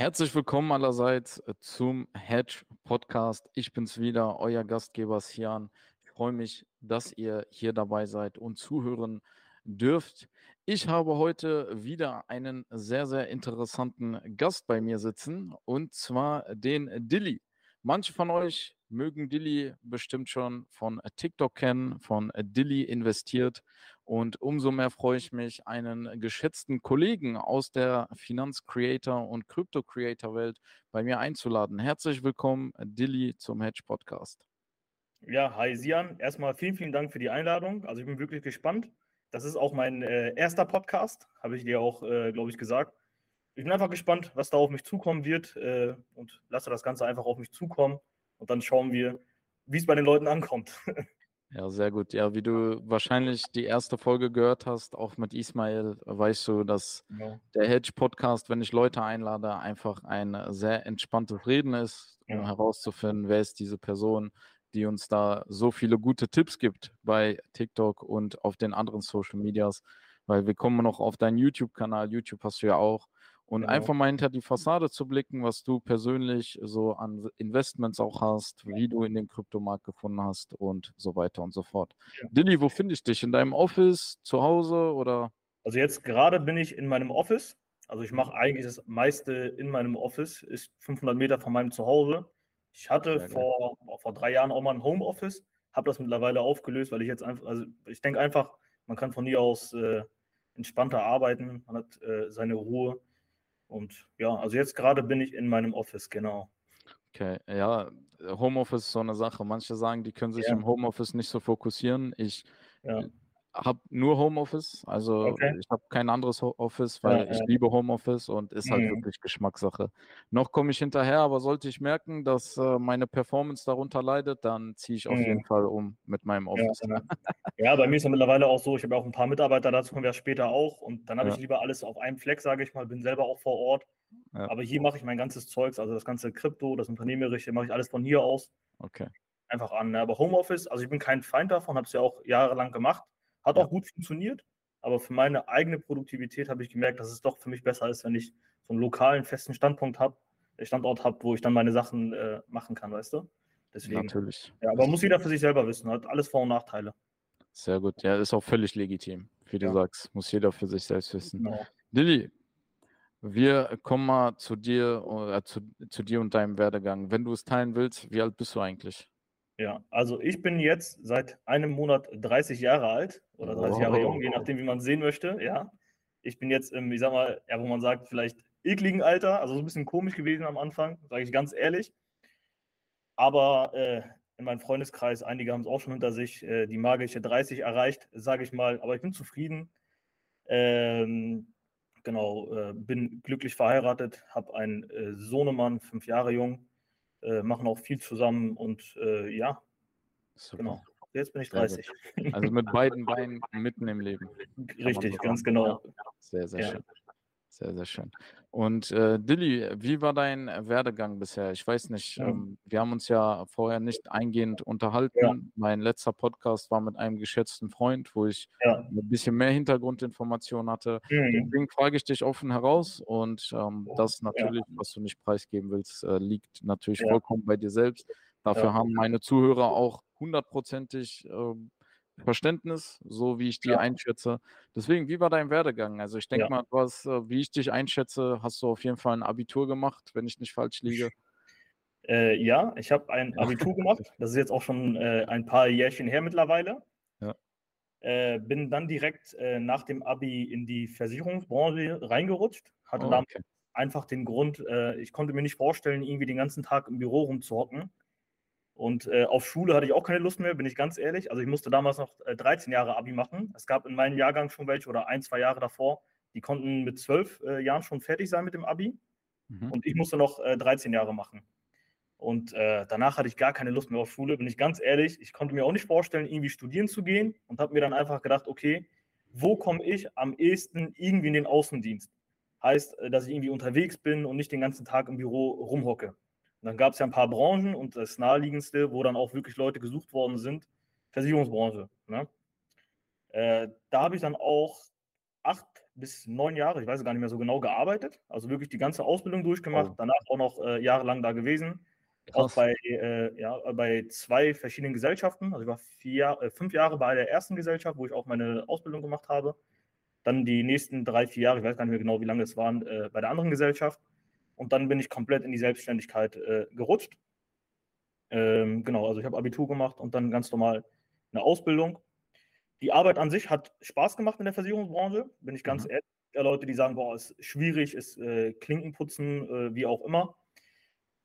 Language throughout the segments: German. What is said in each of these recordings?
Herzlich willkommen allerseits äh, zum Hedge Podcast. Ich bin's wieder, euer Gastgeber Sian. Ich freue mich, dass ihr hier dabei seid und zuhören dürft. Ich habe heute wieder einen sehr, sehr interessanten Gast bei mir sitzen und zwar den Dilly. Manche von euch mögen Dilly bestimmt schon von TikTok kennen, von Dilly investiert. Und umso mehr freue ich mich, einen geschätzten Kollegen aus der Finanz-Creator- und Crypto-Creator-Welt bei mir einzuladen. Herzlich willkommen, Dilly, zum Hedge Podcast. Ja, hi Sian. Erstmal vielen, vielen Dank für die Einladung. Also ich bin wirklich gespannt. Das ist auch mein äh, erster Podcast, habe ich dir auch, äh, glaube ich, gesagt. Ich bin einfach gespannt, was da auf mich zukommen wird äh, und lasse das Ganze einfach auf mich zukommen und dann schauen wir, wie es bei den Leuten ankommt. Ja, sehr gut. Ja, wie du wahrscheinlich die erste Folge gehört hast, auch mit Ismail, weißt du, dass ja. der Hedge-Podcast, wenn ich Leute einlade, einfach ein sehr entspanntes Reden ist, um ja. herauszufinden, wer ist diese Person, die uns da so viele gute Tipps gibt bei TikTok und auf den anderen Social Medias, weil wir kommen noch auf deinen YouTube-Kanal. YouTube hast du ja auch. Und genau. einfach mal hinter die Fassade zu blicken, was du persönlich so an Investments auch hast, wie du in den Kryptomarkt gefunden hast und so weiter und so fort. Ja. Dilly, wo finde ich dich? In deinem Office, zu Hause oder? Also jetzt gerade bin ich in meinem Office. Also ich mache eigentlich das meiste in meinem Office, ist 500 Meter von meinem Zuhause. Ich hatte ja, vor, vor drei Jahren auch mal ein Homeoffice, habe das mittlerweile aufgelöst, weil ich jetzt einfach, also ich denke einfach, man kann von hier aus äh, entspannter arbeiten, man hat äh, seine Ruhe und ja, also jetzt gerade bin ich in meinem Office, genau. Okay, ja, Homeoffice ist so eine Sache. Manche sagen, die können sich ja. im Homeoffice nicht so fokussieren. Ich ja habe nur Homeoffice, also okay. ich habe kein anderes Office, weil ja, ich ja. liebe Homeoffice und ist halt mhm. wirklich Geschmackssache. Noch komme ich hinterher, aber sollte ich merken, dass äh, meine Performance darunter leidet, dann ziehe ich auf mhm. jeden Fall um mit meinem Office. Ja, ja, bei mir ist ja mittlerweile auch so, ich habe auch ein paar Mitarbeiter, dazu kommen wir später auch und dann habe ich lieber alles auf einem Fleck, sage ich mal, bin selber auch vor Ort. Aber hier mache ich mein ganzes Zeugs, also das ganze Krypto, das Unternehmerische, mache ich alles von hier aus. Okay. Einfach an. Ne? Aber Homeoffice, also ich bin kein Feind davon, habe es ja auch jahrelang gemacht hat auch gut funktioniert, aber für meine eigene Produktivität habe ich gemerkt, dass es doch für mich besser ist, wenn ich so einen lokalen, festen Standpunkt habe, äh, Standort habe, wo ich dann meine Sachen äh, machen kann, weißt du? Deswegen. Natürlich. Ja, aber muss jeder für sich selber wissen, hat alles Vor- und Nachteile. Sehr gut. Ja, ist auch völlig legitim, wie du ja. sagst. Muss jeder für sich selbst wissen. Genau. Lilly, wir kommen mal zu dir, äh, zu, zu dir und deinem Werdegang. Wenn du es teilen willst, wie alt bist du eigentlich? Ja, also ich bin jetzt seit einem Monat 30 Jahre alt oder 30 oh. Jahre jung, je nachdem, wie man es sehen möchte. Ja, ich bin jetzt im, ich sag mal, ja, wo man sagt, vielleicht ekligen Alter, also so ein bisschen komisch gewesen am Anfang, sage ich ganz ehrlich. Aber äh, in meinem Freundeskreis, einige haben es auch schon hinter sich, äh, die magische 30 erreicht, sage ich mal. Aber ich bin zufrieden. Ähm, genau, äh, bin glücklich verheiratet, habe einen äh, Sohnemann, fünf Jahre jung äh, machen auch viel zusammen und äh, ja, Super. genau. Jetzt bin ich 30. Also mit beiden Beinen mitten im Leben. Richtig, ganz genau. Sehr, sehr ja. schön. Sehr, sehr schön. Und äh, Dilly, wie war dein Werdegang bisher? Ich weiß nicht, ja. ähm, wir haben uns ja vorher nicht eingehend unterhalten. Ja. Mein letzter Podcast war mit einem geschätzten Freund, wo ich ja. ein bisschen mehr Hintergrundinformationen hatte. Mhm. Deswegen frage ich dich offen heraus und ähm, das natürlich, was du nicht preisgeben willst, äh, liegt natürlich vollkommen bei dir selbst. Dafür haben meine Zuhörer auch hundertprozentig äh, Verständnis, so wie ich die ja. einschätze. Deswegen, wie war dein Werdegang? Also ich denke ja. mal, du hast, äh, wie ich dich einschätze, hast du auf jeden Fall ein Abitur gemacht, wenn ich nicht falsch liege. Äh, ja, ich habe ein Abitur gemacht. Das ist jetzt auch schon äh, ein paar Jährchen her mittlerweile. Ja. Äh, bin dann direkt äh, nach dem Abi in die Versicherungsbranche reingerutscht. Hatte oh, okay. einfach den Grund, äh, ich konnte mir nicht vorstellen, irgendwie den ganzen Tag im Büro rumzuhocken und äh, auf Schule hatte ich auch keine Lust mehr, bin ich ganz ehrlich. Also ich musste damals noch äh, 13 Jahre Abi machen. Es gab in meinem Jahrgang schon welche oder ein, zwei Jahre davor, die konnten mit zwölf äh, Jahren schon fertig sein mit dem Abi. Mhm. Und ich musste noch 13 äh, Jahre machen. Und äh, danach hatte ich gar keine Lust mehr auf Schule, bin ich ganz ehrlich. Ich konnte mir auch nicht vorstellen, irgendwie studieren zu gehen und habe mir dann einfach gedacht, okay, wo komme ich am ehesten irgendwie in den Außendienst? Heißt, äh, dass ich irgendwie unterwegs bin und nicht den ganzen Tag im Büro rumhocke. Und dann gab es ja ein paar Branchen und das naheliegendste, wo dann auch wirklich Leute gesucht worden sind, Versicherungsbranche. Ne? Äh, da habe ich dann auch acht bis neun Jahre, ich weiß gar nicht mehr so genau, gearbeitet. Also wirklich die ganze Ausbildung durchgemacht, oh. danach auch noch äh, jahrelang da gewesen. Krass. Auch bei, äh, ja, bei zwei verschiedenen Gesellschaften. Also ich war vier, äh, fünf Jahre bei der ersten Gesellschaft, wo ich auch meine Ausbildung gemacht habe. Dann die nächsten drei, vier Jahre, ich weiß gar nicht mehr genau, wie lange es waren, äh, bei der anderen Gesellschaft. Und dann bin ich komplett in die Selbstständigkeit äh, gerutscht. Ähm, genau, also ich habe Abitur gemacht und dann ganz normal eine Ausbildung. Die Arbeit an sich hat Spaß gemacht in der Versicherungsbranche, bin ich ganz mhm. ehrlich. Ja, Leute, die sagen, boah, ist schwierig, ist äh, Klinkenputzen, äh, wie auch immer.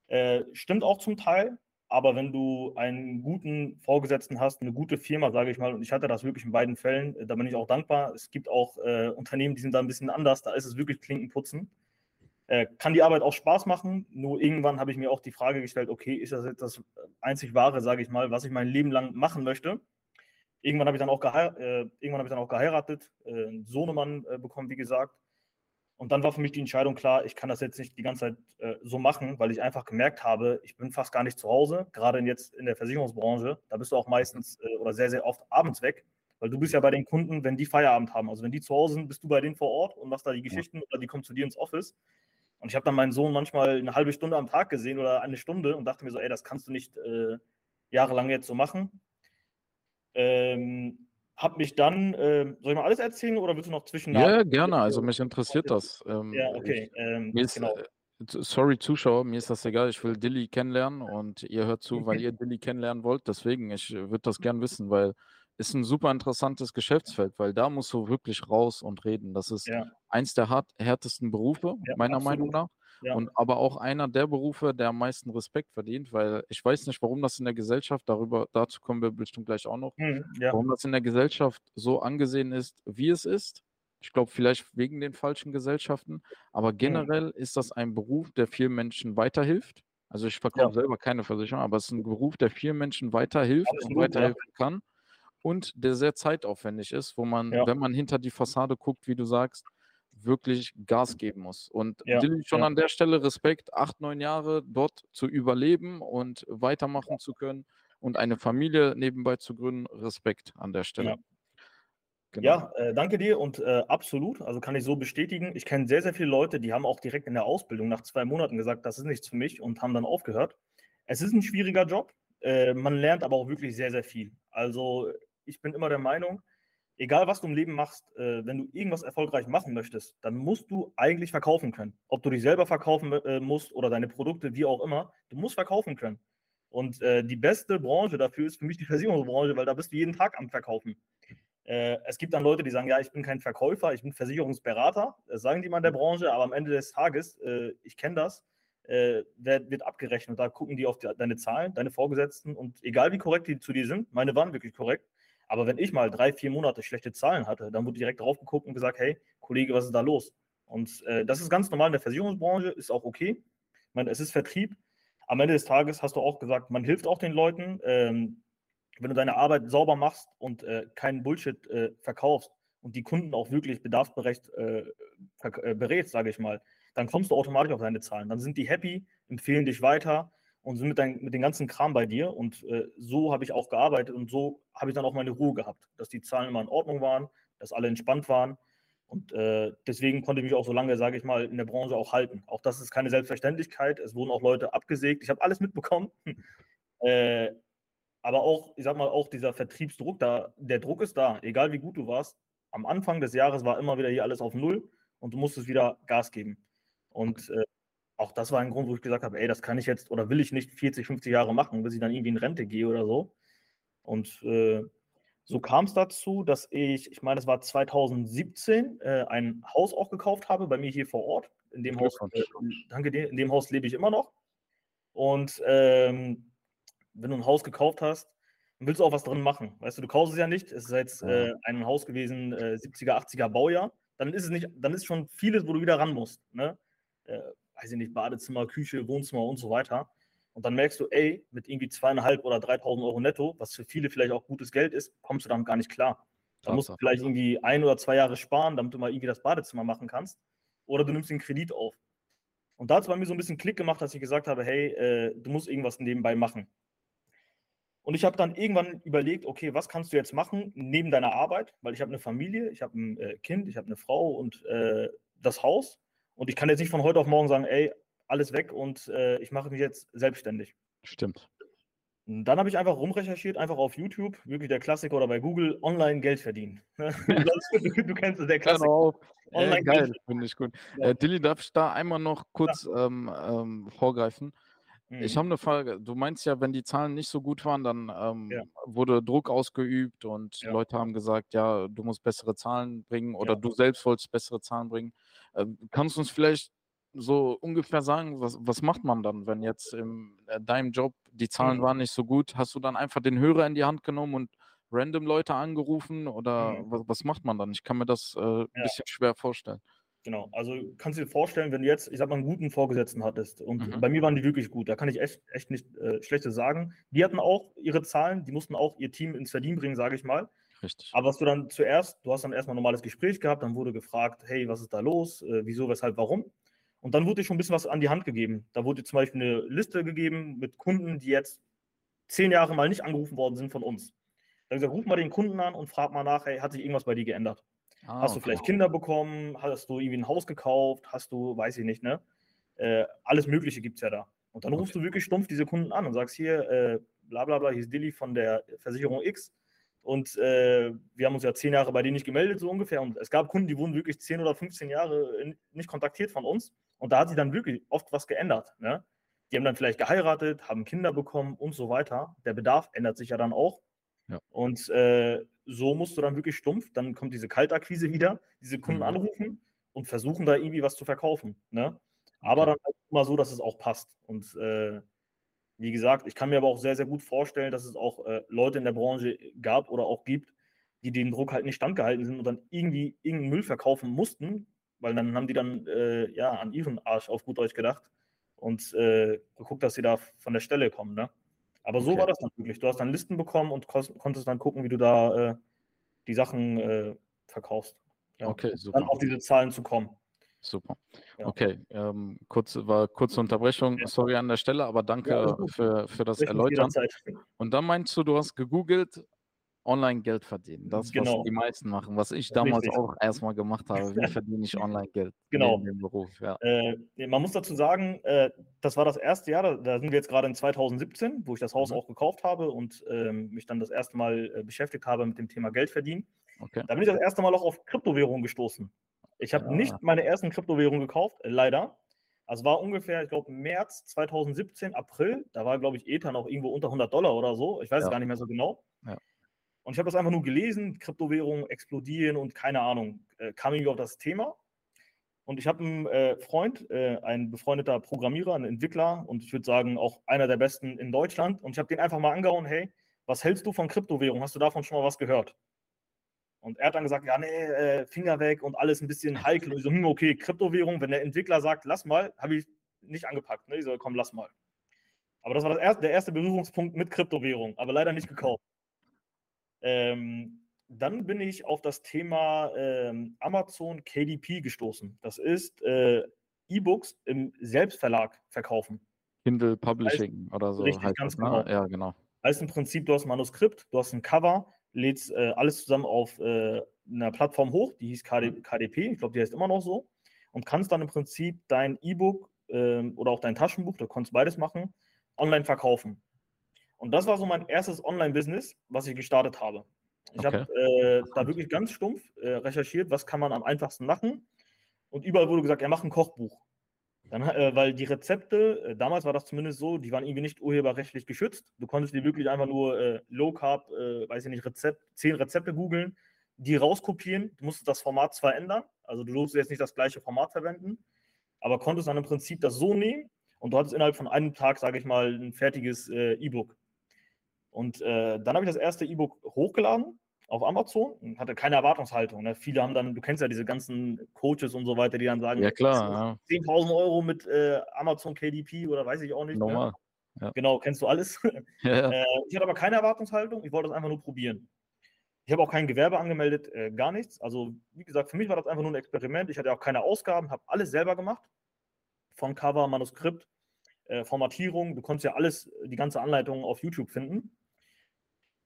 Äh, stimmt auch zum Teil, aber wenn du einen guten Vorgesetzten hast, eine gute Firma, sage ich mal, und ich hatte das wirklich in beiden Fällen, äh, da bin ich auch dankbar. Es gibt auch äh, Unternehmen, die sind da ein bisschen anders, da ist es wirklich Klinkenputzen. Äh, kann die Arbeit auch Spaß machen, nur irgendwann habe ich mir auch die Frage gestellt, okay, ist das jetzt das einzig Wahre, sage ich mal, was ich mein Leben lang machen möchte? Irgendwann habe ich dann auch, äh, irgendwann hab ich dann auch geheiratet, äh, einen Sohnemann äh, bekommen, wie gesagt. Und dann war für mich die Entscheidung klar, ich kann das jetzt nicht die ganze Zeit äh, so machen, weil ich einfach gemerkt habe, ich bin fast gar nicht zu Hause, gerade jetzt in der Versicherungsbranche. Da bist du auch meistens äh, oder sehr, sehr oft abends weg, weil du bist ja bei den Kunden, wenn die Feierabend haben. Also wenn die zu Hause sind, bist du bei denen vor Ort und machst da die Geschichten oder die kommen zu dir ins Office. Und ich habe dann meinen Sohn manchmal eine halbe Stunde am Tag gesehen oder eine Stunde und dachte mir so, ey, das kannst du nicht äh, jahrelang jetzt so machen. Ähm, habe mich dann, äh, soll ich mal alles erzählen oder willst du noch zwischen? Ja, gerne, also mich interessiert das. Ähm, ja, okay. Ähm, ist, genau. Äh, sorry, Zuschauer, mir ist das egal, ich will Dilly kennenlernen und ihr hört zu, weil ihr Dilly kennenlernen wollt. Deswegen, ich würde das gern wissen, weil ist ein super interessantes Geschäftsfeld, weil da musst du wirklich raus und reden. Das ist ja. eins der hart, härtesten Berufe, ja, meiner absolut. Meinung nach. Ja. Und aber auch einer der Berufe, der am meisten Respekt verdient, weil ich weiß nicht, warum das in der Gesellschaft, darüber, dazu kommen wir bestimmt gleich auch noch, mhm, warum das in der Gesellschaft so angesehen ist, wie es ist. Ich glaube, vielleicht wegen den falschen Gesellschaften, aber mhm. generell mhm. ist das ein Beruf, der vielen Menschen weiterhilft. Also ich verkaufe selber keine Versicherung, aber es ist ein Beruf, der vielen Menschen weiterhilft Absolut, und weiterhelfen kann und der sehr zeitaufwendig ist, wo man, ja. wenn man hinter die Fassade guckt, wie du sagst, wirklich Gas geben muss. Und ja, schon ja. an der Stelle Respekt, acht, neun Jahre dort zu überleben und weitermachen zu können und eine Familie nebenbei zu gründen, Respekt an der Stelle. Ja. Genau. Ja, äh, danke dir und äh, absolut, also kann ich so bestätigen. Ich kenne sehr, sehr viele Leute, die haben auch direkt in der Ausbildung nach zwei Monaten gesagt, das ist nichts für mich und haben dann aufgehört. Es ist ein schwieriger Job, äh, man lernt aber auch wirklich sehr, sehr viel. Also ich bin immer der Meinung, egal was du im Leben machst, äh, wenn du irgendwas erfolgreich machen möchtest, dann musst du eigentlich verkaufen können. Ob du dich selber verkaufen äh, musst oder deine Produkte, wie auch immer, du musst verkaufen können. Und äh, die beste Branche dafür ist für mich die Versicherungsbranche, weil da bist du jeden Tag am Verkaufen. Äh, es gibt dann Leute, die sagen, ja, ich bin kein Verkäufer, ich bin Versicherungsberater. Das sagen die mal in der Branche, aber am Ende des Tages, äh, ich kenne das, äh, wird, wird, abgerechnet. Da gucken die auf die, deine Zahlen, deine Vorgesetzten und egal wie korrekt die zu dir sind, meine waren wirklich korrekt, aber wenn ich mal drei, vier Monate schlechte Zahlen hatte, dann wurde direkt drauf geguckt und gesagt, hey, Kollege, was ist da los? Und äh, das ist ganz normal in der Versicherungsbranche, ist auch okay. Ich meine, es ist Vertrieb. Am Ende des Tages hast du auch gesagt, man hilft auch den Leuten. Ähm, wenn du deine Arbeit sauber machst und äh, keinen Bullshit äh, verkaufst und die Kunden auch wirklich bedarfsberecht äh, äh, berätst, sage ich mal, dann kommst du automatisch auf deine Zahlen. Dann sind die happy, empfehlen dich weiter und sind mit, dein, mit dem ganzen Kram bei dir. Und äh, so habe ich auch gearbeitet und so habe ich dann auch meine Ruhe gehabt, dass die Zahlen immer in Ordnung waren, dass alle entspannt waren. Und äh, deswegen konnte ich mich auch so lange, sage ich mal, in der Branche auch halten. Auch das ist keine Selbstverständlichkeit. Es wurden auch Leute abgesägt. Ich habe alles mitbekommen. äh, aber auch, ich sag mal, auch dieser Vertriebsdruck, da, der Druck ist da, egal wie gut du warst. Am Anfang des Jahres war immer wieder hier alles auf Null und du musstest wieder Gas geben. Und äh, auch das war ein Grund, wo ich gesagt habe, ey, das kann ich jetzt oder will ich nicht 40, 50 Jahre machen, bis ich dann irgendwie in Rente gehe oder so. Und äh, so kam es dazu, dass ich, ich meine, es war 2017, äh, ein Haus auch gekauft habe, bei mir hier vor Ort. In dem Haus, äh, danke dir, in dem Haus lebe ich immer noch. Und ähm, wenn du ein Haus gekauft hast, dann willst du auch was drin machen. Weißt du, du kaufst es ja nicht. Es ist jetzt äh, ein Haus gewesen, 70er, äh, 80er Baujahr. Dann ist es nicht, dann ist schon vieles, wo du wieder ran musst. Ne? Weiß ich nicht, Badezimmer, Küche, Wohnzimmer und so weiter. Und dann merkst du, ey, mit irgendwie zweieinhalb oder 3.000 Euro netto, was für viele vielleicht auch gutes Geld ist, kommst du damit gar nicht klar. Da musst du vielleicht irgendwie ein oder zwei Jahre sparen, damit du mal irgendwie das Badezimmer machen kannst. Oder du nimmst den Kredit auf. Und da hat es bei mir so ein bisschen Klick gemacht, dass ich gesagt habe, hey, äh, du musst irgendwas nebenbei machen. Und ich habe dann irgendwann überlegt, okay, was kannst du jetzt machen neben deiner Arbeit? Weil ich habe eine Familie, ich habe ein äh, Kind, ich habe eine Frau und äh, das Haus. Und ich kann jetzt nicht von heute auf morgen sagen, ey, alles weg und äh, ich mache mich jetzt selbstständig. Stimmt. Dann habe ich einfach rumrecherchiert, einfach auf YouTube, wirklich der Klassiker oder bei Google, online Geld verdienen. du, du, kennst es, der Klassiker. Genau. Online äh, geil, finde ich gut. Ja. Äh, Dilly, darf ich da einmal noch kurz ja. ähm, ähm, vorgreifen? Mhm. Ich habe eine Frage. Du meinst ja, wenn die Zahlen nicht so gut waren, dann ähm, ja. wurde Druck ausgeübt und. Leute haben gesagt, ja, du musst bessere Zahlen bringen oder du selbst wolltest bessere Zahlen bringen. Ähm, kannst du uns vielleicht so ungefähr sagen, was, was macht man dann, wenn jetzt in äh, deinem Job die Zahlen mhm. waren nicht so gut? Hast du dann einfach den Hörer in die Hand genommen und random Leute angerufen oder mhm. was, was, macht man dann? Ich kann mir das äh, ein bisschen schwer vorstellen. Genau, also kannst du dir vorstellen, wenn du jetzt, ich sag mal, einen guten Vorgesetzten hattest und mhm. bei mir waren die wirklich gut, da kann ich echt, echt nicht äh, Schlechtes sagen. Die hatten auch ihre Zahlen, die mussten auch ihr Team ins Verdienen bringen, sage ich mal. Richtig. Aber was du dann zuerst, du hast dann erstmal ein normales Gespräch gehabt, dann wurde gefragt, hey, was ist da los, äh, wieso, weshalb, warum? Und dann wurde dir schon ein bisschen was an die Hand gegeben. Da wurde dir zum Beispiel eine Liste gegeben mit Kunden, die jetzt zehn Jahre mal nicht angerufen worden sind von uns. Dann gesagt, ruf mal den Kunden an und frag mal nach, hey, hat sich irgendwas bei dir geändert? Ah, hast du okay. vielleicht Kinder bekommen? Hast du irgendwie ein Haus gekauft? Hast du, weiß ich nicht, ne? Äh, alles Mögliche gibt es ja da. Und dann rufst okay. du wirklich stumpf diese Kunden an und sagst hier, äh, bla bla bla, hier ist Dilly von der Versicherung X. Und äh, wir haben uns ja zehn Jahre bei denen nicht gemeldet, so ungefähr. Und es gab Kunden, die wurden wirklich zehn oder 15 Jahre nicht kontaktiert von uns. Und da hat sich dann wirklich oft was geändert. Ne? Die haben dann vielleicht geheiratet, haben Kinder bekommen und so weiter. Der Bedarf ändert sich ja dann auch. Ja. Und äh, so musst du dann wirklich stumpf, dann kommt diese Kaltakquise wieder, diese Kunden mhm. anrufen und versuchen da irgendwie was zu verkaufen. Ne? Aber okay. dann halt immer so, dass es auch passt. Und äh, wie gesagt, ich kann mir aber auch sehr, sehr gut vorstellen, dass es auch äh, Leute in der Branche gab oder auch gibt, die dem Druck halt nicht standgehalten sind und dann irgendwie irgendeinen Müll verkaufen mussten, weil dann haben die dann äh, ja an ihren Arsch auf gut Deutsch gedacht und äh, geguckt, dass sie da von der Stelle kommen. Ne? Aber so okay. war das dann wirklich. Du hast dann Listen bekommen und konntest dann gucken, wie du da äh, die Sachen äh, verkaufst. Ja. Okay, super. Dann auf diese Zahlen zu kommen. Super. Ja. Okay, ähm, kurz, war kurze Unterbrechung, sorry an der Stelle, aber danke ja, für, für das Erläutern. Und dann meinst du, du hast gegoogelt online Geld verdienen. Das, genau. was die meisten machen, was ich damals Richtig. auch erstmal gemacht habe. Wie verdiene ich online Geld? Genau. In dem Beruf, ja. Äh, man muss dazu sagen, äh, das war das erste Jahr, da, da, sind wir jetzt gerade in 2017, wo ich das Haus mhm. auch gekauft habe und äh, mich dann das erste Mal äh, beschäftigt habe mit dem Thema Geld verdienen. Okay. Da bin ich das erste Mal auch auf Kryptowährungen gestoßen. Ich habe ja. nicht meine ersten Kryptowährungen gekauft, leider. Also war ungefähr, ich glaube, März 2017, April. Da war, glaube ich, Ether noch irgendwo unter 100 Dollar oder so. Ich weiß ja. es gar nicht mehr so genau. Ja. Und ich habe das einfach nur gelesen, Kryptowährungen explodieren und keine Ahnung, äh, kam irgendwie auf das Thema. Und ich habe einen äh, Freund, äh, ein befreundeter Programmierer, ein Entwickler und ich würde sagen auch einer der besten in Deutschland. Und ich habe den einfach mal angehauen, hey, was hältst du von Kryptowährungen? Hast du davon schon mal was gehört? Und er hat dann gesagt, ja, nee, äh, Finger weg und alles ein bisschen heikel. Und ich so, hm, okay, Kryptowährung, wenn der Entwickler sagt, lass mal, habe ich nicht angepackt. Ne? Ich so, komm, lass mal. Aber das war das erste, der erste Berührungspunkt mit Kryptowährung, aber leider nicht gekauft. Ähm, dann bin ich auf das Thema ähm, Amazon KDP gestoßen. Das ist äh, E-Books im Selbstverlag verkaufen. Kindle Publishing heißt, oder so. Richtig, heißt ganz das, ne? genau. Ja, genau. Heißt im Prinzip, du hast ein Manuskript, du hast ein Cover, lädst äh, alles zusammen auf äh, einer Plattform hoch, die hieß KD, mhm. KDP, ich glaube, die heißt immer noch so, und kannst dann im Prinzip dein E-Book ähm, oder auch dein Taschenbuch, du konntest beides machen, online verkaufen. Und das war so mein erstes Online-Business, was ich gestartet habe. Ich okay. habe äh, da wirklich ganz stumpf äh, recherchiert, was kann man am einfachsten machen. Und überall wurde gesagt, ja, mach ein Kochbuch. Dann, äh, weil die Rezepte, äh, damals war das zumindest so, die waren irgendwie nicht urheberrechtlich geschützt. Du konntest dir wirklich einfach nur äh, Low Carb, äh, weiß ich nicht, Rezept, zehn Rezepte googeln, die rauskopieren. Du musstest das Format zwar ändern, also du durfst jetzt nicht das gleiche Format verwenden, aber konntest dann im Prinzip das so nehmen und du hattest innerhalb von einem Tag, sage ich mal, ein fertiges E-Book. Und äh, dann habe ich das erste E-Book hochgeladen auf Amazon und hatte keine Erwartungshaltung. Ne? Viele haben dann, du kennst ja diese ganzen Coaches und so weiter, die dann sagen, ja klar, ja. 10.000 Euro mit äh, Amazon KDP oder weiß ich auch nicht. Ne? Normal. Ja. Genau, kennst du alles. Ja, äh, ich hatte aber keine Erwartungshaltung, ich wollte das einfach nur probieren. Ich habe auch kein Gewerbe angemeldet, äh, gar nichts. Also, wie gesagt, für mich war das einfach nur ein Experiment. Ich hatte auch keine Ausgaben, habe alles selber gemacht. Von Cover, Manuskript, äh, Formatierung. Du konntest ja alles, die ganze Anleitung auf YouTube finden.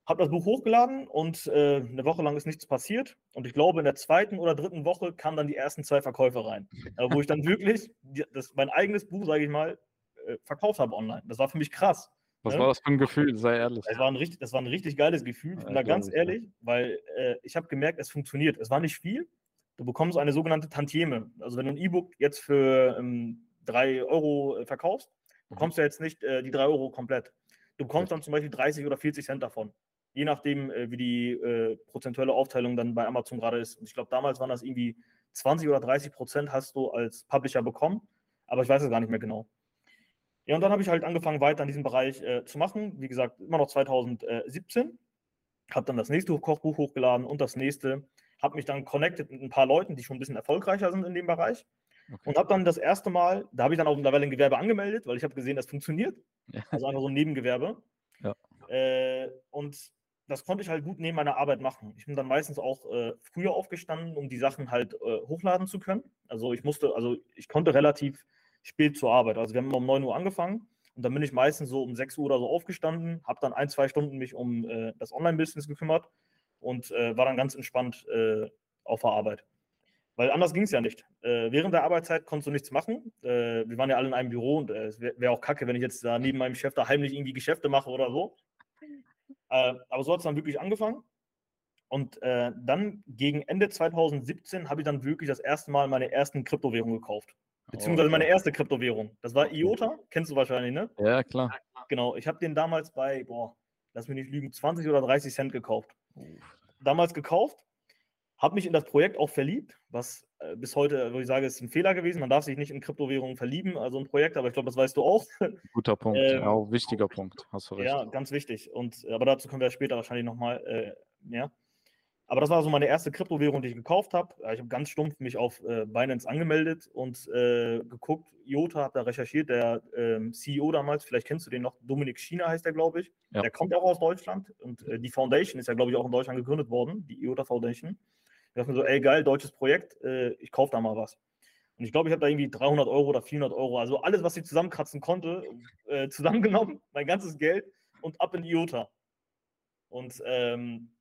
Habe das Buch hochgeladen und äh, eine Woche lang ist nichts passiert. Und ich glaube, in der zweiten oder dritten Woche kamen dann die ersten zwei Verkäufe rein, äh, wo ich dann wirklich die, das, mein eigenes Buch, sage ich mal, äh, verkauft habe online. Das war für mich krass. Was ne? war das für ein Gefühl, sei ehrlich? Das war ein richtig, das war ein richtig geiles Gefühl. Ich bin ja, da ganz ehrlich, ja. weil äh, ich habe gemerkt, es funktioniert. Es war nicht viel. Du bekommst eine sogenannte Tantieme. Also wenn du ein E-Book jetzt für ähm, 3 Euro äh, verkaufst, bekommst du jetzt nicht äh, die 3 Euro komplett. Du bekommst dann zum Beispiel 30 oder 40 Cent davon je nachdem, äh, wie die äh, prozentuelle Aufteilung dann bei Amazon gerade ist. Und ich glaube, damals waren das irgendwie 20 oder 30 Prozent hast du als Publisher bekommen, aber ich weiß es gar nicht mehr genau. Ja, und dann habe ich halt angefangen, weiter in diesem Bereich äh, zu machen. Wie gesagt, immer noch 2017. Habe dann das nächste Kochbuch hochgeladen und das nächste. Habe mich dann connected mit ein paar Leuten, die schon ein bisschen erfolgreicher sind in dem Bereich. Okay. Und habe dann das erste Mal, da habe ich dann auch mittlerweile ein Gewerbe angemeldet, weil ich habe gesehen, das funktioniert. Ja. Also einfach so ein Nebengewerbe. Ja. Äh, und das konnte ich halt gut neben meiner Arbeit machen. Ich bin dann meistens auch äh, früher aufgestanden, um die Sachen halt äh, hochladen zu können. Also ich musste, also ich konnte relativ spät zur Arbeit. Also wir haben um 9 Uhr angefangen und dann bin ich meistens so um 6 Uhr oder so aufgestanden, habe dann ein, zwei Stunden mich um äh, das Online-Business gekümmert und äh, war dann ganz entspannt äh, auf der Arbeit. Weil anders ging es ja nicht. Äh, während der Arbeitszeit konntest du nichts machen. wir waren ja alle in einem Büro und es wäre wär auch kacke, wenn ich jetzt da neben meinem Chef da heimlich irgendwie Geschäfte mache oder so. Äh, aber so hat es dann wirklich angefangen. Und äh, dann gegen Ende 2017 habe ich dann wirklich das erste Mal meine ersten Kryptowährungen gekauft. Beziehungsweise okay. meine erste Kryptowährung. Das war IOTA, kennst du wahrscheinlich, ne? Ja, klar. Genau, ich habe den damals bei, boah, lass mich nicht lügen, 20 oder 30 Cent gekauft. Damals gekauft, habe mich in das Projekt auch verliebt, was äh, bis heute, wo ich sage, ist ein Fehler gewesen. Man darf sich nicht in Kryptowährungen verlieben, also ein Projekt, aber ich glaube, das weißt du auch. Guter Punkt, ähm, auch wichtiger Punkt, hast du recht. Ja, ganz wichtig. Und, aber dazu kommen wir später wahrscheinlich nochmal äh, mehr. Aber das war so meine erste Kryptowährung, die ich gekauft habe. Ich habe ganz stumpf mich auf äh, Binance angemeldet und äh, geguckt. IOTA hat da recherchiert, der ähm, CEO damals, vielleicht kennst du den noch, Dominik China heißt der, glaube ich. Ja. Der kommt auch aus Deutschland und äh, die Foundation ist ja, glaube ich, auch in Deutschland gegründet worden, die IOTA Foundation. Ich dachte mir so, ey, geil, deutsches Projekt, äh, ich kaufe da mal was. Und ich glaube, ich habe da irgendwie 300 Euro oder 400 Euro, also alles, was ich zusammenkratzen konnte, äh, zusammengenommen, mein ganzes Geld und ab in IOTA. Und ähm,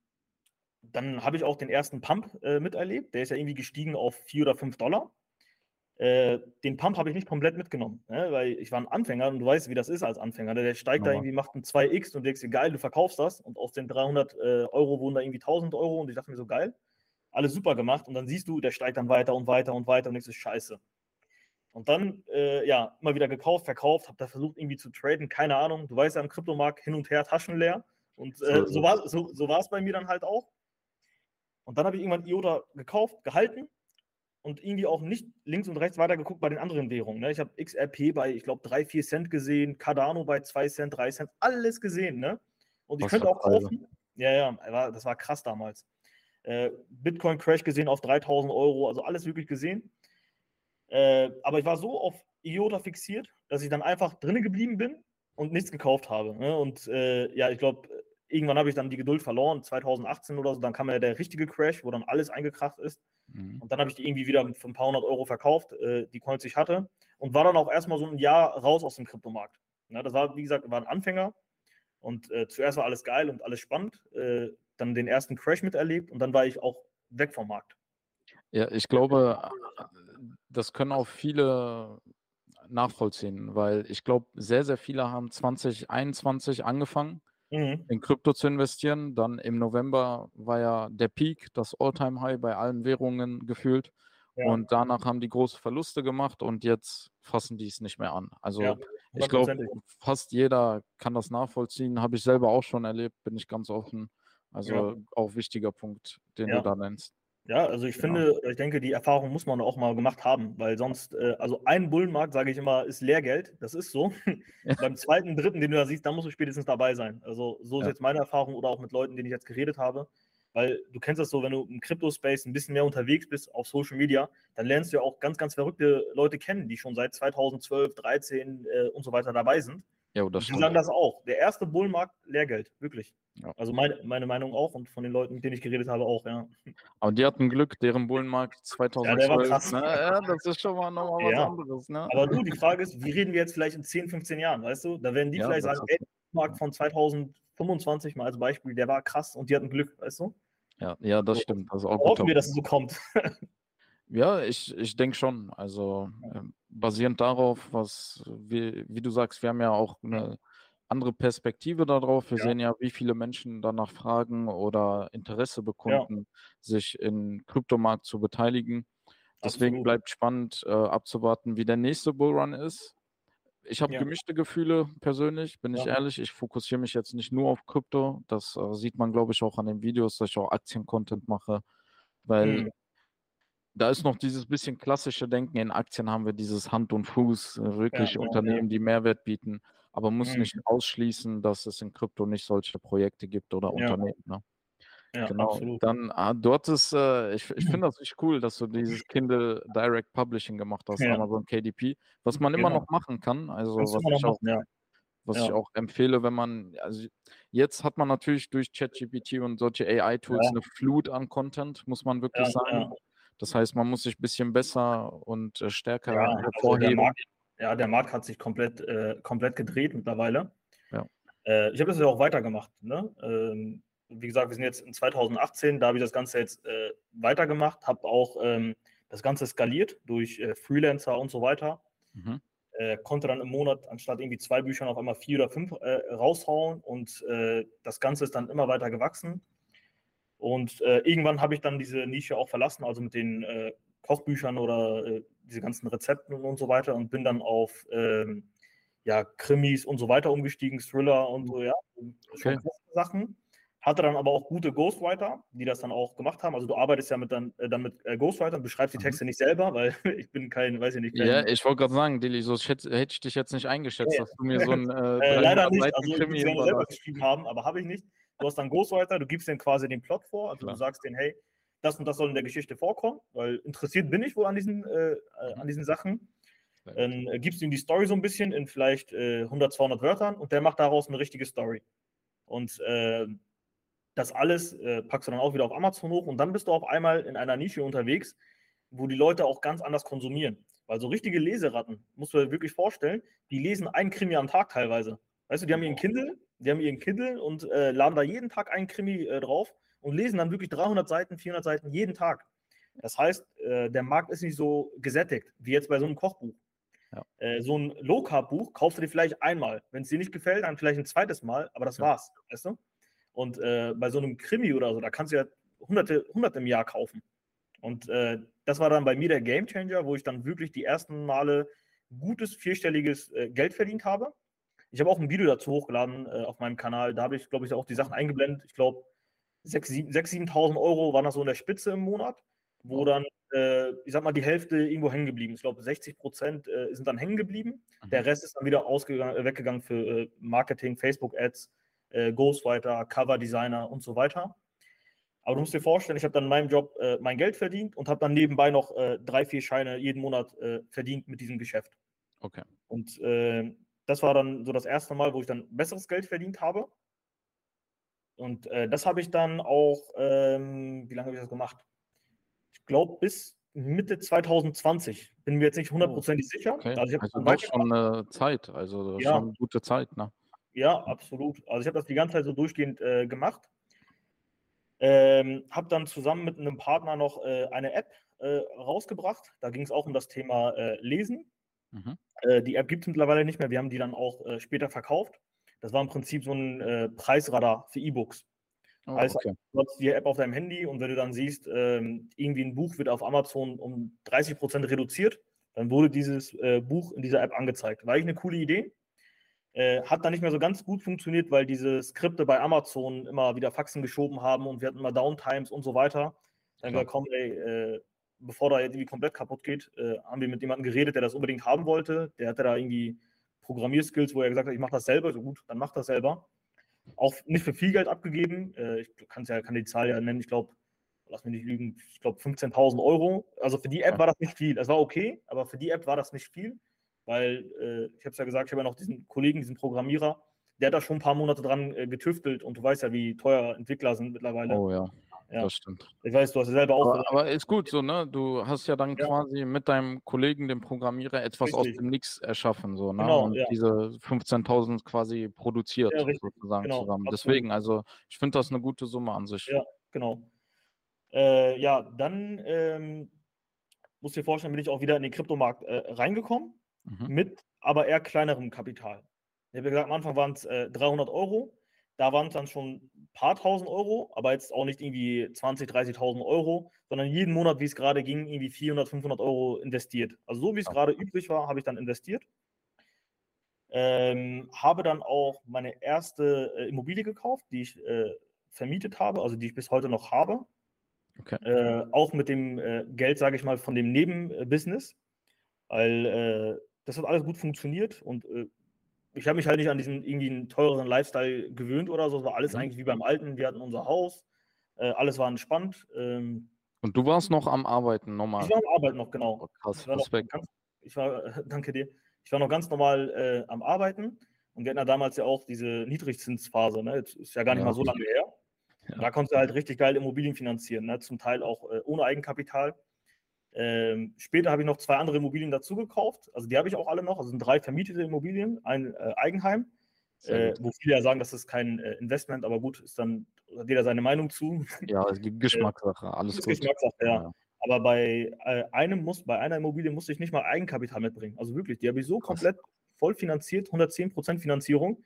dann habe ich auch den ersten Pump äh, miterlebt. Der ist ja irgendwie gestiegen auf 4 oder 5 Dollar. Äh, den Pump habe ich nicht komplett mitgenommen, ne? weil ich war ein Anfänger und du weißt, wie das ist als Anfänger. Ne? Der steigt ja. da irgendwie, macht ein 2x und denkst dir, geil, du verkaufst das. Und aus den 300 äh, Euro wurden da irgendwie 1000 Euro und ich dachte mir so, geil alles super gemacht und dann siehst du, der steigt dann weiter und weiter und weiter und denkst, scheiße. Und dann, äh, ja, immer wieder gekauft, verkauft, habe da versucht irgendwie zu traden, keine Ahnung. Du weißt ja, im Kryptomarkt hin und her, Taschen leer. Und äh, so war es so, so bei mir dann halt auch. Und dann habe ich irgendwann IOTA gekauft, gehalten und irgendwie auch nicht links und rechts weiter geguckt bei den anderen Währungen. Ne? Ich habe XRP bei, ich glaube, 3, 4 Cent gesehen, Cardano bei 2 Cent, 3 Cent, alles gesehen. Ne? Und ich Was könnte auch kaufen. Ja, ja, das war krass damals. Äh, Bitcoin-Crash gesehen auf 3000 Euro, also alles wirklich gesehen. Äh, aber ich war so auf IOTA fixiert, dass ich dann einfach drinnen geblieben bin und nichts gekauft habe. Ne? Und äh, ja, ich glaube, irgendwann habe ich dann die Geduld verloren, 2018 oder so, dann kam ja der richtige Crash, wo dann alles eingekracht ist. Mhm. Und dann habe ich die irgendwie wieder für ein paar hundert Euro verkauft, äh, die Coins, die ich hatte. Und war dann auch erstmal so ein Jahr raus aus dem Kryptomarkt. Ja, das war, wie gesagt, war ein Anfänger. Und äh, zuerst war alles geil und alles spannend. Äh, dann den ersten Crash miterlebt und dann war ich auch weg vom Markt. Ja, ich glaube, das können auch viele nachvollziehen, weil ich glaube, sehr, sehr viele haben 2021 angefangen, mhm. in Krypto zu investieren. Dann im November war ja der Peak, das All-Time-High bei allen Währungen gefühlt. Ja. Und danach haben die große Verluste gemacht und jetzt fassen die es nicht mehr an. Also ja, ich glaube, fast jeder kann das nachvollziehen. Habe ich selber auch schon erlebt, bin ich ganz offen. Also ja. auch wichtiger Punkt, den ja. du da nennst. Ja, also ich genau. finde, ich denke, die Erfahrung muss man auch mal gemacht haben, weil sonst, äh, also ein Bullenmarkt, sage ich immer, ist Lehrgeld. Das ist so. Ja. Beim zweiten, dritten, den du da siehst, da musst du spätestens dabei sein. Also so ist jetzt meine Erfahrung oder auch mit Leuten, denen ich jetzt geredet habe. Weil du kennst das so, wenn du im Crypto-Space ein bisschen mehr unterwegs bist auf Social Media, dann lernst du ja auch ganz, ganz verrückte Leute kennen, die schon seit 2012, 13 äh, und so weiter dabei sind. Ja, das die sagen das auch. Der erste Bullmarkt, Lehrgeld, wirklich. Ja. Also meine, meine Meinung auch und von den Leuten, mit denen ich geredet habe, auch, ja. Aber die hatten Glück, deren Bullenmarkt 2012. Ja, der war krass. Ne? Ja, das ist schon mal nochmal was anderes. Ne? Aber du, die Frage ist, wie reden wir jetzt vielleicht in 10, 15 Jahren, weißt du? Da werden die vielleicht sagen, ey, Markt von 2015 25 mal als Beispiel, der war krass und die hatten Glück, weißt du? Ja, ja, das stimmt. Also auch Hoffen wir, dass es so kommt. ja, ich, ich denke schon. Also äh, basierend darauf, was, wie, wie du sagst, wir haben ja auch eine andere Perspektive darauf. Wir ja. sehen ja, wie viele Menschen danach fragen oder Interesse bekunden, ja. sich im Kryptomarkt zu beteiligen. Deswegen Absolut. bleibt spannend äh, abzuwarten, wie der nächste Bullrun ist. Ich habe ja. gemischte Gefühle persönlich, bin ich ehrlich. Ich fokussiere mich jetzt nicht nur auf Krypto. Das äh, sieht man, glaube ich, auch an den Videos, dass ich auch Aktien-Content mache, weil mhm. Da ist noch dieses bisschen klassische Denken. In Aktien haben wir dieses Hand und Fuß, äh, wirklich Unternehmen, die Mehrwert bieten aber muss mhm. nicht ausschließen, dass es in Krypto nicht solche Projekte gibt oder ja. Unternehmen. Ne? Ja, genau. Absolut. Dann ah, dort ist, äh, ich, ich finde das richtig cool, dass du dieses Kindle Direct Publishing gemacht hast, ja. Amazon KDP, was man genau. immer noch machen kann. Also was, ich auch, ja. was ich auch empfehle, wenn man, also jetzt hat man natürlich durch ChatGPT und solche AI-Tools eine Flut an Content, muss man wirklich sagen. Das heißt, man muss sich ein bisschen besser und äh, stärker hervorheben. Also ja, der Markt hat sich komplett, äh, komplett gedreht mittlerweile. Ja. Äh, ich habe das ja auch weitergemacht. Ne? Ähm, wie gesagt, wir sind jetzt in 2018, da habe ich das Ganze jetzt äh, weitergemacht, habe auch ähm, das Ganze skaliert durch äh, Freelancer und so weiter. Mhm. Äh, konnte dann im Monat anstatt irgendwie zwei Büchern auf einmal vier oder fünf raushauen und das Ganze ist dann immer weiter gewachsen. Und irgendwann habe ich dann diese Nische auch verlassen, also mit den Kochbüchern oder äh, diese ganzen Rezepten und so weiter und bin dann auf ähm, ja, Krimis und so weiter umgestiegen, Thriller und so, ja, okay. Sachen. Hatte dann aber auch gute Ghostwriter, die das dann auch gemacht haben. Also du arbeitest ja mit dann, äh, dann mit äh, Ghostwritern, beschreibst die mhm. Texte mhm. nicht selber, weil ich bin kein, weiß ich nicht. Kein, ja, ich wollte gerade sagen, Dilly, so hätte ich dich jetzt nicht eingeschätzt, nee. dass du mir so ein äh, äh leider nicht, also Krimi ich selber geschrieben haben, aber habe ich nicht. Du hast dann Ghostwriter, du gibst denen quasi den Plot vor, also Klar. du sagst denen, hey, das und das soll in der Geschichte vorkommen, weil interessiert bin ich wohl an diesen, äh, äh an diesen Sachen. Dann äh, gibst du ihm die Story so ein bisschen in vielleicht äh, 100, 200 Wörtern und der macht daraus eine richtige Story. Und äh, das alles äh, packst du dann auch wieder auf Amazon hoch und dann bist du auf einmal in einer Nische unterwegs, wo die Leute auch ganz anders konsumieren. Weil so richtige Leseratten, musst du dir wirklich vorstellen, die lesen einen Krimi am Tag teilweise. Weißt du, die haben ihren Kindle, die haben ihren Kindle und äh, laden da jeden Tag einen Krimi äh, drauf und lesen dann wirklich 300 Seiten, 400 Seiten jeden Tag. Das heißt, äh, der Markt ist nicht so gesättigt wie jetzt bei so einem Kochbuch. Ja. Äh, so ein Low-Carb-Buch kaufst du dir vielleicht einmal. Wenn es dir nicht gefällt, dann vielleicht ein zweites Mal, aber das ja. war's. Weißt du? Und äh, bei so einem Krimi oder so, da kannst du ja hunderte, hunderte im Jahr kaufen. Und äh, das war dann bei mir der Gamechanger, wo ich dann wirklich die ersten Male gutes vierstelliges Geld verdient habe. Ich habe auch ein Video dazu hochgeladen äh, auf meinem Kanal. Da habe ich, glaube ich, auch die Sachen eingeblendet. Ich glaube, 6.000, 7.000 Euro waren das so in der Spitze im Monat, wo dann, äh, ich sag mal, die Hälfte irgendwo hängen geblieben. Ich glaube, 60 Prozent äh, sind dann hängen geblieben. Mhm. Der Rest ist dann wieder äh, weggegangen für äh, Marketing, Facebook-Ads, äh, Ghostwriter, Cover-Designer und so weiter. Aber du musst dir vorstellen, ich habe dann in meinem Job äh, mein Geld verdient und habe dann nebenbei noch drei, vier Scheine jeden Monat verdient mit diesem Geschäft. Okay. Und das war dann so das erste Mal, wo ich dann besseres Geld verdient habe. Und äh, das habe ich dann auch, ähm, wie lange habe ich das gemacht? Ich glaube bis Mitte 2020. Bin mir jetzt nicht hundertprozentig oh, sicher. Okay. Also, ich also doch schon eine Zeit, also ja. schon eine gute Zeit, ne? Ja, absolut. Also ich habe das die ganze Zeit so durchgehend äh, gemacht. Ähm, habe dann zusammen mit einem Partner noch äh, eine App äh, rausgebracht. Da ging es auch um das Thema äh, Lesen. Mhm. Äh, die App gibt es mittlerweile nicht mehr. Wir haben die dann auch äh, später verkauft. Das war im Prinzip so ein äh, Preisradar für E-Books. Oh, heißt, okay. du hast die App auf deinem Handy und wenn du dann siehst, ähm, irgendwie ein Buch wird auf Amazon um 30 Prozent reduziert, dann wurde dieses äh, Buch in dieser App angezeigt. War eigentlich eine coole Idee. Äh, hat dann nicht mehr so ganz gut funktioniert, weil diese Skripte bei Amazon immer wieder Faxen geschoben haben und wir hatten immer Downtimes und so weiter. Dann gesagt, komm, ey, bevor da irgendwie komplett kaputt geht, äh, haben wir mit jemandem geredet, der das unbedingt haben wollte. Der hatte da irgendwie Programmierskills, wo er gesagt hat, ich mache das selber, so gut, dann mach das selber. Auch nicht für viel Geld abgegeben. Äh, ich ja, kann die Zahl ja nennen, ich glaube, lass mich nicht lügen, ich glaube 15.000 Euro. Also für die App war das nicht viel. Das war okay, aber für die App war das nicht viel, weil äh, ich habe es ja gesagt, ich habe ja noch diesen Kollegen, diesen Programmierer, der hat da schon ein paar Monate dran äh, getüftelt und du weißt ja, wie teuer Entwickler sind mittlerweile. Oh ja. Ja. Das stimmt. Ich weiß, du hast ja selber auch. Aber, aber, ist gut so, ne? Du hast ja dann ja. quasi mit deinem Kollegen, dem Programmierer, etwas richtig. aus dem Nix erschaffen, so, ne? Genau, und ja. diese 15.000 quasi produziert, ja, sozusagen genau, zusammen. Absolut. Deswegen, also ich finde das eine gute Summe an sich. Ja, genau. Äh, ja, dann ähm, musst du dir vorstellen, bin ich auch wieder in den Kryptomarkt äh, reingekommen, mhm. mit aber eher kleinerem Kapital. Ich habe gesagt, am Anfang waren es äh, 300 Euro. Da waren es dann schon ein paar tausend Euro, aber jetzt auch nicht irgendwie 20.000, 30.000 Euro, sondern jeden Monat, wie es gerade ging, irgendwie 400, 500 Euro investiert. Also so wie es gerade übrig war, habe ich dann investiert. Ähm, habe dann auch meine erste äh, Immobilie gekauft, die ich äh, vermietet habe, also die ich bis heute noch habe. Okay. Äh, auch mit dem äh, Geld, sage ich mal, von dem Nebenbusiness, weil äh, das hat alles gut funktioniert und äh, ich habe mich halt nicht an diesen irgendwie einen teureren Lifestyle gewöhnt oder so. Es war alles mhm. eigentlich wie beim Alten. Wir hatten unser Haus, äh, alles war entspannt. Ähm, und du warst noch am Arbeiten normal? Ich war am Arbeiten noch, genau. Oh, krass, ich war Respekt. Ganz, ich war, danke dir. Ich war noch ganz normal äh, am Arbeiten und wir hatten ja damals ja auch diese Niedrigzinsphase. Ne? Jetzt ist ja gar nicht ja. mal so lange her. Ja. Da konntest du halt richtig geil Immobilien finanzieren, ne? zum Teil auch äh, ohne Eigenkapital. Ähm, später habe ich noch zwei andere Immobilien dazu gekauft. Also die habe ich auch alle noch. Also sind drei vermietete Immobilien, ein äh, Eigenheim. Äh, wo viele ja sagen, das ist kein äh, Investment, aber gut, ist dann hat jeder seine Meinung zu. Ja, es gibt Geschmackssache, alles gut. Geschmackssache, ja. ja. Aber bei äh, einem muss, bei einer Immobilie musste ich nicht mal Eigenkapital mitbringen. Also wirklich, die habe ich so komplett voll finanziert, 110% Finanzierung.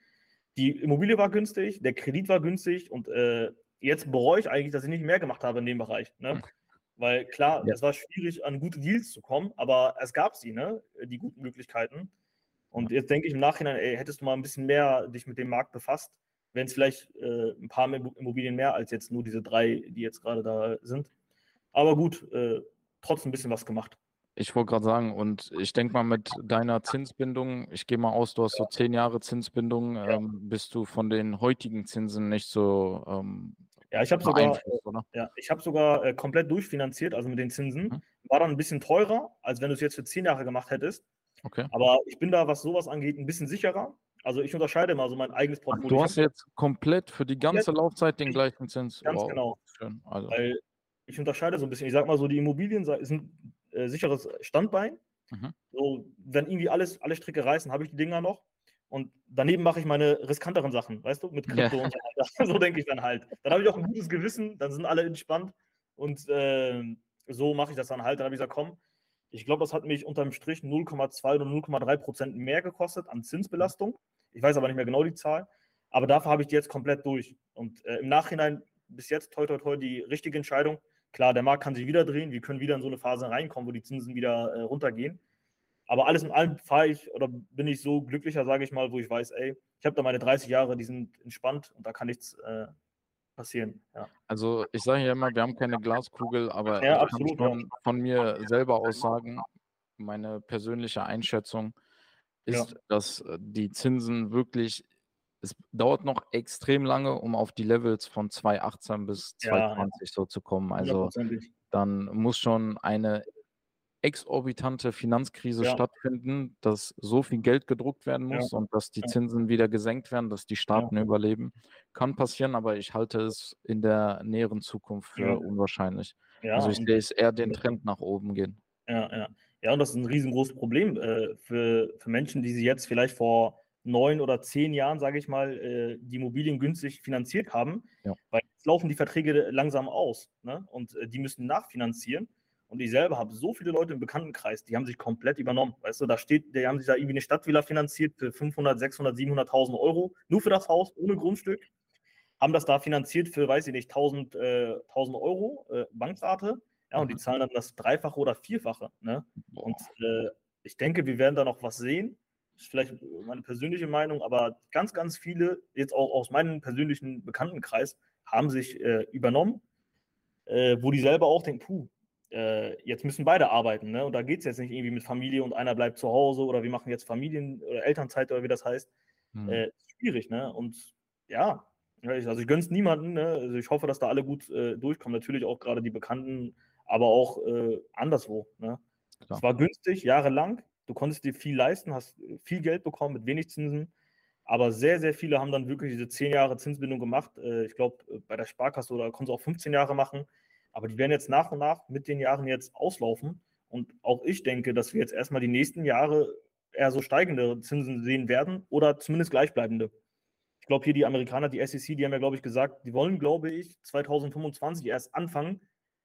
Die Immobilie war günstig, der Kredit war günstig und äh, jetzt bereue ich eigentlich, dass ich nicht mehr gemacht habe in dem Bereich. Ne? Weil klar, ja. es war schwierig, an gute Deals zu kommen, aber es gab sie, ne? die guten Möglichkeiten. Und jetzt denke ich im Nachhinein, ey, hättest du mal ein bisschen mehr dich mit dem Markt befasst, wenn es vielleicht äh, ein paar Immobilien mehr als jetzt nur diese drei, die jetzt gerade da sind. Aber gut, äh, trotzdem ein bisschen was gemacht. Ich wollte gerade sagen, und ich denke mal mit deiner Zinsbindung, ich gehe mal aus, du hast so zehn Jahre Zinsbindung, ja. ähm, bist du von den heutigen Zinsen nicht so ähm, ja, ich habe sogar, ja, ich hab sogar äh, komplett durchfinanziert, also mit den Zinsen. Mhm. War dann ein bisschen teurer, als wenn du es jetzt für zehn Jahre gemacht hättest. Okay. Aber ich bin da, was sowas angeht, ein bisschen sicherer. Also ich unterscheide mal so mein eigenes Portfolio. du hast jetzt komplett für die ganze komplett Laufzeit den gleichen Zins. Ganz wow. genau. Schön. Also. Weil ich unterscheide so ein bisschen. Ich sag mal so, die Immobilien sind äh, sicheres Standbein. Mhm. So, wenn irgendwie alles, alle Stricke reißen, habe ich die Dinger noch. Und daneben mache ich meine riskanteren Sachen, weißt du, mit Krypto ja. und so weiter. So denke ich dann halt. Dann habe ich auch ein gutes Gewissen, dann sind alle entspannt. Und äh, so mache ich das dann halt. Dann habe ich gesagt, komm, ich glaube, das hat mich unterm Strich 0,2 oder 0,3 Prozent mehr gekostet an Zinsbelastung. Ich weiß aber nicht mehr genau die Zahl. Aber dafür habe ich die jetzt komplett durch. Und äh, im Nachhinein bis jetzt toi toi toi die richtige Entscheidung. Klar, der Markt kann sich wieder drehen. Wir können wieder in so eine Phase reinkommen, wo die Zinsen wieder äh, runtergehen. Aber alles in allem fahre ich oder bin ich so glücklicher, sage ich mal, wo ich weiß, ey, ich habe da meine 30 Jahre, die sind entspannt und da kann nichts äh, passieren. Ja. Also ich sage ja immer, wir haben keine Glaskugel, aber ja, ich absolut, kann schon von mir selber aus sagen, meine persönliche Einschätzung ist, ja. dass die Zinsen wirklich, es dauert noch extrem lange, um auf die Levels von 2018 bis 2020 so zu kommen. Also dann muss schon eine exorbitante Finanzkrise ja. stattfinden, dass so viel Geld gedruckt werden muss ja. und dass die Zinsen wieder gesenkt werden, dass die Staaten ja. überleben. Kann passieren, aber ich halte es in der näheren Zukunft für unwahrscheinlich. also ich sehe es eher den Trend nach oben gehen. Ja, ja. Ja, und das ist ein riesengroßes Problem äh, für, für Menschen, die sie jetzt vielleicht vor neun oder zehn Jahren, sage ich mal, äh, die Immobilien günstig finanziert haben, weil jetzt laufen die Verträge langsam aus ne? und äh, die müssen nachfinanzieren. Und ich selber habe so viele Leute im Bekanntenkreis, die haben sich komplett übernommen. Weißt du, da steht, die haben sich da irgendwie eine Stadtvilla finanziert für 500, 600, 700.000 Euro, nur für das Haus, ohne Grundstück. Haben das da finanziert für, weiß ich nicht, 1000, äh, 1000 Euro äh, Bankrate. Ja, und die mhm. zahlen dann das Dreifache oder Vierfache. Ne? Und äh, ich denke, wir werden da noch was sehen. Das ist vielleicht meine persönliche Meinung, aber ganz, ganz viele, jetzt auch aus meinem persönlichen Bekanntenkreis, haben sich äh, übernommen, äh, wo die selber auch denken, puh, äh, jetzt müssen beide arbeiten. Ne? Und da geht es jetzt nicht irgendwie mit Familie und einer bleibt zu Hause oder wir machen jetzt Familien- oder Elternzeit oder wie das heißt. Hm. Äh, schwierig, ne? Und ja, also ich gönne es niemanden. Ne? Also ich hoffe, dass da alle gut äh, durchkommen. Natürlich auch gerade die Bekannten, aber auch äh, anderswo. Ne? Es war günstig, jahrelang. Du konntest dir viel leisten, hast viel Geld bekommen mit wenig Zinsen. Aber sehr, sehr viele haben dann wirklich diese 10 Jahre Zinsbindung gemacht. Äh, ich glaube, äh, bei der Sparkasse oder konntest du auch 15 Jahre machen. Aber die werden jetzt nach und nach mit den Jahren jetzt auslaufen. Und auch ich denke, dass wir jetzt erstmal die nächsten Jahre eher so steigende Zinsen sehen werden oder zumindest gleichbleibende. Ich glaube, hier die Amerikaner, die SEC, die haben ja, glaube ich, gesagt, die wollen, glaube ich, 2025 erst anfangen,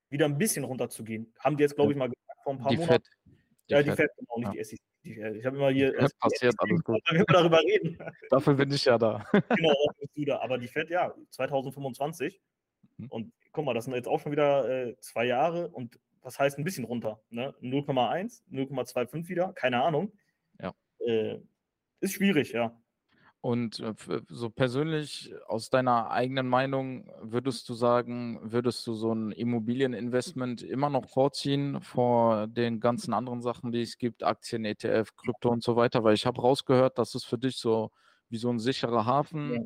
wieder ein bisschen runterzugehen. Haben die jetzt, glaube ich, mal gesagt vor ein paar die Monaten. Fed. Die ja, die Fed, genau, nicht ja. die SEC. Ich habe immer hier. Das passiert alles gut. Wir darüber reden. Dafür bin ich ja da. genau, auch bist du da. Aber die Fed, ja, 2025. Mhm. Und guck mal, das sind jetzt auch schon wieder äh, zwei Jahre. Und was heißt ein bisschen runter? Ne? 0,1, 0,25 wieder, keine Ahnung. Ja. Äh, ist schwierig, ja. Und äh, so persönlich aus deiner eigenen Meinung würdest du sagen, würdest du so ein Immobilieninvestment immer noch vorziehen vor den ganzen anderen Sachen, die es gibt, Aktien, ETF, Krypto und so weiter? Weil ich habe rausgehört, dass es für dich so wie so ein sicherer Hafen, ja.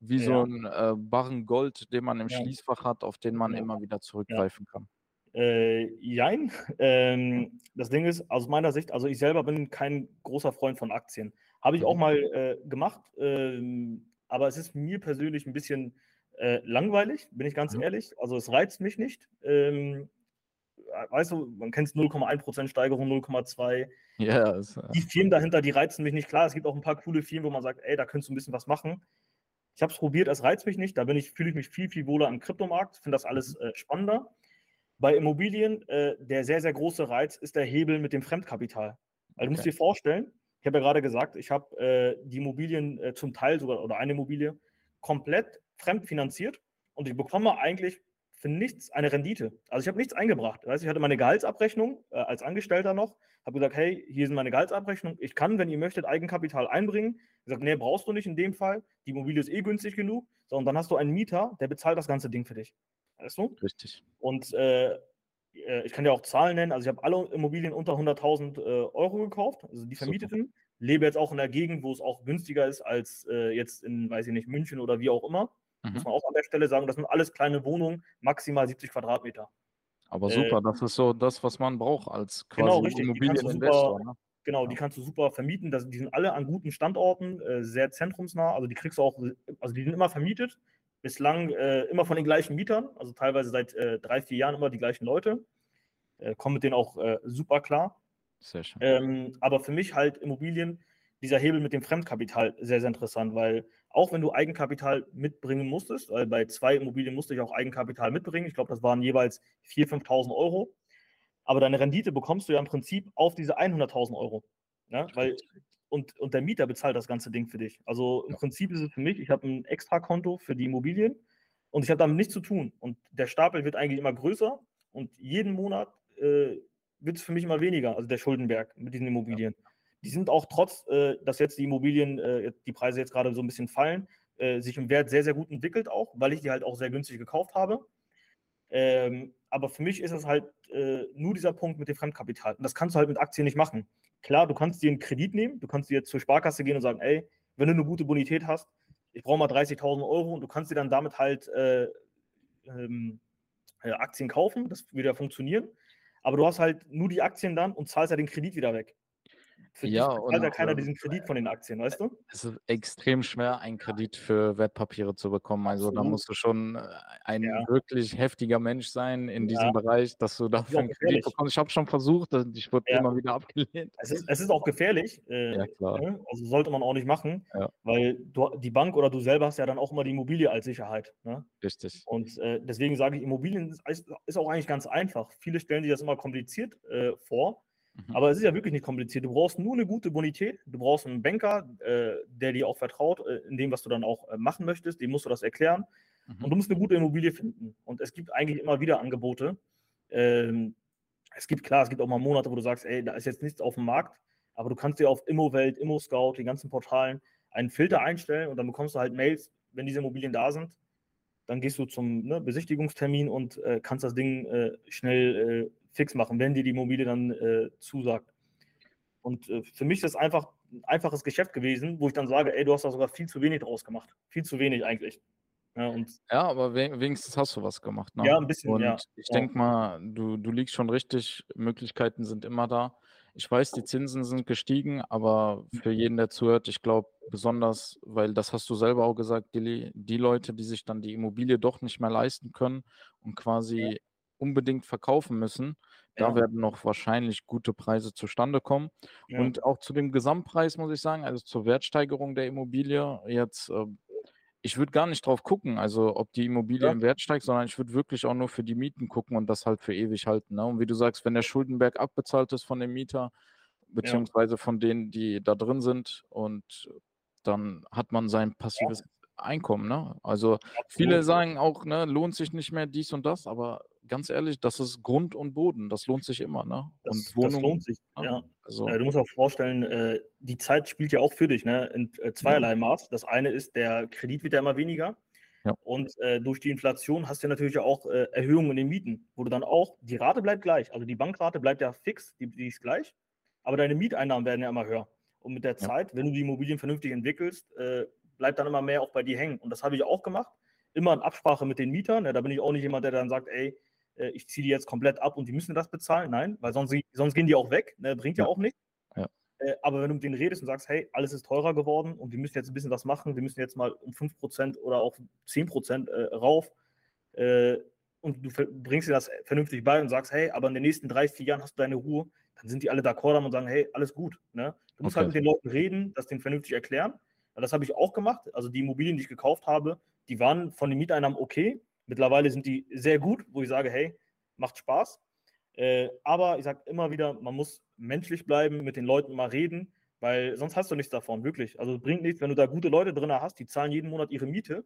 Wie ja. so ein äh, Barren Gold, den man im ja. Schließfach hat, auf den man immer wieder zurückgreifen kann. Äh, jein. Ähm, das Ding ist, aus meiner Sicht, also ich selber bin kein großer Freund von Aktien. Habe ich auch mhm. mal äh, gemacht, ähm, aber es ist mir persönlich ein bisschen äh, langweilig, bin ich ganz mhm. ehrlich. Also es reizt mich nicht. Ähm, weißt du, man kennt es 0,1% Steigerung, 0,2. Ja, yes, Die Firmen dahinter, die reizen mich nicht. Klar, es gibt auch ein paar coole Firmen, wo man sagt, ey, da könntest du ein bisschen was machen. Ich habe es probiert, es reizt mich nicht. Da bin ich, fühle ich mich viel, viel wohler am Kryptomarkt, finde das alles mhm. äh, spannender. Bei Immobilien, äh, der sehr, sehr große Reiz ist der Hebel mit dem Fremdkapital. Also okay. du musst dir vorstellen, ich habe ja gerade gesagt, ich habe äh, die Immobilien äh, zum Teil sogar oder eine Immobilie komplett fremdfinanziert und ich bekomme eigentlich für nichts eine Rendite. Also ich habe nichts eingebracht. Das heißt, ich hatte meine Gehaltsabrechnung äh, als Angestellter noch, habe gesagt, hey, hier sind meine Gehaltsabrechnung. Ich kann, wenn ihr möchtet, Eigenkapital einbringen. Ich gesagt, nee, brauchst du nicht in dem Fall. Die Immobilie ist eh günstig genug. So, und dann hast du einen Mieter, der bezahlt das ganze Ding für dich. Weißt du? Richtig. Und äh, äh, ich kann dir auch Zahlen nennen, also ich habe alle Immobilien unter 100.000 äh, Euro gekauft, also die vermieteten. Super. Lebe jetzt auch in der Gegend, wo es auch günstiger ist als äh, jetzt in, weiß ich nicht, München oder wie auch immer. Mhm. Muss man auch an der Stelle sagen, das sind alles kleine Wohnungen, maximal 70 Quadratmeter. Aber super, äh, das ist so das, was man braucht als quasi genau, richtig. Immobilieninvestor. Ne? Genau, die kannst du super vermieten. Das, die sind alle an guten Standorten, äh, sehr zentrumsnah. Also die kriegst du auch, also die sind immer vermietet bislang äh, immer von den gleichen Mietern, also teilweise seit äh, drei, vier Jahren immer die gleichen Leute. Äh, kommen mit denen auch äh, super klar. Sehr schön. Ähm, aber für mich halt Immobilien, dieser Hebel mit dem Fremdkapital sehr, sehr interessant, weil auch wenn du Eigenkapital mitbringen musstest, weil bei zwei Immobilien musste ich auch Eigenkapital mitbringen, ich glaube, das waren jeweils 4.000, 5.000 Euro, aber deine Rendite bekommst du ja im Prinzip auf diese 100.000 Euro. Ja? Weil und, und der Mieter bezahlt das ganze Ding für dich. Also im ja. Prinzip ist es für mich, ich habe ein Extrakonto für die Immobilien und ich habe damit nichts zu tun. Und der Stapel wird eigentlich immer größer und jeden Monat äh, wird es für mich immer weniger, also der Schuldenberg mit diesen Immobilien. Ja. Die sind auch trotz, äh, dass jetzt die Immobilien, äh, die Preise jetzt gerade so ein bisschen fallen, äh, sich im Wert sehr, sehr gut entwickelt auch, weil ich die halt auch sehr günstig gekauft habe. Ähm, aber für mich ist es halt äh, nur dieser Punkt mit dem Fremdkapital. Und das kannst du halt mit Aktien nicht machen. Klar, du kannst dir einen Kredit nehmen, du kannst dir zur Sparkasse gehen und sagen, ey, wenn du eine gute Bonität hast, ich brauche mal 30.000 Euro und du kannst dir dann damit halt äh, ähm, äh, Aktien kaufen, das wird ja funktionieren. Aber du hast halt nur die Aktien dann und zahlst ja den Kredit wieder weg. Für ja, dich zahlt ja keiner diesen Kredit von den Aktien, weißt du? Es ist extrem schwer, einen Kredit für Wertpapiere zu bekommen. Also Absolut. da musst du schon äh, ein ja. wirklich heftiger Mensch sein in diesem ja. Bereich, dass du dafür einen Kredit bekommst. Ich habe schon versucht, ich wurde immer wieder abgelehnt. Es ist, es ist auch gefährlich. Äh, ja, klar. Ne? Also sollte man auch nicht machen, weil du, die Bank oder du selber hast ja dann auch immer die Immobilie als Sicherheit. Ne? Richtig. Und äh, deswegen sage ich, Immobilien ist, ist, auch eigentlich ganz einfach. Viele stellen sich das immer kompliziert äh, vor. Mhm. Aber es ist ja wirklich nicht kompliziert. Du brauchst nur eine gute Bonität. Du brauchst einen Banker, äh, der dir auch vertraut äh, in dem, was du dann auch äh, machen möchtest. Dem musst du das erklären. Mhm. Und du musst eine gute Immobilie finden. Und es gibt eigentlich immer wieder Angebote. Ähm, es gibt klar, es gibt auch mal Monate, wo du sagst, ey, da ist jetzt nichts auf dem Markt. Aber du kannst dir auf Immowelt, ImmoScout, die ganzen Portalen einen Filter einstellen und dann bekommst du halt Mails, wenn diese Immobilien da sind. Dann gehst du zum ne, Besichtigungstermin und äh, kannst das Ding äh, schnell äh, fix machen, wenn dir die Immobilie dann äh, zusagt. Und äh, für mich ist das einfach ein einfaches Geschäft gewesen, wo ich dann sage, ey, du hast da sogar viel zu wenig draus gemacht. Viel zu wenig eigentlich. Ja, ja aber wenigstens hast du was gemacht. Ne? Ja, ein bisschen, und ja. Ich denke mal, du, du liegst schon richtig, Möglichkeiten sind immer da. Ich weiß, die Zinsen sind gestiegen, aber für jeden, der zuhört, ich glaube, besonders, weil das hast du selber auch gesagt, die, die Leute, die sich dann die Immobilie doch nicht mehr leisten können und quasi. Unbedingt verkaufen müssen, da werden noch wahrscheinlich gute Preise zustande kommen. Ja. Und auch zu dem Gesamtpreis muss ich sagen, also zur Wertsteigerung der Immobilie, jetzt, äh, ich würde gar nicht drauf gucken, also ob die Immobilie ja. im Wert steigt, sondern ich würde wirklich auch nur für die Mieten gucken und das halt für ewig halten. Ne? Und wie du sagst, wenn der Schuldenberg abbezahlt ist von dem Mieter, beziehungsweise ja. von denen, die da drin sind und dann hat man sein passives Einkommen. Ne? Also viele sagen auch, ne, lohnt sich nicht mehr dies und das, aber ganz ehrlich, das ist Grund und Boden. Das lohnt sich immer. Ne? Das, und Wohnung, das lohnt sich. Ne? Ja. Also, äh, du musst auch vorstellen, äh, die Zeit spielt ja auch für dich ne? in äh, zweierlei Maß. Das eine ist, der Kredit wird ja immer weniger. Ja. Und äh, durch die Inflation hast du natürlich auch äh, Erhöhungen in den Mieten, wo du dann auch, die Rate bleibt gleich. Also die Bankrate bleibt ja fix, die, die ist gleich, aber deine Mieteinnahmen werden ja immer höher. Und mit der Zeit, wenn du die Immobilien vernünftig entwickelst, äh, bleibt dann immer mehr auch bei dir hängen. Und das habe ich auch gemacht. Immer in Absprache mit den Mietern. Ja, da bin ich auch nicht jemand, der dann sagt, ey, äh, ich ziehe die jetzt komplett ab und die müssen das bezahlen. Nein, weil sonst, sonst gehen die auch weg. Ne? Bringt ja, ja auch nichts. Ja. Äh, aber wenn du mit denen redest und sagst, hey, alles ist teurer geworden und wir müssen jetzt ein bisschen was machen, wir müssen jetzt mal um 5% oder auch 10% äh, rauf äh, und du bringst dir das vernünftig bei und sagst, hey, aber in den nächsten drei, vier Jahren hast du deine Ruhe, dann sind die alle d'accord und sagen, hey, alles gut. Ne? Du musst okay. halt mit den Leuten reden, das denen vernünftig erklären. Das habe ich auch gemacht. Also die Immobilien, die ich gekauft habe, die waren von den Mieteinnahmen okay. Mittlerweile sind die sehr gut, wo ich sage, hey, macht Spaß. Äh, aber ich sage immer wieder, man muss menschlich bleiben, mit den Leuten mal reden, weil sonst hast du nichts davon, wirklich. Also es bringt nichts, wenn du da gute Leute drin hast, die zahlen jeden Monat ihre Miete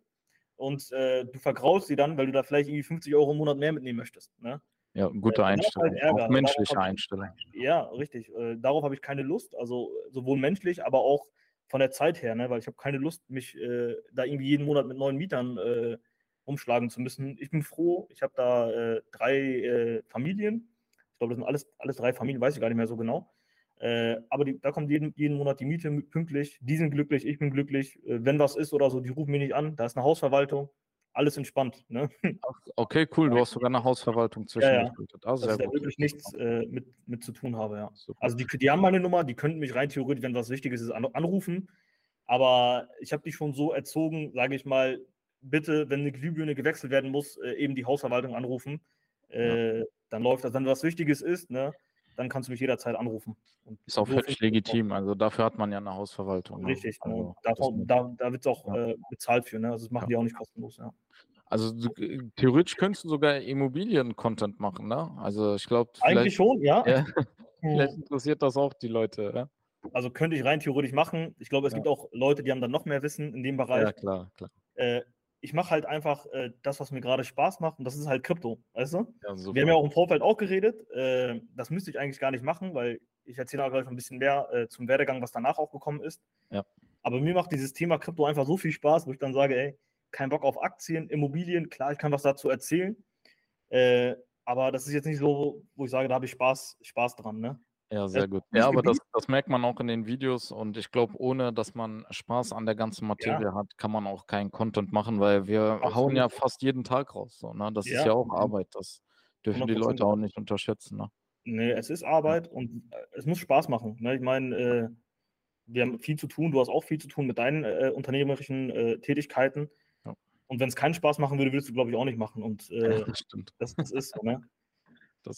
und äh, du vergraust sie dann, weil du da vielleicht irgendwie 50 Euro im Monat mehr mitnehmen möchtest. Ne? Ja, gute halt Einstellung. Halt auch menschliche Einstellung. Ja, richtig. Äh, darauf habe ich keine Lust. Also sowohl menschlich, aber auch von der Zeit her, ne? weil ich habe keine Lust, mich äh, da irgendwie jeden Monat mit neuen Mietern äh, umschlagen zu müssen. Ich bin froh, ich habe da äh, drei äh, Familien. Ich glaube, das sind alles, alles drei Familien, weiß ich gar nicht mehr so genau. Äh, aber die, da kommt jeden, jeden Monat die Miete pünktlich. Die sind glücklich, ich bin glücklich. Äh, wenn was ist oder so, die rufen mich nicht an. Da ist eine Hausverwaltung alles entspannt. Ne? Okay, cool. Du hast sogar eine Hausverwaltung zwischen. Ja, ja. Also Dass ich da wirklich nichts äh, mit, mit zu tun habe, ja. Super. Also die, die haben meine Nummer, die könnten mich rein theoretisch, wenn was Wichtiges ist, anrufen. Aber ich habe die schon so erzogen, sage ich mal, bitte, wenn eine Glühbirne gewechselt werden muss, äh, eben die Hausverwaltung anrufen. Äh, ja. Dann läuft das. Wenn was Wichtiges ist, ne, dann kannst du mich jederzeit anrufen. Und ist auch so völlig legitim. Also dafür hat man ja eine Hausverwaltung. Ne? Richtig, ne? also, davon, da, da wird es auch ja. äh, bezahlt für. Ne? Also das machen ja. die auch nicht kostenlos. Ja. Also du, theoretisch könntest du sogar Immobilien-Content machen, ne? Also ich glaube. Eigentlich schon, ja. vielleicht interessiert das auch die Leute? Also könnte ich rein theoretisch machen. Ich glaube, es gibt auch Leute, die haben dann noch mehr Wissen in dem Bereich. Ja, klar, klar. Äh, ich mache halt einfach äh, das, was mir gerade Spaß macht, und das ist halt Krypto, weißt du? Ja, Wir haben ja auch im Vorfeld auch geredet. Äh, das müsste ich eigentlich gar nicht machen, weil ich erzähle gleich ein bisschen mehr äh, zum Werdegang, was danach auch gekommen ist. Ja. Aber mir macht dieses Thema Krypto einfach so viel Spaß, wo ich dann sage, ey, kein Bock auf Aktien, Immobilien, klar, ich kann was dazu erzählen. Äh, aber das ist jetzt nicht so, wo ich sage, da habe ich Spaß, Spaß dran, ne? Ja, sehr gut. Ja, aber das, das merkt man auch in den Videos und ich glaube, ohne dass man Spaß an der ganzen Materie ja. hat, kann man auch keinen Content machen, weil wir Absolut. hauen ja fast jeden Tag raus. So, ne? Das ja. ist ja auch Arbeit, das dürfen die Leute auch nicht unterschätzen. Ne? Nee, es ist Arbeit ja. und äh, es muss Spaß machen. Ne? Ich meine, äh, wir haben viel zu tun, du hast auch viel zu tun mit deinen äh, unternehmerischen äh, Tätigkeiten. Und wenn es keinen Spaß machen würde, würdest du, glaube ich, auch nicht machen. Und äh, das, das, das, ist so, ne?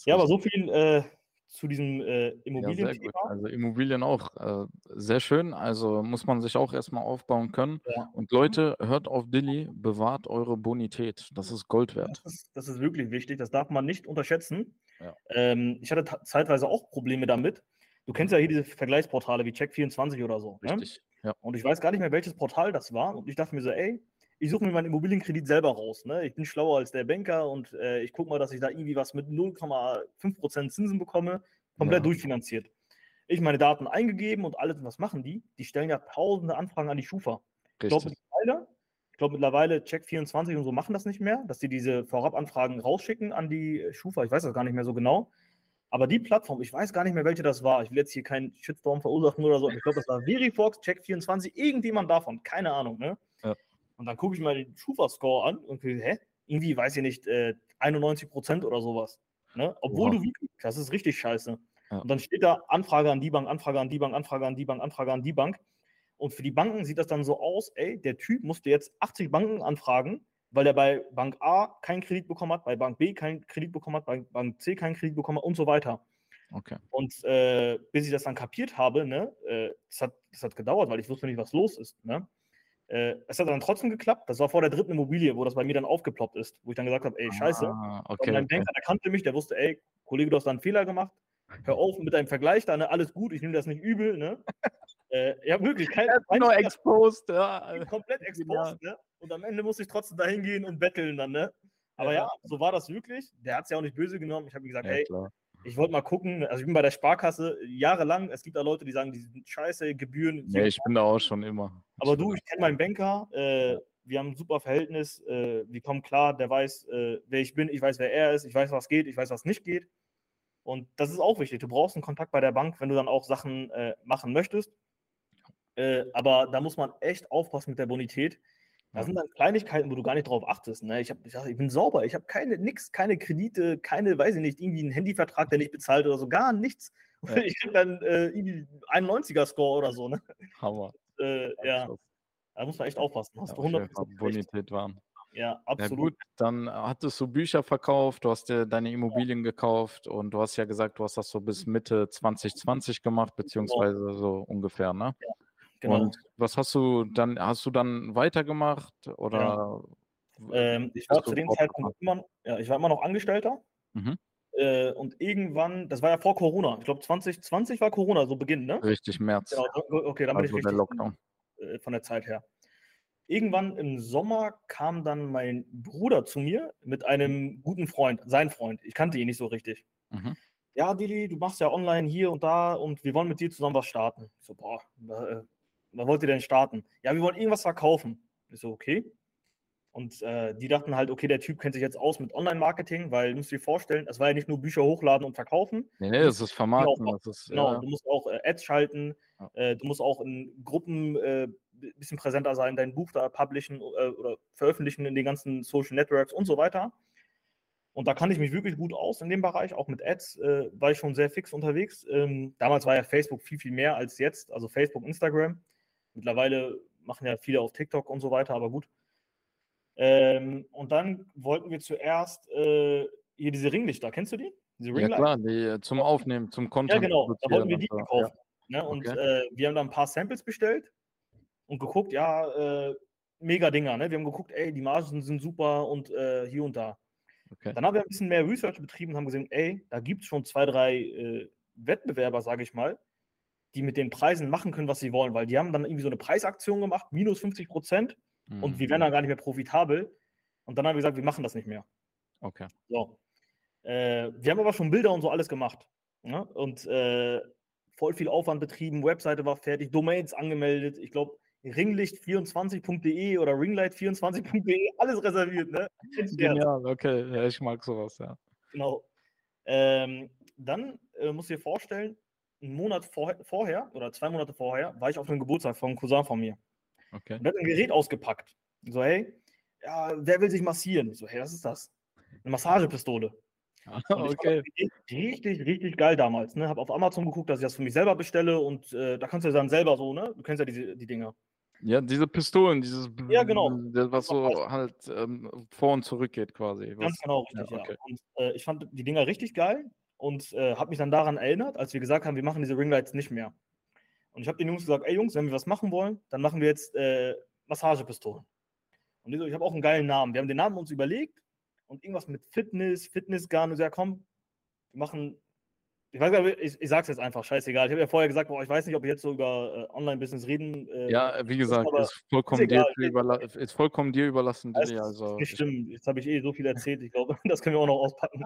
ja, aber so viel äh, zu diesem äh, Immobilien. Ja, also Immobilien auch äh, sehr schön. Also muss man sich auch erstmal aufbauen können. Ja. Und Leute, hört auf Dilly, bewahrt eure Bonität. Das ist Gold wert. Das ist, das ist wirklich wichtig. Das darf man nicht unterschätzen. Ja. Ähm, ich hatte zeitweise auch Probleme damit. Du kennst ja hier diese Vergleichsportale wie Check24 oder so. Ne? Richtig. Ne? Ja. Und ich weiß gar nicht mehr, welches Portal das war. Und ich dachte mir so, ey, ich suche mir meinen Immobilienkredit selber raus. Ne? Ich bin schlauer als der Banker und äh, ich gucke mal, dass ich da irgendwie was mit 0,5% Zinsen bekomme, komplett ja. durchfinanziert. Ich meine Daten eingegeben und alles, was machen die? Die stellen ja tausende Anfragen an die Schufa. Ich glaube mittlerweile, glaub, mittlerweile Check24 und so machen das nicht mehr, dass sie diese Vorabanfragen rausschicken an die Schufa. Ich weiß das gar nicht mehr so genau. Aber die Plattform, ich weiß gar nicht mehr, welche das war. Ich will jetzt hier keinen Shitstorm verursachen oder so. Ich glaube, das war Verifox, Check24, irgendjemand davon. Keine Ahnung. Ne? Und dann gucke ich mal den Schufa-Score an und denke, hä? Irgendwie, weiß ich nicht, äh, 91 Prozent oder sowas. Ne? Obwohl wow. du wirklich, das ist richtig scheiße. Ja. Und dann steht da Anfrage an die Bank, Anfrage an die Bank, Anfrage an die Bank, Anfrage an die Bank. Und für die Banken sieht das dann so aus, ey, der Typ musste jetzt 80 Banken anfragen, weil er bei Bank A keinen Kredit bekommen hat, bei Bank B keinen Kredit bekommen hat, bei Bank C keinen Kredit bekommen hat und so weiter. Okay. Und äh, bis ich das dann kapiert habe, ne, äh, das, hat, das hat gedauert, weil ich wusste nicht, was los ist. Ne? Äh, es hat dann trotzdem geklappt. Das war vor der dritten Immobilie, wo das bei mir dann aufgeploppt ist, wo ich dann gesagt habe, ey, scheiße. Ah, okay, und mein okay. Banker, der kannte mich, der wusste, ey, Kollege, du hast da einen Fehler gemacht. Hör auf mit deinem Vergleich da, ne? alles gut, ich nehme das nicht übel. Ne? äh, ja, wirklich. Kein, kein Nur exposed, ja. komplett exposed. Ne? Und am Ende musste ich trotzdem dahin gehen und betteln dann. Ne? Aber ja. ja so war das wirklich. Der hat es ja auch nicht böse genommen. Ich habe gesagt, Ja, ey, klar. Ich wollte mal gucken. Also ich bin bei der Sparkasse jahrelang. Es gibt da Leute, die sagen, die sind scheiße, Gebühren. Nee, ich bin da auch schon immer. Aber du, ich kenne meinen Banker. Äh, wir haben ein super Verhältnis. Äh, wir kommen klar. Der weiß, äh, wer ich bin. Ich weiß, wer er ist. Ich weiß, was geht. Ich weiß, was nicht geht. Und das ist auch wichtig. Du brauchst einen Kontakt bei der Bank, wenn du dann auch Sachen äh, machen möchtest. Äh, aber da muss man echt aufpassen mit der Bonität. Da Ja. sind dann Kleinigkeiten, wo du gar nicht drauf achtest. Ne? Ich, hab, ich, ich bin sauber. Ich habe keine nix, keine Kredite, keine, weiß ich nicht, irgendwie einen Handyvertrag, der nicht bezahlt oder so, gar nichts. Ja. Ich krieg dann äh, irgendwie 91er-Score oder so. Ne? Hammer. Äh, ja, da muss man echt aufpassen. Hast Ja, du auf jeden 100% Fall recht. Bonität waren. Ja, Ja absolut. gut, dann hattest du Bücher verkauft, du hast dir deine Immobilien gekauft und du hast ja gesagt, du hast das so bis Mitte 2020 gemacht, beziehungsweise so ungefähr, ne? Genau. Und was hast du dann, hast du dann weitergemacht oder Ähm, ich war zu dem Zeitpunkt immer, ja, ich war immer noch Angestellter. Mhm. Äh, und irgendwann, das war ja vor Corona. Ich glaube, 2020 war Corona, so Beginn, ne? richtig März, Genau, okay, dann bin also ich der richtig Lockdown? äh, von der Zeit her. Irgendwann im Sommer kam dann mein Bruder zu mir mit einem guten Freund, sein Freund. Ich kannte ihn nicht so richtig. Mhm. Ja, Dili, du machst ja online hier und da und wir wollen mit dir zusammen was starten. Ich so, boah, äh, was wollt ihr denn starten? Ja, wir wollen irgendwas verkaufen. Ich so, okay. Und äh, die dachten halt, okay, der Typ kennt sich jetzt aus mit Online-Marketing, weil du musst dir vorstellen, es war ja nicht nur Bücher hochladen und verkaufen. Nee, nee, das ist Vermarkten, das ist, Genau, ja, du musst auch äh, Ads schalten, Ja. äh, du musst auch in Gruppen äh, ein bisschen präsenter sein, dein Buch da publishen äh, oder veröffentlichen in den ganzen Social Networks und so weiter. Und da kannte ich mich wirklich gut aus in dem Bereich, auch mit Ads äh, war ich schon sehr fix unterwegs. Ähm, damals war ja Facebook viel, viel mehr als jetzt, also Facebook, Instagram. Mittlerweile machen ja viele auf TikTok und so weiter, aber gut. Ähm, und dann wollten wir zuerst äh, hier diese Ringlichter, kennst du die? Diese ja klar, die äh, zum Aufnehmen, zum Ja, Content genau. Da wollten wir die so. verkaufen. Ne? Und Okay. äh, wir haben da ein paar Samples bestellt und geguckt, ja, äh, mega Dinger. Ne? Wir haben geguckt, ey, die Margen sind super und äh, hier und da. Okay. Dann haben wir ein bisschen mehr Research betrieben und haben gesehen, ey, da gibt es schon zwei, drei äh, Wettbewerber, sage ich mal, die mit den Preisen machen können, was sie wollen, weil die haben dann irgendwie so eine Preisaktion gemacht, minus 50 Prozent und Mhm. wir wären dann gar nicht mehr profitabel. Und dann haben wir gesagt, wir machen das nicht mehr. Okay. So. Äh, wir haben aber schon Bilder und so alles gemacht. Ne? Und äh, voll viel Aufwand betrieben, Webseite war fertig, Domains angemeldet. Ich glaube, ringlicht24.de oder ringlight24.de, alles reserviert. Ne? Genial, okay, ja, ich mag sowas, ja. Genau. Ähm, dann äh, musst du dir vorstellen, einen Monat vor, vorher oder zwei Monate vorher war ich auf einem Geburtstag von einem Cousin von mir. Okay. Und hat ein Gerät ausgepackt. So, hey, ja, wer will sich massieren? So, hey, was ist das? Eine Massagepistole. Fand okay. Richtig, richtig geil damals. Ne? Habe auf Amazon geguckt, dass ich das für mich selber bestelle und äh, da kannst du dann selber so, ne? Du kennst ja diese, die Dinger. Ja, diese Pistolen, dieses, Ja, genau. das, was so halt ähm, vor und zurück geht quasi. Ganz Was, genau, richtig, ja. okay. Und äh, ich fand die Dinger richtig geil und äh, habe mich dann daran erinnert, als wir gesagt haben, wir machen diese Ringlights nicht mehr. Und ich habe den Jungs gesagt, ey Jungs, wenn wir was machen wollen, dann machen wir jetzt äh, Massagepistolen. Und die so, ich habe auch einen geilen Namen. Wir haben den Namen uns überlegt und irgendwas mit Fitness, Fitnessgarn. Und so, ja komm, wir machen, ich weiß ich, ich sag's jetzt einfach, scheißegal. Ich habe ja vorher gesagt, boah, ich weiß nicht, ob wir jetzt so über äh, Online-Business reden. Äh, Ja, wie gesagt, ist vollkommen, dir, egal. zu überla ist vollkommen dir überlassen, Das ist also stimmt. Jetzt habe ich eh so viel erzählt. Ich glaube, das können wir auch noch auspacken.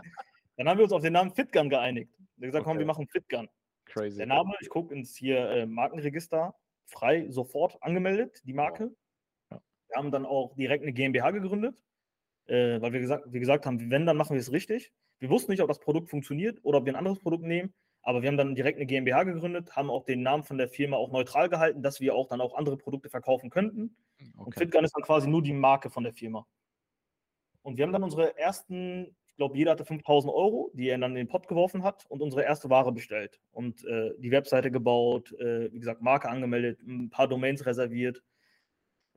Dann haben wir uns auf den Namen Fitgun geeinigt. Wir haben gesagt, komm, Okay. wir machen Fitgun. crazy. Der Name, ich gucke ins hier äh, Markenregister, frei sofort angemeldet, die Marke. Ja. Wir haben dann auch direkt eine GmbH gegründet, äh, weil wir gesagt, wir gesagt haben, wenn, dann machen wir es richtig. Wir wussten nicht, ob das Produkt funktioniert oder ob wir ein anderes Produkt nehmen, aber wir haben dann direkt eine GmbH gegründet, haben auch den Namen von der Firma auch neutral gehalten, dass wir auch dann auch andere Produkte verkaufen könnten. Und Okay. Fitgun ist dann quasi nur die Marke von der Firma. Und wir haben dann unsere ersten, ich glaube, jeder hatte 5000 Euro, die er dann in den Pott geworfen hat und unsere erste Ware bestellt. Und äh, die Webseite gebaut, äh, wie gesagt, Marke angemeldet, ein paar Domains reserviert.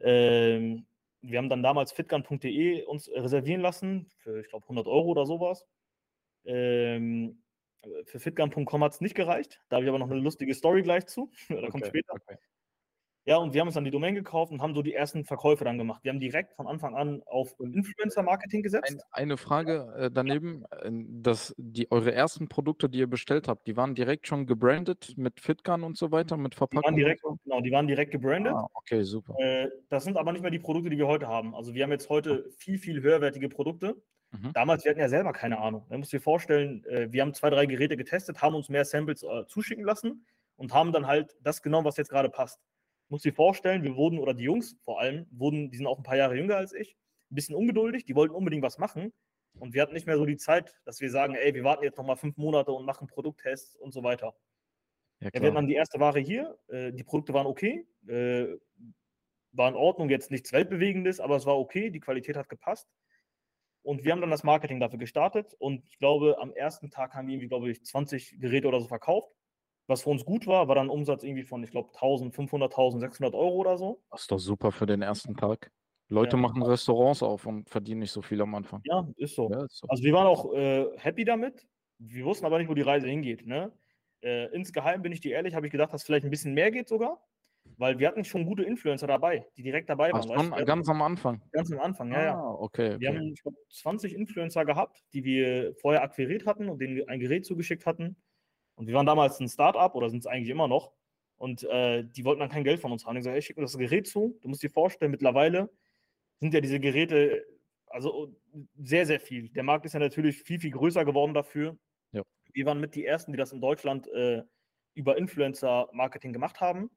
Ähm, wir haben dann damals fitgun.de uns reservieren lassen für, ich glaube, 100 Euro oder sowas. Ähm, für fitgun.com hat es nicht gereicht. Da habe ich aber noch eine lustige Story gleich zu. da okay, kommt später. Okay. Ja, und wir haben uns dann die Domain gekauft und haben so die ersten Verkäufe dann gemacht. Wir haben direkt von Anfang an auf Influencer-Marketing gesetzt. Ein, eine Frage äh, daneben, ja. Äh, dass die eure ersten Produkte, die ihr bestellt habt, die waren direkt schon gebrandet mit Fitgun und so weiter, mit Verpackung? Die waren direkt, genau, die waren direkt gebrandet. Ah, okay, super. Äh, das sind aber nicht mehr die Produkte, die wir heute haben. Also wir haben jetzt heute viel, viel höherwertige Produkte. Mhm. Damals, wir hatten ja selber keine Ahnung. Man muss sich vorstellen, äh, wir haben zwei, drei Geräte getestet, haben uns mehr Samples äh, zuschicken lassen und haben dann halt das genommen, was jetzt gerade passt muss dir vorstellen, wir wurden, oder die Jungs vor allem, wurden, die sind auch ein paar Jahre jünger als ich, ein bisschen ungeduldig, die wollten unbedingt was machen. Und wir hatten nicht mehr so die Zeit, dass wir sagen, ey, wir warten jetzt nochmal fünf Monate und machen Produkttests und so weiter. Ja, ja, wir hatten dann die erste Ware hier, äh, die Produkte waren okay, äh, war in Ordnung, jetzt nichts Weltbewegendes, aber es war okay, die Qualität hat gepasst. Und wir haben dann das Marketing dafür gestartet und ich glaube, am ersten Tag haben wir irgendwie, glaube ich, 20 Geräte oder so verkauft. Was für uns gut war, war dann Umsatz irgendwie von, ich glaube, 1500, 1600 Euro oder so. Das ist doch super für den ersten Tag. Leute ja. machen Restaurants auf und verdienen nicht so viel am Anfang. Ja, ist so. Ja, ist so. Also wir waren auch äh, happy damit. Wir wussten aber nicht, wo die Reise hingeht. Ne? Äh, insgeheim bin ich dir ehrlich, habe ich gedacht, dass vielleicht ein bisschen mehr geht sogar. Weil wir hatten schon gute Influencer dabei, die direkt dabei waren. Ach, schon, ganz am Anfang. Ganz am Anfang, ja, ah, ja. Okay, okay. Wir haben, ich glaube, 20 Influencer gehabt, die wir vorher akquiriert hatten und denen ein Gerät zugeschickt hatten. Und wir waren damals ein Startup oder sind es eigentlich immer noch. Und äh, die wollten dann kein Geld von uns haben. Ich gesagt, hey, schick mir das Gerät zu. Du musst dir vorstellen, mittlerweile sind ja diese Geräte also sehr, sehr viel. Der Markt ist ja natürlich viel, viel größer geworden dafür. Ja. Wir waren mit die Ersten, die das in Deutschland äh, über Influencer-Marketing gemacht haben.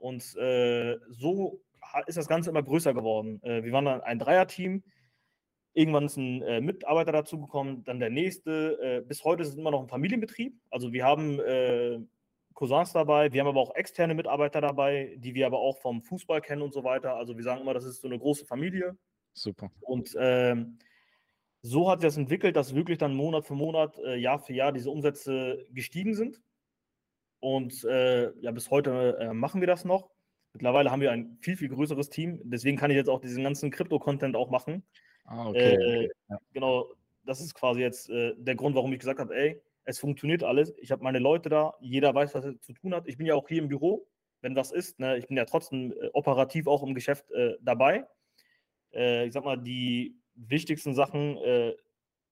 Und äh, so ist das Ganze immer größer geworden. Äh, wir waren dann ein Dreier-Team. Irgendwann ist ein äh, Mitarbeiter dazugekommen, dann der nächste. Äh, bis heute ist es immer noch ein Familienbetrieb. Also wir haben äh, Cousins dabei, wir haben aber auch externe Mitarbeiter dabei, die wir aber auch vom Fußball kennen und so weiter. Also wir sagen immer, das ist so eine große Familie. Super. Und ähm, so hat sich das entwickelt, dass wirklich dann Monat für Monat, äh, Jahr für Jahr diese Umsätze gestiegen sind. Und äh, ja, bis heute äh, machen wir das noch. Mittlerweile haben wir ein viel, viel größeres Team. Deswegen kann ich jetzt auch diesen ganzen Krypto-Content auch machen. Ah, okay. Äh, ja. Genau, das ist quasi jetzt äh, der Grund, warum ich gesagt habe, ey, es funktioniert alles. Ich habe meine Leute da, jeder weiß, was er zu tun hat. Ich bin ja auch hier im Büro, wenn was ist. Ne? Ich bin ja trotzdem äh, operativ auch im Geschäft äh, dabei. Ich sag mal, die wichtigsten Sachen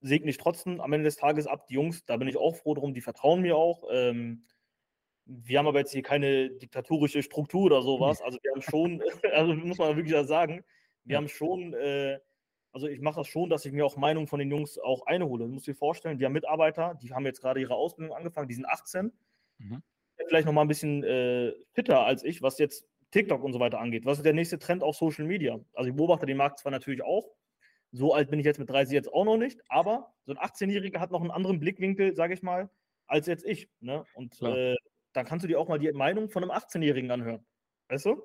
segne ich trotzdem am Ende des Tages ab. Die Jungs, da bin ich auch froh drum, die vertrauen mir auch. Ähm, wir haben aber jetzt hier keine diktatorische Struktur oder sowas. Also wir haben schon, also muss man wirklich sagen, wir haben schon äh, also ich mache das schon, dass ich mir auch Meinungen von den Jungs auch einhole. Du musst dir vorstellen, wir haben Mitarbeiter, die haben jetzt gerade ihre Ausbildung angefangen, die sind 18. Mhm. Vielleicht noch mal ein bisschen äh, fitter als ich, was jetzt TikTok und so weiter angeht. Was ist der nächste Trend auf Social Media? Also ich beobachte den Markt zwar natürlich auch. So alt bin ich jetzt mit 30 jetzt auch noch nicht, aber so ein 18-Jähriger hat noch einen anderen Blickwinkel, sage ich mal, als jetzt ich. Ne? Und äh, dann kannst du dir auch mal die Meinung von einem 18-Jährigen anhören. Weißt du?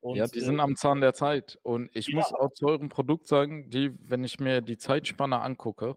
Und, ja, die sind äh, am Zahn der Zeit. Und ich ja. muss auch zu eurem Produkt sagen, die, wenn ich mir die Zeitspanne angucke,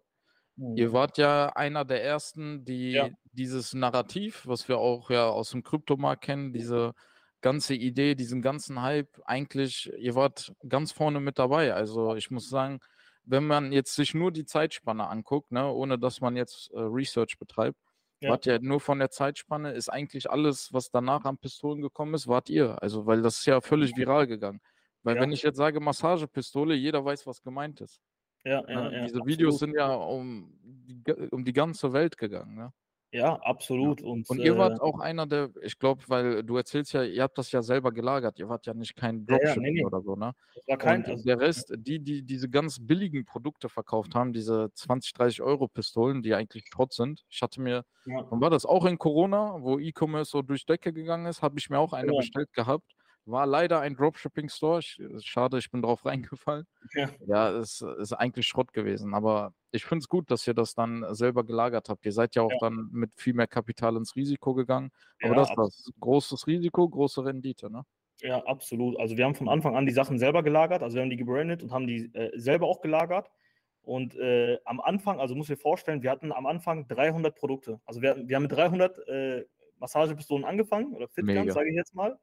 mhm. ihr wart ja einer der ersten, die ja. dieses Narrativ, was wir auch ja aus dem Kryptomarkt kennen, diese ganze Idee, diesen ganzen Hype, eigentlich, ihr wart ganz vorne mit dabei. Also ich muss sagen, wenn man jetzt sich nur die Zeitspanne anguckt, ne, ohne dass man jetzt äh, Research betreibt, ja. Wart ja nur von der Zeitspanne, ist eigentlich alles, was danach an Pistolen gekommen ist, wart ihr. Also, weil das ist ja völlig viral gegangen. Weil ja. wenn ich jetzt sage Massagepistole, jeder weiß, was gemeint ist. Ja, ja, ja Diese Videos sind ja um die, um die ganze Welt gegangen. Ne? Ja, absolut. Ja. Und, und ihr wart äh, auch einer der, ich glaube, weil du erzählst ja, ihr habt das ja selber gelagert, ihr wart ja nicht kein Dropshipping ja, ja, nee, nee. oder so, ne? Das war kein, und also, der Rest, die, die diese ganz billigen Produkte verkauft haben, diese 20, 30 Euro Pistolen, die eigentlich Schrott sind. Ich hatte mir, wann war das auch in Corona, wo E-Commerce so durch Decke gegangen ist, habe ich mir auch eine bestellt gehabt war leider ein Dropshipping-Store. Schade, ich bin drauf reingefallen. Ja, ja es ist eigentlich Schrott gewesen. Aber ich finde es gut, dass ihr das dann selber gelagert habt. Ihr seid ja auch ja. dann mit viel mehr Kapital ins Risiko gegangen. Aber ja, das war großes Risiko, große Rendite, ne? Ja, absolut. Also wir haben von Anfang an die Sachen selber gelagert. Also wir haben die gebrandet und haben die äh, selber auch gelagert. Und äh, am Anfang, also muss ich vorstellen, wir hatten am Anfang 300 Produkte. Also wir, wir haben mit 300 äh, Massagepistolen angefangen oder Fitguns, sage ich jetzt mal.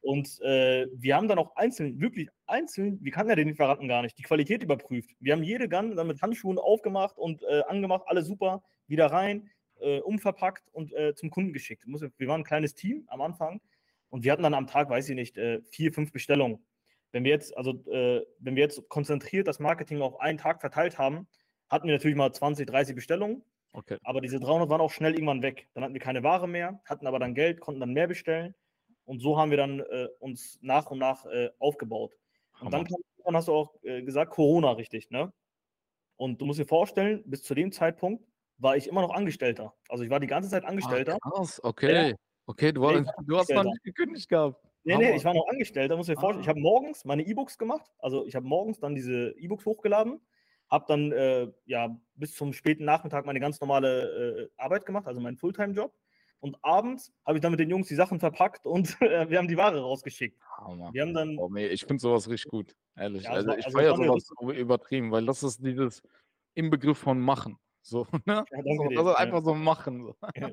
Und äh, wir haben dann auch einzeln, wirklich einzeln, wir kannten ja den Lieferanten gar nicht, die Qualität überprüft. Wir haben jede Gun dann mit Handschuhen aufgemacht und äh, angemacht, alles super, wieder rein, äh, umverpackt und äh, zum Kunden geschickt. Wir waren ein kleines Team am Anfang und wir hatten dann am Tag, weiß ich nicht, vier, fünf Bestellungen. Wenn wir jetzt, also äh, wenn wir jetzt konzentriert das Marketing auf einen Tag verteilt haben, hatten wir natürlich mal 20, 30 Bestellungen. Okay. Aber diese 300 waren auch schnell irgendwann weg. Dann hatten wir keine Ware mehr, hatten aber dann Geld, konnten dann mehr bestellen. Und so haben wir dann äh, uns nach und nach äh, aufgebaut. Und dann, kam, dann, hast du auch äh, gesagt, Corona richtig, ne? Und du musst dir vorstellen, bis zu dem Zeitpunkt war ich immer noch Angestellter. Also ich war die ganze Zeit Angestellter. Ah, krass, okay. Ja. Okay, du, war, du hast noch nicht gekündigt gehabt. Nee, nee, ich war noch Angestellter, muss ich mir vorstellen. Ich ah. habe morgens meine E-Books gemacht. Also ich habe morgens dann diese E-Books hochgeladen, habe dann äh, ja bis zum späten Nachmittag meine ganz normale äh, Arbeit gemacht, also meinen Fulltime-Job. Und abends habe ich dann mit den Jungs die Sachen verpackt und äh, wir haben die Ware rausgeschickt. Oh, wir haben dann, oh, nee, ich finde sowas richtig gut, ehrlich. Ja, also, ich also feiere sowas so übertrieben, weil das ist dieses Inbegriff von machen. So, ne? Ja, so, das ist einfach so machen. So. Ja.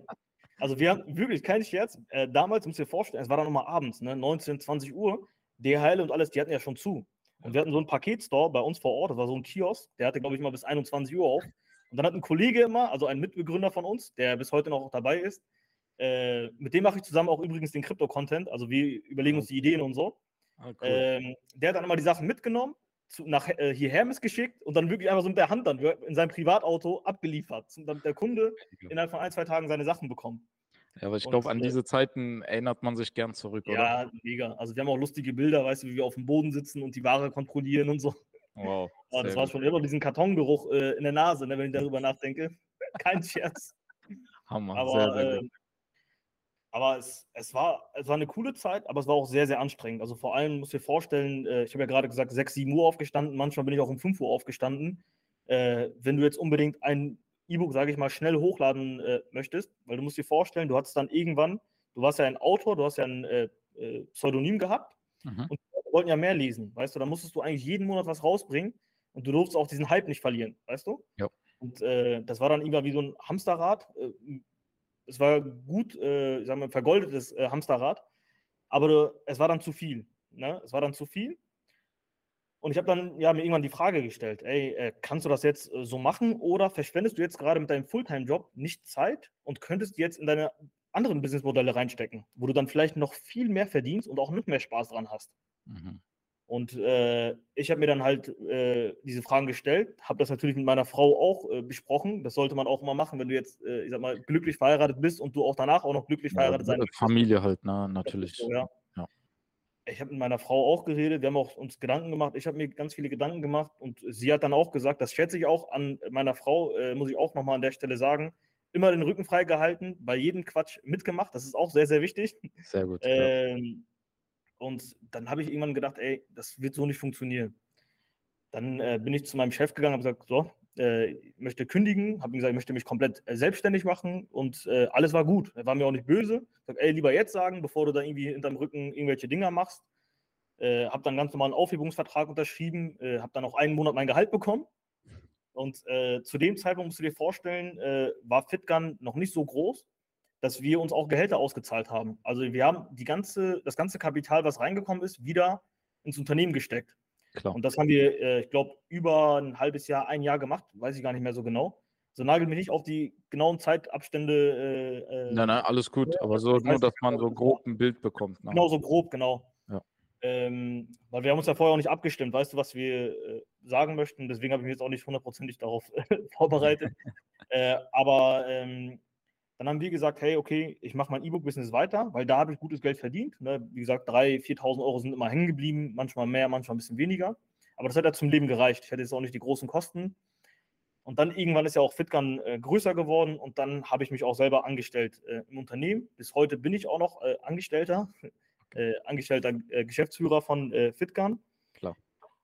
Also wir haben wirklich, kein Scherz, äh, damals, musst du dir vorstellen, es war dann nochmal abends, ne, 19, 20 Uhr, DHL und alles, die hatten ja schon zu. Und wir hatten so einen Paketstore bei uns vor Ort, das war so ein Kiosk, der hatte, glaube ich, mal bis 21 Uhr auf. Und dann hat ein Kollege immer, also ein Mitbegründer von uns, der bis heute noch dabei ist, äh, mit dem mache ich zusammen auch übrigens den Krypto-Content, also wir überlegen uns die Ideen und so. Ah, cool. ähm, der hat dann immer die Sachen mitgenommen, zu, nach äh, hierher geschickt und dann wirklich einfach so mit der Hand dann in seinem Privatauto abgeliefert, damit der Kunde innerhalb von ein, zwei Tagen seine Sachen bekommt. Ja, aber ich glaube, an äh, diese Zeiten erinnert man sich gern zurück, oder? Ja, mega. Also wir haben auch lustige Bilder, weißt du, wie wir auf dem Boden sitzen und die Ware kontrollieren und so. Wow. Aber das war schon immer diesen Kartongeruch äh, in der Nase, ne, wenn ich darüber nachdenke. Kein Scherz. Hammer. Aber, sehr, sehr äh, aber es, es, war, es war eine coole Zeit, aber es war auch sehr, sehr anstrengend. Also vor allem muss ich dir vorstellen, äh, ich habe ja gerade gesagt, 6, 7 Uhr aufgestanden, manchmal bin ich auch um 5 Uhr aufgestanden. Äh, wenn du jetzt unbedingt ein E-Book, sage ich mal, schnell hochladen äh, möchtest, weil du musst dir vorstellen, du hattest dann irgendwann, du warst ja ein Autor, du hast ja ein äh, äh, Pseudonym gehabt mhm. und wollten ja mehr lesen, weißt du, da musstest du eigentlich jeden Monat was rausbringen und du durfst auch diesen Hype nicht verlieren, weißt du? Ja. Und äh, das war dann irgendwann wie so ein Hamsterrad es war gut, äh, sagen wir, vergoldetes äh, Hamsterrad, aber es war dann zu viel. Ne? Es war dann zu viel. Und ich habe dann ja, mir irgendwann die Frage gestellt, ey, äh, kannst du das jetzt äh, so machen oder verschwendest du jetzt gerade mit deinem Fulltime-Job nicht Zeit und könntest jetzt in deine anderen Businessmodelle reinstecken, wo du dann vielleicht noch viel mehr verdienst und auch noch mehr Spaß dran hast? Mhm. Und äh, ich habe mir dann halt äh, diese Fragen gestellt, habe das natürlich mit meiner Frau auch äh, besprochen. Das sollte man auch immer machen, wenn du jetzt, äh, ich sag mal, glücklich verheiratet bist und du auch danach auch noch glücklich ja, verheiratet sein möchtest. Familie halt, na, natürlich. So, ja. ja. Ich habe mit meiner Frau auch geredet, wir haben auch uns Gedanken gemacht. Ich habe mir ganz viele Gedanken gemacht und sie hat dann auch gesagt, das schätze ich auch an meiner Frau, äh, muss ich auch nochmal an der Stelle sagen, immer den Rücken frei gehalten, bei jedem Quatsch mitgemacht. Das ist auch sehr, sehr wichtig. Sehr gut. Ähm, und dann habe ich irgendwann gedacht, ey, das wird so nicht funktionieren. Dann äh, bin ich zu meinem Chef gegangen, habe gesagt, so, äh, ich möchte kündigen, habe ihm gesagt, ich möchte mich komplett äh, selbstständig machen und äh, alles war gut. Er war mir auch nicht böse. Ich sag, ey, lieber jetzt sagen, bevor du da irgendwie hinterm Rücken irgendwelche Dinger machst. Äh, habe dann ganz normal einen Aufhebungsvertrag unterschrieben, äh, habe dann auch einen Monat mein Gehalt bekommen. Und äh, zu dem Zeitpunkt musst du dir vorstellen, war Fitgun noch nicht so groß dass wir uns auch Gehälter ausgezahlt haben. Also wir haben die ganze, das ganze Kapital, was reingekommen ist, wieder ins Unternehmen gesteckt. Klar. Und das haben wir, äh, ich glaube, über ein halbes Jahr, ein Jahr gemacht, weiß ich gar nicht mehr so genau. So nagelt mich nicht auf die genauen Zeitabstände. Äh, äh nein, nein, alles gut, aber so nur, dass man so grob ein Bild bekommt. Ne? Genau, so grob, genau. Ja. Ähm, weil wir haben uns ja vorher auch nicht abgestimmt, weißt du, was wir äh, sagen möchten. Deswegen habe ich mich jetzt auch nicht hundertprozentig darauf vorbereitet. Äh, aber ähm, dann haben wir gesagt, hey, okay, ich mache mein E-Book-Business weiter, weil da habe ich gutes Geld verdient. Ne? Wie gesagt, 3.000, 4.000 Euro sind immer hängen geblieben, manchmal mehr, manchmal ein bisschen weniger. Aber das hat ja zum Leben gereicht. Ich hatte jetzt auch nicht die großen Kosten. Und dann irgendwann ist ja auch Fitgun äh, größer geworden und dann habe ich mich auch selber angestellt äh, im Unternehmen. Bis heute bin ich auch noch äh, Angestellter, äh, angestellter äh, Geschäftsführer von äh, Fitgun. Klar.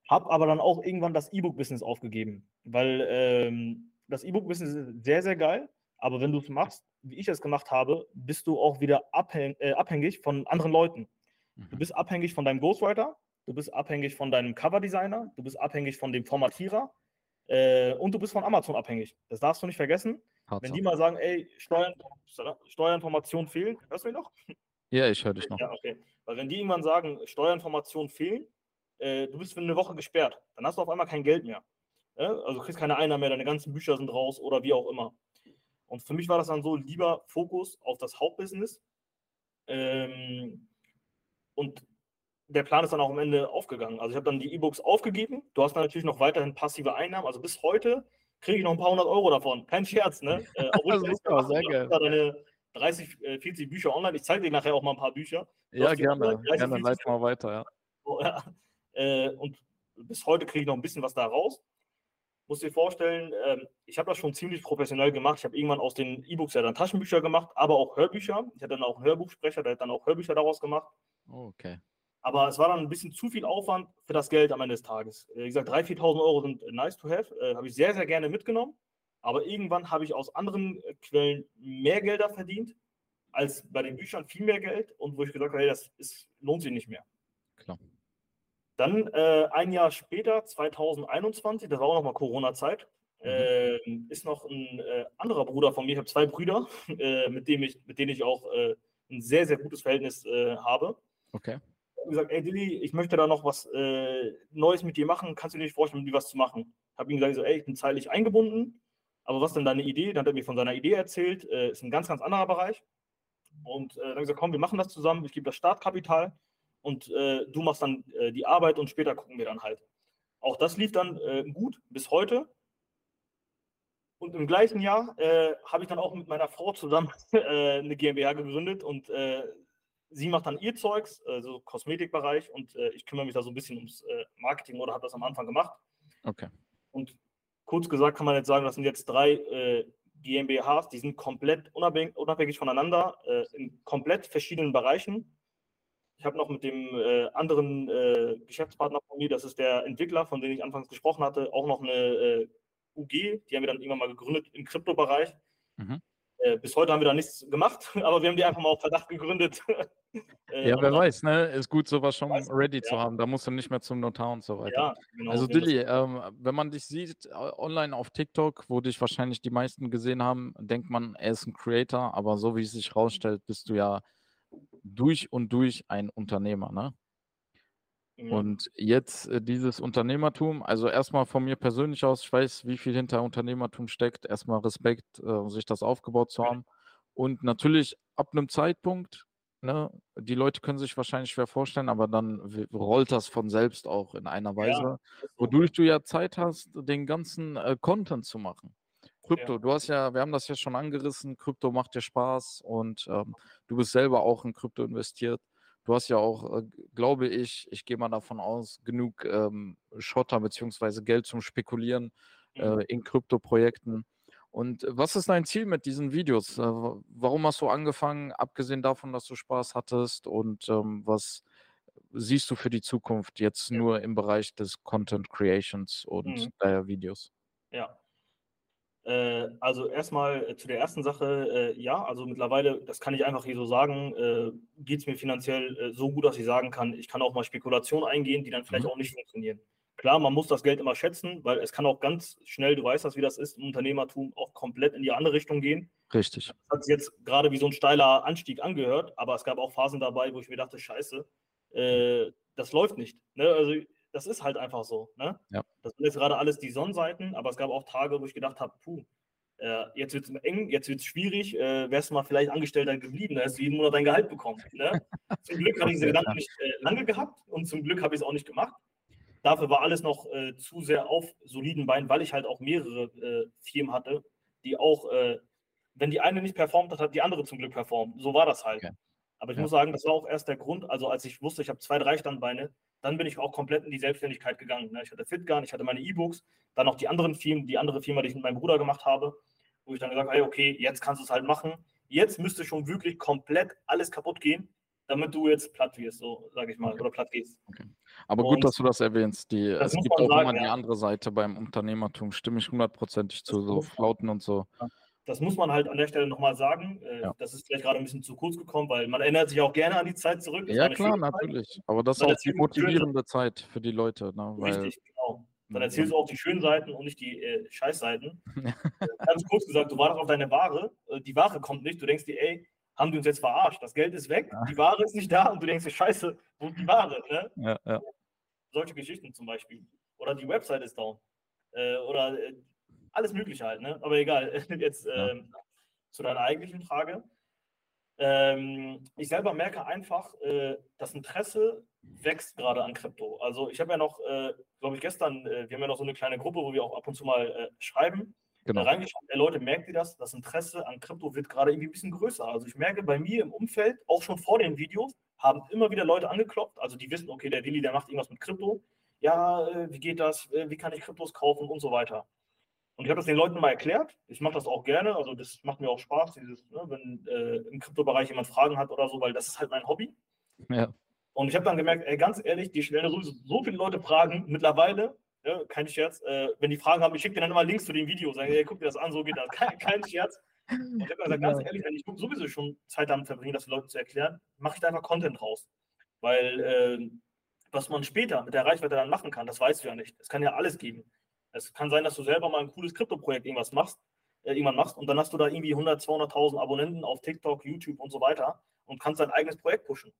Habe aber dann auch irgendwann das E-Book-Business aufgegeben, weil ähm, das E-Book-Business ist sehr, sehr geil. Aber wenn du es machst, wie ich es gemacht habe, bist du auch wieder abhäng äh, abhängig von anderen Leuten. Mhm. Du bist abhängig von deinem Ghostwriter, du bist abhängig von deinem Coverdesigner, du bist abhängig von dem Formatierer. Äh, und du bist von Amazon abhängig. Das darfst du nicht vergessen. Tatsache. Wenn die mal sagen, ey, Steuern, Steuerinformationen fehlen, hörst du mich noch? Ja, ich höre dich noch. Ja, okay. Weil wenn die irgendwann sagen, Steuerinformationen fehlen, äh, du bist für eine Woche gesperrt, dann hast du auf einmal kein Geld mehr. Äh? Also du kriegst keine Einnahmen mehr, deine ganzen Bücher sind raus oder wie auch immer. Und für mich war das dann so, lieber Fokus auf das Hauptbusiness. Ähm, und der Plan ist dann auch am Ende aufgegangen. Also ich habe dann die E-Books aufgegeben. Du hast dann natürlich noch weiterhin passive Einnahmen. Also bis heute kriege ich noch ein paar hundert Euro davon. Kein Scherz, ne? Äh, obwohl ich super, sehr geil. deine 30, 40 Bücher online. Ich zeige dir nachher auch mal ein paar Bücher. Du ja, gerne. 30, gerne, leit mal weiter, ja. Oh, ja. Äh, und bis heute kriege ich noch ein bisschen was da raus. Muss dir vorstellen, ähm, ich habe das schon ziemlich professionell gemacht. Ich habe irgendwann aus den E-Books ja dann Taschenbücher gemacht, aber auch Hörbücher. Ich hatte dann auch einen Hörbuchsprecher, der hat dann auch Hörbücher daraus gemacht. Oh, okay. Aber es war dann ein bisschen zu viel Aufwand für das Geld am Ende des Tages. Wie gesagt, 3.000, 4.000 Euro sind nice to have. Äh, habe ich sehr, sehr gerne mitgenommen. Aber irgendwann habe ich aus anderen äh, Quellen mehr Gelder verdient als bei den Büchern viel mehr Geld und wo ich gesagt habe, hey, das ist, lohnt sich nicht mehr. Klar. Dann äh, ein Jahr später, 2021, das war auch nochmal Corona-Zeit, mhm. äh, ist noch ein äh, anderer Bruder von mir, ich habe zwei Brüder, äh, mit, dem ich, mit denen ich auch äh, ein sehr, sehr gutes Verhältnis äh, habe. Okay. Ich habe gesagt, ey Dilly, ich möchte da noch was Neues mit dir machen, kannst du dir nicht vorstellen, mit dir was zu machen? Ich Habe ihm gesagt, so, ey, ich bin zeitlich eingebunden, aber was denn deine Idee? Dann hat er mir von seiner Idee erzählt, ist ein ganz, ganz anderer Bereich. Und dann habe ich gesagt, komm, wir machen das zusammen, ich gebe das Startkapital und äh, du machst dann äh, die Arbeit und später gucken wir dann halt. Auch das lief dann äh, gut bis heute. Und im gleichen Jahr äh, habe ich dann auch mit meiner Frau zusammen äh, eine GmbH gegründet und äh, sie macht dann ihr Zeugs, also Kosmetikbereich und ich kümmere mich da so ein bisschen ums Marketing oder habe das am Anfang gemacht. Okay. Und kurz gesagt kann man jetzt sagen, das sind jetzt drei GmbHs, die sind komplett unabhängig, unabhängig voneinander, in komplett verschiedenen Bereichen ich habe noch mit dem äh, anderen äh, Geschäftspartner von mir, das ist der Entwickler, von dem ich anfangs gesprochen hatte, auch noch eine äh, UG, die haben wir dann irgendwann mal gegründet im Kryptobereich. Mhm. Äh, bis heute haben wir da nichts gemacht, aber wir haben die einfach mal auf Verdacht gegründet. Äh, ja, wer weiß, ne? Ist gut, sowas schon weiß, ready ja. zu haben. Da musst du nicht mehr zum Notar und so weiter. Ja, genau, also Dilly, ähm, wenn man dich sieht äh, online auf TikTok, wo dich wahrscheinlich die meisten gesehen haben, denkt man, er ist ein Creator, aber so wie es sich rausstellt, bist du ja durch und durch ein Unternehmer, ne? Ja. Und jetzt äh, dieses Unternehmertum, also erstmal von mir persönlich aus, ich weiß, wie viel hinter Unternehmertum steckt. Erstmal Respekt, äh, sich das aufgebaut zu haben. Und natürlich ab einem Zeitpunkt, ne, die Leute können sich wahrscheinlich schwer vorstellen, aber dann rollt das von selbst auch in einer Weise, ja, wodurch du ja Zeit hast, den ganzen äh, Content zu machen. Krypto, ja. du hast ja, wir haben das ja schon angerissen, Krypto macht dir Spaß und ähm, du bist selber auch in Krypto investiert. Du hast ja auch, äh, glaube ich, ich gehe mal davon aus, genug ähm, Schotter bzw. Geld zum Spekulieren äh, mhm. in Krypto-Projekten. Und was ist dein Ziel mit diesen Videos? Äh, warum hast du angefangen, abgesehen davon, dass du Spaß hattest? Und ähm, was siehst du für die Zukunft jetzt ja. nur im Bereich des Content Creations und mhm. der Videos? Ja, äh, also erstmal äh, zu der ersten Sache, äh, ja, also mittlerweile, das kann ich einfach hier so sagen, äh, geht es mir finanziell äh, so gut, dass ich sagen kann, ich kann auch mal Spekulationen eingehen, die dann vielleicht mhm. auch nicht funktionieren. Klar, man muss das Geld immer schätzen, weil es kann auch ganz schnell, du weißt das, wie das ist, im Unternehmertum auch komplett in die andere Richtung gehen. Richtig. Das hat sich jetzt gerade wie so ein steiler Anstieg angehört, aber es gab auch Phasen dabei, wo ich mir dachte, scheiße, äh, das läuft nicht. Ne? Also das ist halt einfach so. Ne? Ja. Das sind jetzt gerade alles die Sonnenseiten, aber es gab auch Tage, wo ich gedacht habe, puh, äh, jetzt wird es eng, jetzt wird es schwierig, äh, wärst du mal vielleicht Angestellter geblieben, da hast du jeden Monat dein Gehalt bekommen. Ne? zum Glück habe ich diese Gedanken nicht äh, lange gehabt und zum Glück habe ich es auch nicht gemacht. Dafür war alles noch äh, zu sehr auf soliden Beinen, weil ich halt auch mehrere äh, Firmen hatte, die auch, äh, wenn die eine nicht performt hat, hat die andere zum Glück performt. So war das halt. Okay. Aber ich ja. muss sagen, das war auch erst der Grund, also als ich wusste, ich habe zwei, drei Standbeine, dann bin ich auch komplett in die Selbstständigkeit gegangen. Ne? Ich hatte Fitgun, ich hatte meine E-Books, dann noch die anderen Firmen, die andere Firma, die ich mit meinem Bruder gemacht habe, wo ich dann gesagt habe, hey, okay, jetzt kannst du es halt machen. Jetzt müsste schon wirklich komplett alles kaputt gehen, damit du jetzt platt wirst, so sage ich mal, okay. oder platt gehst. Okay. Aber Und gut, dass du das erwähnst. Die, das es gibt auch sagen, immer die andere Seite beim Unternehmertum, stimme ich hundertprozentig zu, so Flauten und so. Ja. Das muss man halt an der Stelle nochmal sagen. Äh, ja. Das ist vielleicht gerade ein bisschen zu kurz gekommen, weil man erinnert sich auch gerne an die Zeit zurück. Das ja, klar, natürlich. Aber das ist auch die motivierende Zeit für die Leute. Ne? Richtig, genau. Dann erzählst du auch die schönen Seiten und nicht die äh, Scheißseiten. Ganz kurz gesagt, du wartest auf deine Ware, äh, die Ware kommt nicht, du denkst dir, ey, haben die uns jetzt verarscht? Das Geld ist weg, die Ware ist nicht da und du denkst dir, scheiße, wo ist die Ware? Ne? Ja, ja. Solche Geschichten zum Beispiel. Oder die Website ist down. Äh, oder äh, alles Mögliche halt, ne? Aber egal, jetzt ähm, zu deiner eigentlichen Frage. Ähm, ich selber merke einfach, äh, das Interesse wächst gerade an Krypto. Also ich habe ja noch, äh, glaube ich, gestern, äh, wir haben ja noch so eine kleine Gruppe, wo wir auch ab und zu mal äh, schreiben. Genau. Da reingeschaut, äh, Leute, merkt ihr das? Das Interesse an Krypto wird gerade irgendwie ein bisschen größer. Also ich merke bei mir im Umfeld, auch schon vor den Videos, haben immer wieder Leute angeklopft. Also die wissen, okay, der Willi, der macht irgendwas mit Krypto. Ja, äh, wie geht das? wie kann ich Kryptos kaufen und so weiter. Und ich habe das den Leuten mal erklärt. Ich mache das auch gerne. Also das macht mir auch Spaß, dieses, ne, wenn äh, im Kryptobereich jemand Fragen hat oder so, weil das ist halt mein Hobby. Ja. Und ich habe dann gemerkt, ey, ganz ehrlich, die stellen sowieso so viele Leute Fragen mittlerweile. Ja, kein Scherz. Äh, wenn die Fragen haben, ich schicke dir dann immer Links zu den Videos. Sage, ey, guck dir das an, so geht das. Kein, kein Scherz. Und ich habe gesagt, ganz ehrlich, wenn ich sowieso schon Zeit damit verbringe, das den Leuten zu erklären, mache ich da einfach Content raus. Weil äh, was man später mit der Reichweite dann machen kann, das weißt du ja nicht. Es kann ja alles geben. Es kann sein, dass du selber mal ein cooles Krypto-Projekt irgendwas machst, äh, irgendwann machst und dann hast du da irgendwie 100, 200.000 Abonnenten auf TikTok, YouTube und so weiter und kannst dein eigenes Projekt pushen.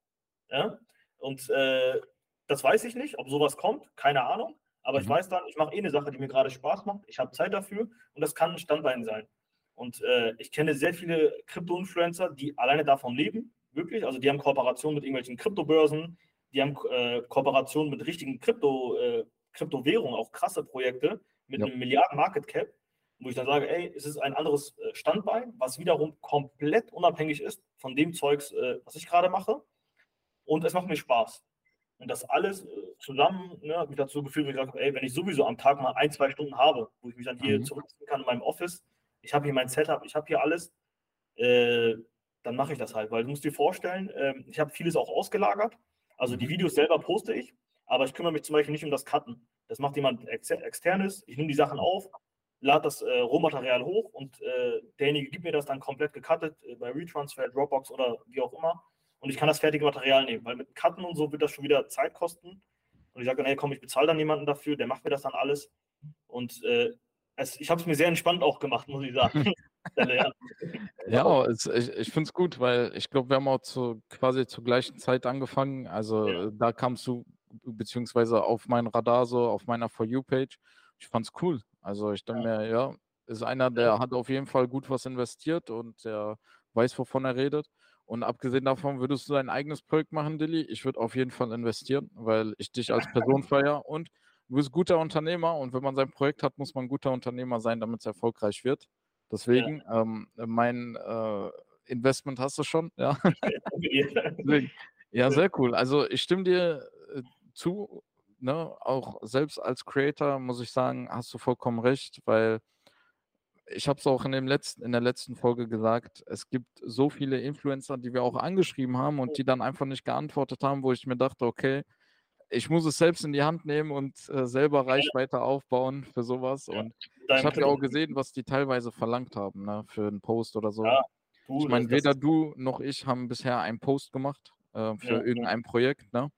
Ja? Und äh, das weiß ich nicht, ob sowas kommt, keine Ahnung. Aber mhm. ich weiß dann, ich mache eh eine Sache, die mir gerade Spaß macht. Ich habe Zeit dafür und das kann ein Standbein sein. Und äh, ich kenne sehr viele Krypto-Influencer, die alleine davon leben, wirklich. Also die haben Kooperationen mit irgendwelchen Kryptobörsen, die haben äh, Kooperationen mit richtigen Krypto, äh, Kryptowährungen, auch krasse Projekte mit ja. einem Milliarden Market Cap, wo ich dann sage, ey, es ist ein anderes äh, Standbein, was wiederum komplett unabhängig ist von dem Zeugs, äh, was ich gerade mache. Und es macht mir Spaß. Und das alles äh, zusammen ne, hat mich dazu geführt, ich gesagt habe, ey, wenn ich sowieso am Tag mal ein, zwei Stunden habe, wo ich mich dann hier mhm. zurückziehen kann in meinem Office, ich habe hier mein Setup, ich habe hier alles, äh, dann mache ich das halt. Weil du musst dir vorstellen, äh, ich habe vieles auch ausgelagert. Also die mhm. Videos selber poste ich, aber ich kümmere mich zum Beispiel nicht um das Cutten. Das macht jemand ex externes. Ich nehme die Sachen auf, lade das äh, Rohmaterial hoch und äh, derjenige gibt mir das dann komplett gecuttet äh, bei Retransfer, Dropbox oder wie auch immer. Und ich kann das fertige Material nehmen, weil mit Cutten und so wird das schon wieder Zeit kosten. Und ich sage dann, hey, komm, ich bezahle dann jemanden dafür, der macht mir das dann alles. Und äh, es, ich habe es mir sehr entspannt auch gemacht, muss ich sagen. ja, ja es, ich, ich finde es gut, weil ich glaube, wir haben auch zu, quasi zur gleichen Zeit angefangen. Also ja. da kamst du beziehungsweise auf mein Radar, so auf meiner For You-Page. Ich fand es cool. Also ich denke ja. mir, ja, ist einer, der hat auf jeden Fall gut was investiert und der weiß, wovon er redet. Und abgesehen davon, würdest du dein eigenes Projekt machen, Dilly? Ich würde auf jeden Fall investieren, weil ich dich als Person feiere und du bist guter Unternehmer und wenn man sein Projekt hat, muss man guter Unternehmer sein, damit es erfolgreich wird. Deswegen, ja. ähm, mein äh, Investment hast du schon, ja. Ja, sehr cool. Also ich stimme dir zu, ne, auch selbst als Creator muss ich sagen, hast du vollkommen recht, weil ich habe es auch in, dem letzten, in der letzten Folge gesagt, es gibt so viele Influencer, die wir auch angeschrieben haben und die dann einfach nicht geantwortet haben, wo ich mir dachte, okay, ich muss es selbst in die Hand nehmen und äh, selber Reichweite aufbauen für sowas. Ja, und ich habe ja auch gesehen, was die teilweise verlangt haben, ne, für einen Post oder so. Ja, du, ich meine, weder du noch ich haben bisher einen Post gemacht äh, für ja, irgendein Projekt. Ne?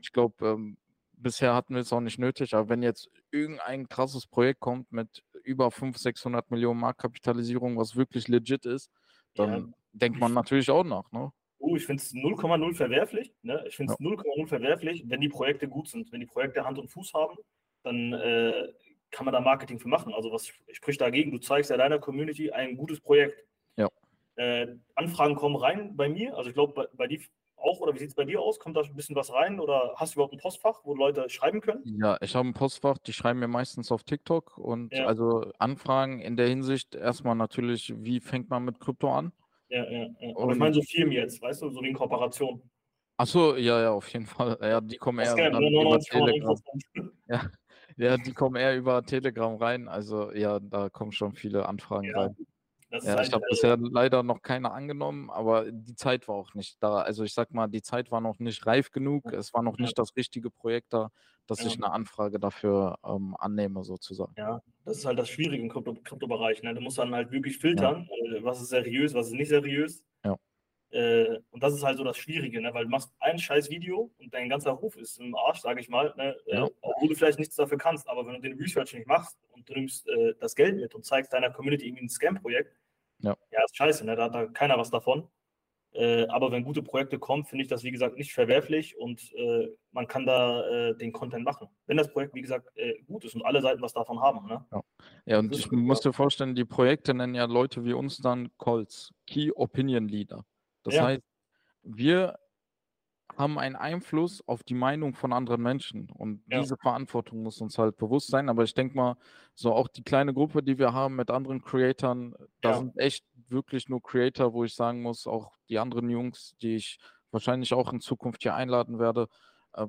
Ich glaube, ähm, bisher hatten wir es auch nicht nötig, aber wenn jetzt irgendein krasses Projekt kommt mit über 500, 600 Millionen Marktkapitalisierung, was wirklich legit ist, dann ja. denkt man natürlich auch nach. Ne? Oh, ich finde es 0,0 verwerflich. Ne? Ich finde es ja. 0,0 verwerflich, wenn die Projekte gut sind. Wenn die Projekte Hand und Fuß haben, dann äh, kann man da Marketing für machen. Also was spricht dagegen? Du zeigst ja deiner Community ein gutes Projekt. Ja. Äh, Anfragen kommen rein bei mir. Also ich glaube, bei, bei, die, auch oder wie sieht es bei dir aus? Kommt da ein bisschen was rein oder hast du überhaupt ein Postfach, wo Leute schreiben können? Ja, ich habe ein Postfach, die schreiben mir meistens auf TikTok und ja. also Anfragen in der Hinsicht erstmal natürlich, wie fängt man mit Krypto an? Ja, ja, ja. Aber ich meine so Firmen jetzt, weißt du, so wie in Kooperation. Achso, ja, ja, auf jeden Fall. Ja, die kommen eher dann über Telegram. Ja, ja, die kommen eher über Telegram rein. Also ja, da kommen schon viele Anfragen ja. rein. Ja, halt, ich habe äh, bisher leider noch keine angenommen, aber die Zeit war auch nicht da. Also ich sag mal, die Zeit war noch nicht reif genug. Es war noch nicht das richtige Projekt da, dass ja. ich eine Anfrage dafür ähm, annehme, sozusagen. Ja, das ist halt das Schwierige im Krypto Kryptobereich. Ne? Du musst dann halt wirklich filtern, ja. äh, was ist seriös, was ist nicht seriös. Ja. Äh, und das ist halt so das Schwierige, ne? weil du machst ein scheiß Video und dein ganzer Ruf ist im Arsch, sage ich mal. Ne? Äh, ja. Auf Obwohl du vielleicht nichts dafür kannst, aber wenn du den Research nicht machst und du nimmst äh, das Geld mit und zeigst deiner Community irgendwie ein Scam-Projekt, ja. ja, ist scheiße, ne? da hat da keiner was davon. Äh, aber wenn gute Projekte kommen, finde ich das, wie gesagt, nicht verwerflich und äh, man kann da äh, den Content machen. Wenn das Projekt, wie gesagt, äh, gut ist und alle Seiten was davon haben. Ne? Ja. ja, und ich muss dir vorstellen, die Projekte nennen ja Leute wie uns dann Calls, Key Opinion Leader. Das ja. heißt, wir haben einen Einfluss auf die Meinung von anderen Menschen. Und ja. diese Verantwortung muss uns halt bewusst sein. Aber ich denke mal, so auch die kleine Gruppe, die wir haben mit anderen Creatoren, da ja. sind echt wirklich nur Creator, wo ich sagen muss, auch die anderen Jungs, die ich wahrscheinlich auch in Zukunft hier einladen werde, äh,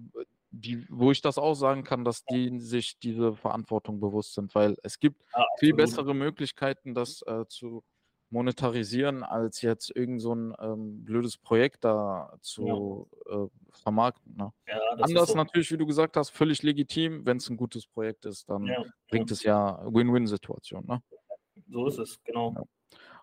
die, wo ich das auch sagen kann, dass die sich diese Verantwortung bewusst sind, weil es gibt ja, viel bessere Möglichkeiten, das äh, zu monetarisieren, als jetzt irgend so ein ähm, blödes Projekt da zu ja. äh, vermarkten. Ne? Ja, Anders so. natürlich, wie du gesagt hast, völlig legitim. Wenn es ein gutes Projekt ist, dann ja, bringt es ja Win-Win-Situation. Ne? So ist es, genau.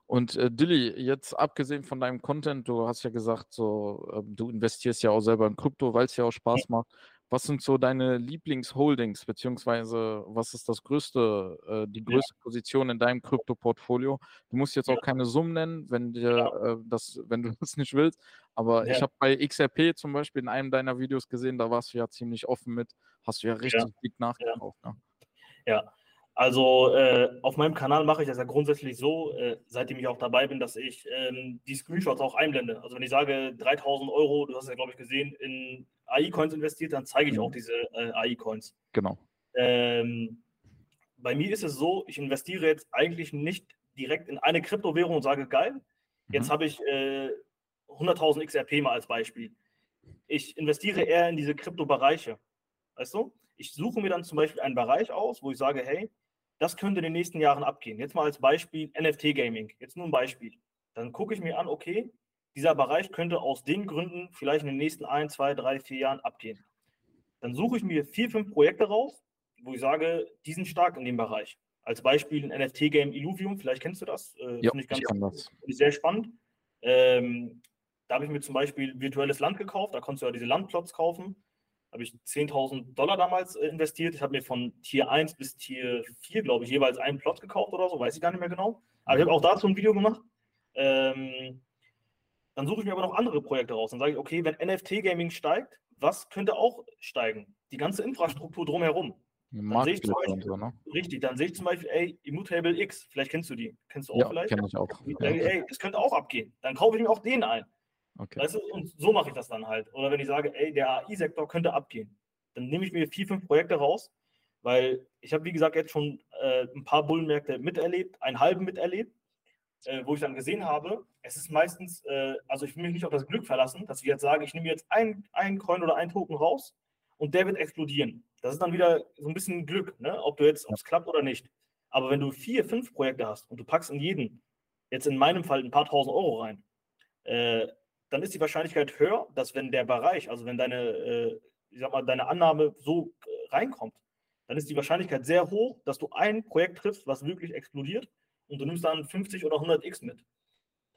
Und äh, Dilly, jetzt abgesehen von deinem Content, du hast ja gesagt, so, äh, du investierst ja auch selber in Krypto, weil es ja auch Spaß macht. Was sind so deine Lieblingsholdings, beziehungsweise was ist das größte, äh, die größte ja. Position in deinem Krypto-Portfolio? Du musst jetzt auch keine Summen nennen, wenn dir ja. äh, das, wenn du das nicht willst. Aber ja. ich habe bei XRP zum Beispiel in einem deiner Videos gesehen, da warst du ja ziemlich offen mit, hast du ja richtig dick nachgekauft. Ne? Ja. Also äh, auf meinem Kanal mache ich das ja grundsätzlich so, äh, seitdem ich auch dabei bin, dass ich ähm, die Screenshots auch einblende. Also wenn ich sage 3000 Euro, du hast es ja glaube ich gesehen, in AI-Coins investiert, dann zeige ich mhm. auch diese äh, AI-Coins. Genau. Ähm, bei mir ist es so, ich investiere jetzt eigentlich nicht direkt in eine Kryptowährung und sage, geil, jetzt mhm. habe ich äh, 100.000 XRP mal als Beispiel. Ich investiere eher in diese Kryptobereiche. Weißt du? Ich suche mir dann zum Beispiel einen Bereich aus, wo ich sage, hey, das könnte in den nächsten Jahren abgehen. Jetzt mal als Beispiel NFT-Gaming. Jetzt nur ein Beispiel. Dann gucke ich mir an, okay, dieser Bereich könnte aus den Gründen vielleicht in den nächsten ein, zwei, drei, vier Jahren abgehen. Dann suche ich mir vier, fünf Projekte raus, wo ich sage, die sind stark in dem Bereich. Als Beispiel ein NFT-Game Illuvium, vielleicht kennst du das. Äh, ja, ich, ganz, ich das. sehr spannend. Ähm, da habe ich mir zum Beispiel virtuelles Land gekauft, da konntest du ja diese Landplots kaufen. Da habe ich 10.000 Dollar damals äh, investiert. Ich habe mir von Tier 1 bis Tier 4, glaube ich, jeweils einen Plot gekauft oder so, weiß ich gar nicht mehr genau. Aber ich habe auch dazu ein Video gemacht. Ähm, dann suche ich mir aber noch andere Projekte raus. Dann sage ich, okay, wenn NFT-Gaming steigt, was könnte auch steigen? Die ganze Infrastruktur drumherum. Dann sehe ich zum Beispiel, so, ne? Richtig, dann sehe ich zum Beispiel, ey, Immutable X, vielleicht kennst du die. Kennst du auch ja, vielleicht? Kenn ich auch. Ja. Ey, es könnte auch abgehen. Dann kaufe ich mir auch den ein. Okay. Weißt du, und so mache ich das dann halt. Oder wenn ich sage, ey, der AI-Sektor könnte abgehen, dann nehme ich mir vier, fünf Projekte raus, weil ich habe, wie gesagt, jetzt schon äh, ein paar Bullenmärkte miterlebt, einen halben miterlebt äh, wo ich dann gesehen habe, es ist meistens, äh, also ich will mich nicht auf das Glück verlassen, dass ich jetzt sage, ich nehme jetzt einen Coin oder einen Token raus und der wird explodieren. Das ist dann wieder so ein bisschen Glück, ne? ob du jetzt, ob es klappt oder nicht. Aber wenn du vier, fünf Projekte hast und du packst in jeden, jetzt in meinem Fall ein paar tausend Euro rein, äh, dann ist die Wahrscheinlichkeit höher, dass wenn der Bereich, also wenn deine, äh, ich sag mal, deine Annahme so äh, reinkommt, dann ist die Wahrscheinlichkeit sehr hoch, dass du ein Projekt triffst, was wirklich explodiert und du nimmst dann 50 oder 100 X mit.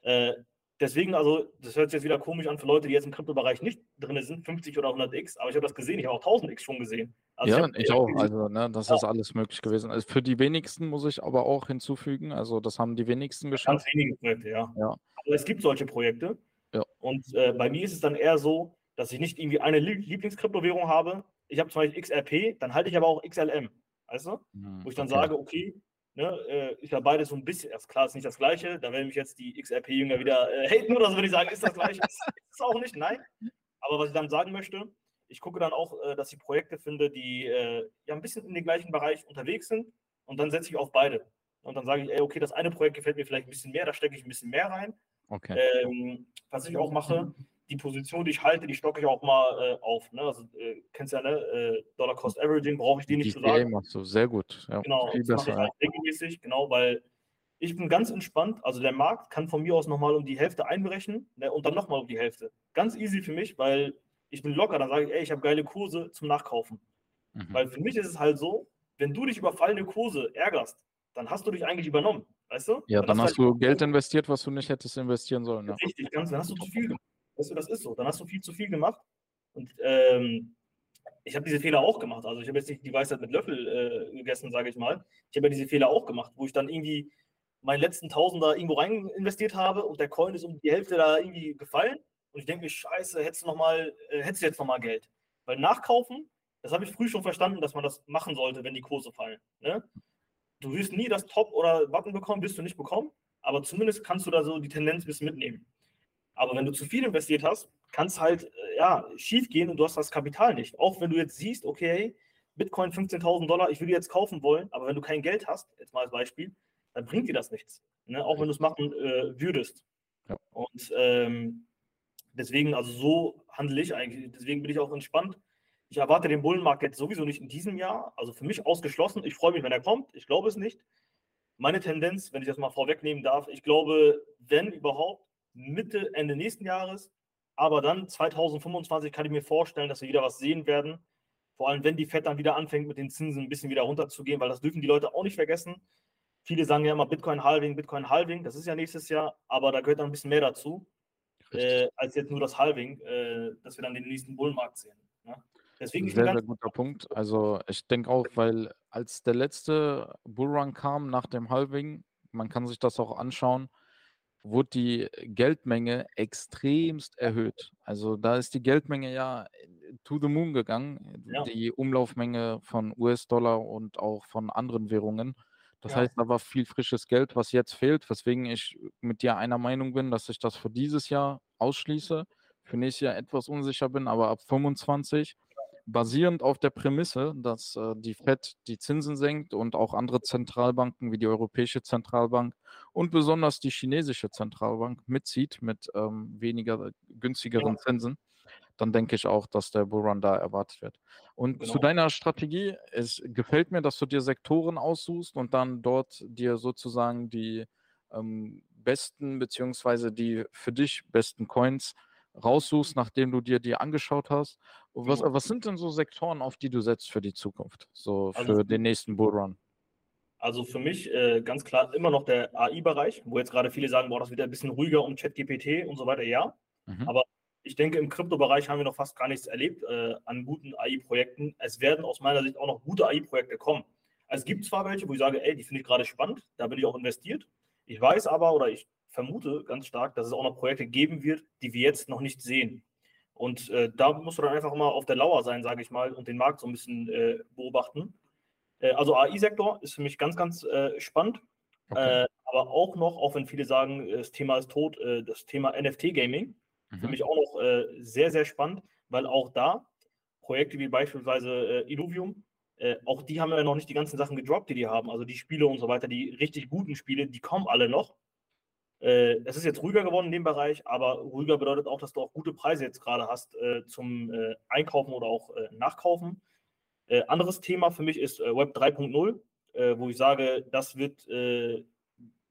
Äh, deswegen, also, das hört sich jetzt wieder komisch an für Leute, die jetzt im Kryptobereich nicht drin sind, 50 oder 100 X, aber ich habe das gesehen, ich habe auch 1000 X schon gesehen. Also ja, ich, ich auch, also, ne, das ja. ist alles möglich gewesen. Also für die wenigsten muss ich aber auch hinzufügen, also das haben die wenigsten geschafft. Ganz wenige Projekte, ja. ja. Aber es gibt solche Projekte. Ja. Und äh, bei mir ist es dann eher so, dass ich nicht irgendwie eine Lieblingskryptowährung habe. Ich habe zum Beispiel XRP, dann halte ich aber auch XLM. Weißt du? Hm, Wo ich dann okay. sage, okay, Ne, äh, ist ja beides so ein bisschen, also klar, ist nicht das Gleiche. Da werden mich jetzt die XRP-Jünger wieder äh, haten oder so, wenn ich sagen, ist das Gleiche. ist, ist auch nicht, nein. Aber was ich dann sagen möchte, ich gucke dann auch, äh, dass ich Projekte finde, die äh, ja ein bisschen in den gleichen Bereich unterwegs sind und dann setze ich auf beide. Und dann sage ich, ey, okay, das eine Projekt gefällt mir vielleicht ein bisschen mehr, da stecke ich ein bisschen mehr rein. Okay. Ähm, was ich auch mache, die Position, die ich halte, die stocke ich auch mal äh, auf. Ne? Also, äh, kennst ja, ne? Äh, Dollar Cost Averaging, brauche ich die nicht zu sagen. machst du sehr gut. Ja, genau, viel das besser, mache ich halt regelmäßig, genau, weil ich bin ganz entspannt. Also der Markt kann von mir aus nochmal um die Hälfte einbrechen ne? und dann nochmal um die Hälfte. Ganz easy für mich, weil ich bin locker. Dann sage ich, ey, ich habe geile Kurse zum Nachkaufen. Mhm. Weil für mich ist es halt so, wenn du dich über fallende Kurse ärgerst, dann hast du dich eigentlich übernommen. Weißt du? Ja, dann, dann hast du Geld investiert, was du nicht hättest investieren sollen. Ja. Richtig, ganz, dann hast du zu viel gemacht. Weißt du, das ist so. Dann hast du viel zu viel gemacht. Und ähm, ich habe diese Fehler auch gemacht. Also ich habe jetzt nicht die Weisheit mit Löffel äh, gegessen, sage ich mal. Ich habe ja diese Fehler auch gemacht, wo ich dann irgendwie meinen letzten Tausender irgendwo rein investiert habe und der Coin ist um die Hälfte da irgendwie gefallen. Und ich denke mir, scheiße, hättest du, noch mal, äh, hättest du jetzt nochmal Geld. Weil nachkaufen, das habe ich früh schon verstanden, dass man das machen sollte, wenn die Kurse fallen. Ne? Du wirst nie das Top oder Button bekommen, wirst du nicht bekommen, aber zumindest kannst du da so die Tendenz ein bisschen mitnehmen. Aber wenn du zu viel investiert hast, kann es halt äh, ja, schief gehen und du hast das Kapital nicht. Auch wenn du jetzt siehst, okay, Bitcoin 15.000 Dollar, ich würde jetzt kaufen wollen, aber wenn du kein Geld hast, jetzt mal als Beispiel, dann bringt dir das nichts. Ne? Auch wenn du es machen äh, würdest. Ja. Und ähm, deswegen, also so handle ich eigentlich. Deswegen bin ich auch entspannt. Ich erwarte den Bullenmarkt jetzt sowieso nicht in diesem Jahr. Also für mich ausgeschlossen. Ich freue mich, wenn er kommt. Ich glaube es nicht. Meine Tendenz, wenn ich das mal vorwegnehmen darf, ich glaube, wenn überhaupt, Mitte, Ende nächsten Jahres. Aber dann 2025 kann ich mir vorstellen, dass wir wieder was sehen werden. Vor allem, wenn die FED dann wieder anfängt, mit den Zinsen ein bisschen wieder runterzugehen, weil das dürfen die Leute auch nicht vergessen. Viele sagen ja immer Bitcoin Halving, Bitcoin Halving. Das ist ja nächstes Jahr, aber da gehört dann ein bisschen mehr dazu, äh, als jetzt nur das Halving, äh, dass wir dann den nächsten Bullenmarkt sehen. Ne? Deswegen sehr, sehr guter Punkt. Also ich denke auch, weil als der letzte Bullrun kam nach dem Halving, man kann sich das auch anschauen, wurde die Geldmenge extremst erhöht. Also da ist die Geldmenge ja to the moon gegangen, ja. die Umlaufmenge von US-Dollar und auch von anderen Währungen. Das ja. heißt, da war viel frisches Geld, was jetzt fehlt, weswegen ich mit dir einer Meinung bin, dass ich das für dieses Jahr ausschließe, für nächstes Jahr etwas unsicher bin, aber ab 25 basierend auf der Prämisse, dass äh, die FED die Zinsen senkt und auch andere Zentralbanken wie die Europäische Zentralbank und besonders die chinesische Zentralbank mitzieht mit ähm, weniger günstigeren ja. Zinsen, dann denke ich auch, dass der Bullrun da erwartet wird. Und genau. zu deiner Strategie, es gefällt mir, dass du dir Sektoren aussuchst und dann dort dir sozusagen die ähm, besten beziehungsweise die für dich besten Coins raussuchst, nachdem du dir die angeschaut hast. Was, was sind denn so Sektoren, auf die du setzt für die Zukunft, so also für also, den nächsten Bullrun? Also für mich äh, ganz klar immer noch der AI-Bereich, wo jetzt gerade viele sagen, boah, das wird ein bisschen ruhiger um ChatGPT und so weiter. Ja, mhm. aber ich denke, im Kryptobereich haben wir noch fast gar nichts erlebt äh, an guten AI-Projekten. Es werden aus meiner Sicht auch noch gute AI-Projekte kommen. Es gibt zwar welche, wo ich sage, ey, die finde ich gerade spannend, da bin ich auch investiert. Ich weiß aber oder ich vermute ganz stark, dass es auch noch Projekte geben wird, die wir jetzt noch nicht sehen. Und äh, da musst du dann einfach mal auf der Lauer sein, sage ich mal, und den Markt so ein bisschen äh, beobachten. Äh, also AI-Sektor ist für mich ganz, ganz äh, spannend. Okay. Äh, aber auch noch, auch wenn viele sagen, das Thema ist tot, äh, das Thema NFT-Gaming. Mhm. Für mich auch noch sehr, sehr spannend, weil auch da Projekte wie beispielsweise Illuvium, auch die haben ja noch nicht die ganzen Sachen gedroppt, die die haben. Also die Spiele und so weiter, die richtig guten Spiele, die kommen alle noch. Äh, es ist jetzt ruhiger geworden in dem Bereich, aber ruhiger bedeutet auch, dass du auch gute Preise jetzt gerade hast äh, zum äh, Einkaufen oder auch äh, Nachkaufen. Äh, anderes Thema für mich ist äh, Web 3.0, wo ich sage, das wird,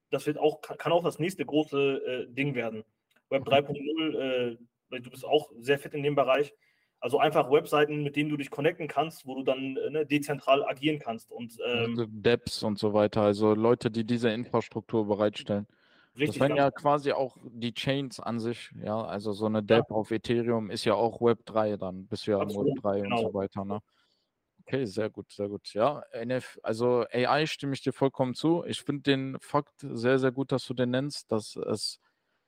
das wird auch, kann auch das nächste große Ding werden. Web 3.0, du bist auch sehr fit in dem Bereich. Also einfach Webseiten, mit denen du dich connecten kannst, wo du dann ne, dezentral agieren kannst. Und, ähm, also Dapps und so weiter, also Leute, die diese Infrastruktur bereitstellen. Richtig. Das wären ja quasi auch die Chains an sich, ja. Also so eine DApp ja. auf Ethereum ist ja auch Web 3 dann, bis wir Absolut, Web 3 genau. und so weiter, ne? Okay, sehr gut, sehr gut. Ja, NF, also AI stimme ich dir vollkommen zu. Ich finde den Fakt sehr, sehr gut, dass du den nennst, dass es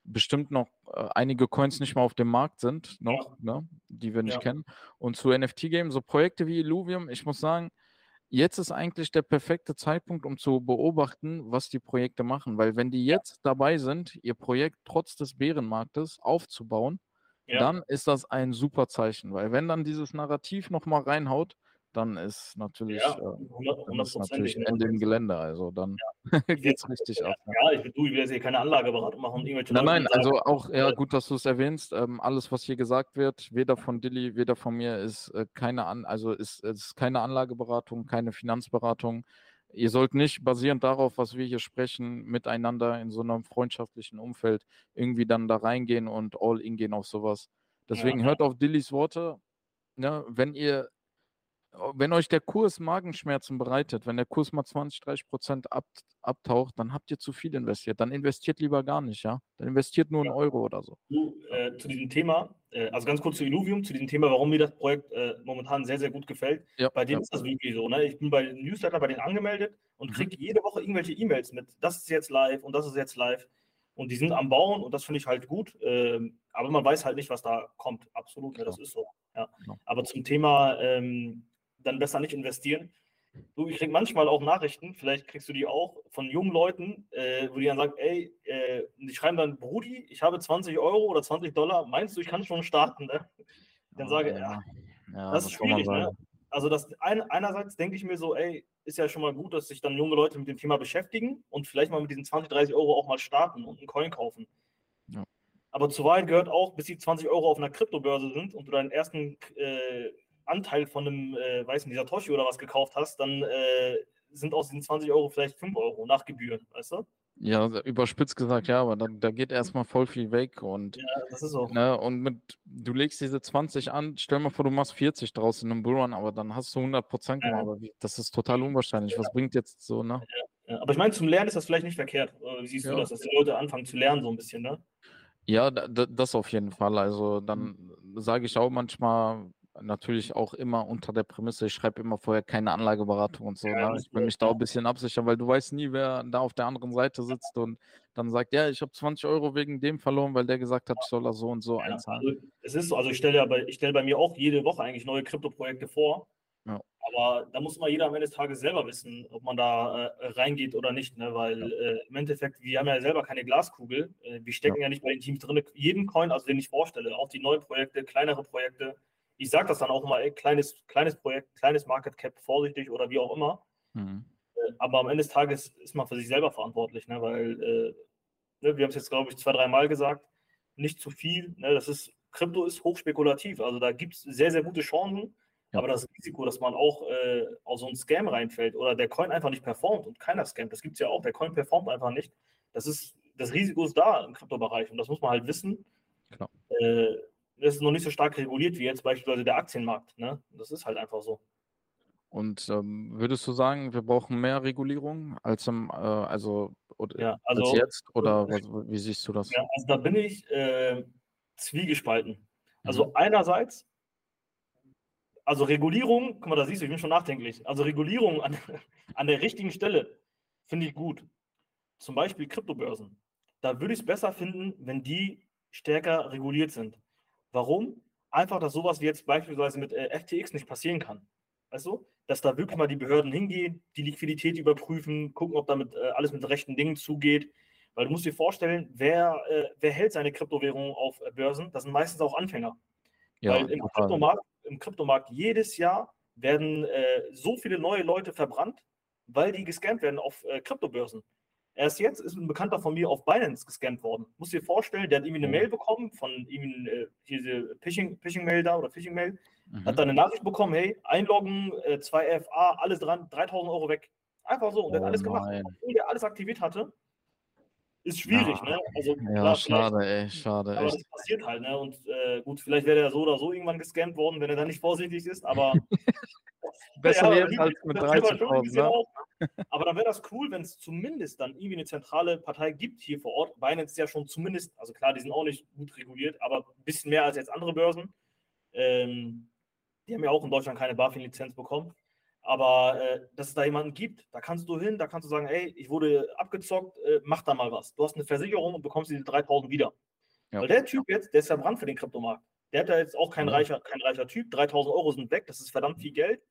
bestimmt noch äh, einige Coins nicht mehr auf dem Markt sind, noch, ja. ne, die wir nicht ja. kennen. Und zu NFT-Game, so Projekte wie Illuvium, ich muss sagen, jetzt ist eigentlich der perfekte Zeitpunkt, um zu beobachten, was die Projekte machen. Weil wenn die jetzt dabei sind, ihr Projekt trotz des Bärenmarktes aufzubauen, ja. dann ist das ein super Zeichen. Weil wenn dann dieses Narrativ nochmal reinhaut, dann ist natürlich, ja, 100, äh, dann ist natürlich Ende im Gelände. Also dann ja. geht es richtig ja, ab. Ja, ich, du, ich will jetzt hier keine Anlageberatung machen. Irgendwelche nein, nein, also auch, ja, gut, dass du es erwähnst. Ähm, alles, was hier gesagt wird, weder von Dilly, weder von mir, ist äh, keine An also ist, ist keine Anlageberatung, keine Finanzberatung. Ihr sollt nicht basierend darauf, was wir hier sprechen, miteinander in so einem freundschaftlichen Umfeld irgendwie dann da reingehen und all in gehen auf sowas. Deswegen hört auf Dillys Worte. Ne, wenn ihr wenn euch der Kurs Magenschmerzen bereitet, wenn der Kurs mal 20, 30 Prozent ab, abtaucht, dann habt ihr zu viel investiert. Dann investiert lieber gar nicht, ja. Dann investiert nur einen Euro oder so. Du, äh, zu diesem Thema, äh, also ganz kurz zu Illuvium, zu diesem Thema, warum mir das Projekt äh, momentan sehr, sehr gut gefällt. Ja, bei denen ja. ist das wirklich so. Ne? Ich bin bei Newsletter bei denen angemeldet und mhm. kriege jede Woche irgendwelche E-Mails mit, das ist jetzt live und das ist jetzt live. Und die sind am Bauen und das finde ich halt gut. Ähm, aber man weiß halt nicht, was da kommt. Absolut, ne? das ist so. Ja. Aber zum Thema ähm, dann besser nicht investieren. Du, ich kriege manchmal auch Nachrichten, vielleicht kriegst du die auch von jungen Leuten, äh, wo die dann sagen, ey, äh, die schreiben dann, Brudi, ich habe 20 Euro oder 20 Dollar, meinst du, ich kann schon starten? Ne? Dann sage ich, ja, ja, das ist schwierig. Ne? Also das ein, einerseits denke ich mir so, ey, ist ja schon mal gut, dass sich dann junge Leute mit dem Thema beschäftigen und vielleicht mal mit diesen 20, 30 Euro auch mal starten und einen Coin kaufen. Ja. Aber zu Wahrheit gehört auch, bis die 20 Euro auf einer Kryptobörse sind und du deinen ersten äh, Anteil von einem, äh, weiß nicht, Satoshi oder was gekauft hast, dann äh, sind aus diesen 20 Euro vielleicht 5 Euro nach Gebühren, weißt du? Ja, überspitzt gesagt, ja, aber da, da geht erstmal voll viel weg und, ja, das ist so. Ne, und mit, du legst diese 20 an, stell mal vor, du machst 40 draus in einem Bullrun, aber dann hast du 100 Prozent gemacht, ja. aber das ist total unwahrscheinlich. Was bringt jetzt so, ne? Ja, aber ich meine, zum Lernen ist das vielleicht nicht verkehrt. Wie siehst du das, dass die Leute anfangen zu lernen so ein bisschen, ne? Ja, das auf jeden Fall. Also dann mhm. sage ich auch manchmal, natürlich auch immer unter der Prämisse, ich schreibe immer vorher keine Anlageberatung und so. Ja, ne? Ich will mich da auch ein bisschen absichern, weil du weißt nie, wer da auf der anderen Seite sitzt und dann sagt, ja, ich habe 20 Euro wegen dem verloren, weil der gesagt hat, ich soll da so und so ja, einzahlen. Also, es ist so, also ich stelle ja bei, ich stelle bei mir auch jede Woche eigentlich neue Krypto-Projekte vor. Ja. Aber da muss mal jeder am Ende des Tages selber wissen, ob man da äh, reingeht oder nicht, ne? weil ja. äh, im Endeffekt, wir haben ja selber keine Glaskugel. Äh, wir stecken ja. ja. nicht bei den Teams drin. Jeden Coin, also den ich vorstelle, auch die neuen Projekte, kleinere Projekte, ich sage das dann auch mal, ey, kleines, kleines Projekt, kleines Market Cap, vorsichtig oder wie auch immer. Mhm. Äh, aber am Ende des Tages ist man für sich selber verantwortlich, ne? weil äh, ne, wir haben es jetzt, glaube ich, zwei, drei Mal gesagt, nicht zu viel. Ne? Das ist, Krypto ist hochspekulativ. Also da gibt es sehr, sehr gute Chancen. Ja. Aber das Risiko, dass man auch äh, auf so einen Scam reinfällt oder der Coin einfach nicht performt und keiner scammt, das gibt es ja auch, der Coin performt einfach nicht. Das ist, das Risiko ist da im Kryptobereich und das muss man halt wissen. Genau. Äh, das ist noch nicht so stark reguliert wie jetzt beispielsweise der Aktienmarkt. Ne? Das ist halt einfach so. Und ähm, würdest du sagen, wir brauchen mehr Regulierung als, im, äh, also, oder, ja, also, als jetzt? Oder was, wie siehst du das? Ja, also da bin ich äh, zwiegespalten. Also mhm. einerseits, also Regulierung, guck mal, da siehst du, ich bin schon nachdenklich. Also Regulierung an, an der richtigen Stelle finde ich gut. Zum Beispiel Kryptobörsen. Da würde ich es besser finden, wenn die stärker reguliert sind. Warum? Einfach, dass sowas wie jetzt beispielsweise mit äh, FTX nicht passieren kann. Weißt du? Dass da wirklich mal die Behörden hingehen, die Liquidität überprüfen, gucken, ob damit äh, alles mit rechten Dingen zugeht. Weil du musst dir vorstellen, wer, äh, wer hält seine Kryptowährungen auf äh, Börsen? Das sind meistens auch Anfänger. Ja, Weil im Kryptomarkt, im Kryptomarkt jedes Jahr werden äh, so viele neue Leute verbrannt, weil die gescampt werden auf äh, Kryptobörsen. Erst jetzt ist ein Bekannter von mir auf Binance gescampt worden. Muss dir vorstellen, der hat irgendwie eine Mail bekommen von irgendwie äh, diese Phishing-Mail Phishing da oder Phishing-Mail. Mhm. Hat dann eine Nachricht bekommen, hey, einloggen, äh, 2FA, alles dran, 3000 Euro weg. Einfach so. Und oh, der hat alles gemacht, obwohl der alles aktiviert hatte. Ist schwierig, ja. ne? Also, ja, klar, schade, ey, schade. Aber echt. das passiert halt, ne? Und äh, gut, vielleicht wäre der so oder so irgendwann gescampt worden, wenn er dann nicht vorsichtig ist, aber. Besser ja, jetzt als mit 30.000, ne? Aber dann wäre das cool, wenn es zumindest dann irgendwie eine zentrale Partei gibt hier vor Ort. Binance ist ja schon zumindest, also klar, die sind auch nicht gut reguliert, aber ein bisschen mehr als jetzt andere Börsen. Ähm, die haben ja auch in Deutschland keine BaFin-Lizenz bekommen. Aber äh, dass es da jemanden gibt, da kannst du hin, da kannst du sagen, ey, ich wurde abgezockt, äh, mach da mal was. Du hast eine Versicherung und bekommst diese 3000 wieder. Ja. Weil der Typ jetzt, der ist verbrannt für den Kryptomarkt. Der hat da jetzt auch kein, ja. reicher, kein reicher Typ. 3000 Euro sind weg, das ist verdammt viel Geld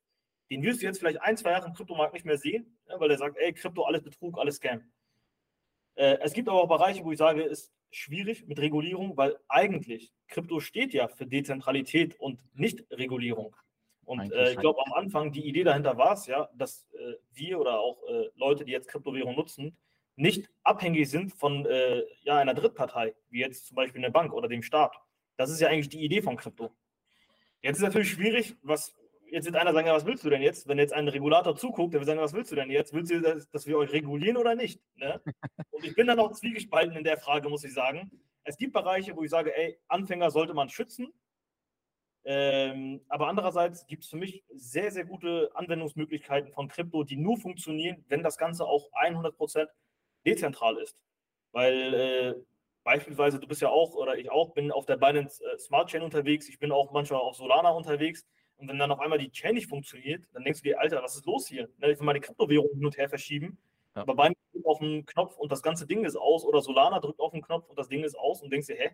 den wirst du jetzt vielleicht ein, zwei Jahre im Kryptomarkt nicht mehr sehen, ja, weil er sagt, ey, Krypto, alles Betrug, alles Scam. Äh, es gibt aber auch Bereiche, wo ich sage, ist schwierig mit Regulierung, weil eigentlich Krypto steht ja für Dezentralität und nicht Regulierung. Und äh, ich glaube, am Anfang die Idee dahinter war es ja, dass äh, wir oder auch äh, Leute, die jetzt Kryptowährung nutzen, nicht abhängig sind von äh, ja, einer Drittpartei, wie jetzt zum Beispiel eine Bank oder dem Staat. Das ist ja eigentlich die Idee von Krypto. Jetzt ist natürlich schwierig, was jetzt wird einer sagen, ja, was willst du denn jetzt? Wenn jetzt ein Regulator zuguckt, der wird sagen, was willst du denn jetzt? Willst du, dass, dass wir euch regulieren oder nicht? Ne? Und ich bin da noch zwiegespalten in der Frage, muss ich sagen. Es gibt Bereiche, wo ich sage, ey, Anfänger sollte man schützen. Ähm, aber andererseits gibt es für mich sehr, sehr gute Anwendungsmöglichkeiten von Krypto, die nur funktionieren, wenn das Ganze auch 100% dezentral ist. Weil äh, beispielsweise, du bist ja auch, oder ich auch, bin auf der Binance äh, Smart Chain unterwegs, ich bin auch manchmal auf Solana unterwegs. Und wenn dann auf einmal die Chain nicht funktioniert, dann denkst du dir, Alter, was ist los hier? Ne, ich will meine Kryptowährung hin und her verschieben. Ja. Aber Binance drückt auf den Knopf und das ganze Ding ist aus. Oder Solana drückt auf den Knopf und das Ding ist aus und denkst dir, hä,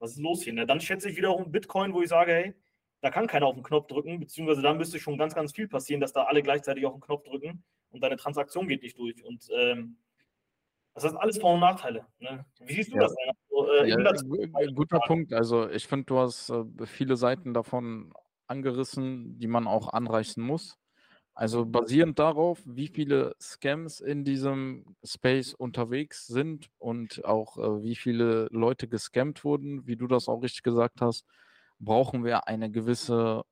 was ist los hier? Ne? Dann schätze ich wiederum Bitcoin, wo ich sage, hey, da kann keiner auf den Knopf drücken, beziehungsweise da müsste schon ganz, ganz viel passieren, dass da alle gleichzeitig auf den Knopf drücken und deine Transaktion geht nicht durch. Und ähm, das sind alles Vor- und Nachteile. Ne? Wie siehst du ja. das? Also, äh, ja, guter Punkt. Also ich finde, du hast äh, viele Seiten davon angerissen, die man auch anreichen muss. Also basierend darauf, wie viele Scams in diesem Space unterwegs sind und auch äh, wie viele Leute gescammt wurden, wie du das auch richtig gesagt hast, brauchen wir eine gewisse,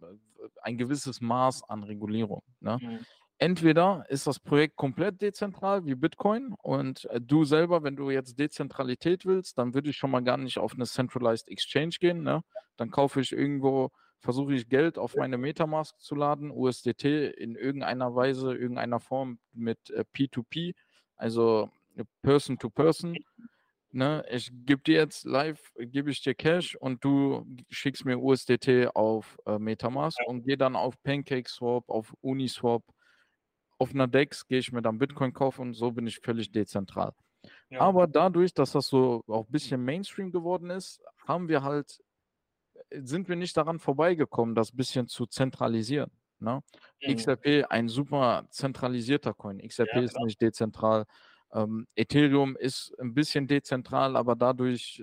äh, ein gewisses Maß an Regulierung. Ne? Mhm. Entweder ist das Projekt komplett dezentral wie Bitcoin und äh, du selber, wenn du jetzt Dezentralität willst, dann würde ich schon mal gar nicht auf eine Centralized Exchange gehen. Ne? Dann kaufe ich irgendwo versuche ich Geld auf meine Metamask zu laden, USDT in irgendeiner Weise, irgendeiner Form mit äh, P2P, also Person to Person. Ne, ich gebe dir jetzt live, gebe ich dir Cash und du schickst mir USDT auf äh, Metamask und gehe dann auf PancakeSwap, auf Uniswap, auf einer DEX gehe ich mir dann Bitcoin kaufen und so bin ich völlig dezentral. Ja. Aber dadurch, dass das so auch ein bisschen Mainstream geworden ist, haben wir halt sind wir nicht daran vorbeigekommen, das ein bisschen zu zentralisieren. Ne? Mhm. XRP, ein super zentralisierter Coin. XRP ja, ist nicht dezentral. Ähm, Ethereum ist ein bisschen dezentral, aber dadurch,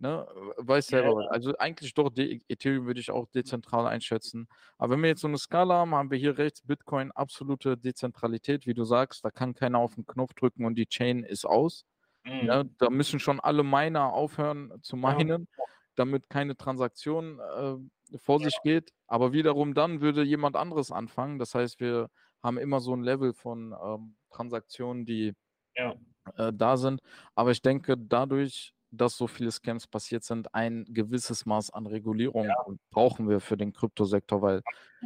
ne, weiß selber, ja. also eigentlich doch, Ethereum würde ich auch dezentral einschätzen. Aber wenn wir jetzt so eine Skala haben, haben wir hier rechts Bitcoin, absolute Dezentralität, wie du sagst, da kann keiner auf den Knopf drücken und die Chain ist aus. Mhm. Ja, da müssen schon alle Miner aufhören zu meinen. Ja damit keine Transaktion äh, vor sich geht. Aber wiederum dann würde jemand anderes anfangen. Das heißt, wir haben immer so ein Level von ähm, Transaktionen, die äh, da sind. Aber ich denke, dadurch, dass so viele Scams passiert sind, ein gewisses Maß an Regulierung ja. brauchen wir für den Kryptosektor, weil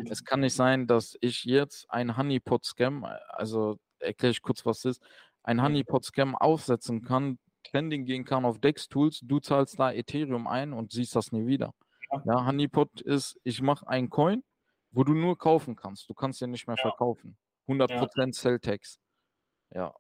es kann nicht sein, dass ich jetzt ein Honeypot-Scam, also erkläre ich kurz, was es ist, ein Honeypot-Scam aufsetzen kann, Trending gehen kann auf Dex-Tools, du zahlst da Ethereum ein und siehst das nie wieder. Ja, ja Honeypot ist, ich mache einen Coin, wo du nur kaufen kannst. Du kannst den nicht mehr ja. verkaufen. 100% ja. Cell-Tax. Ja.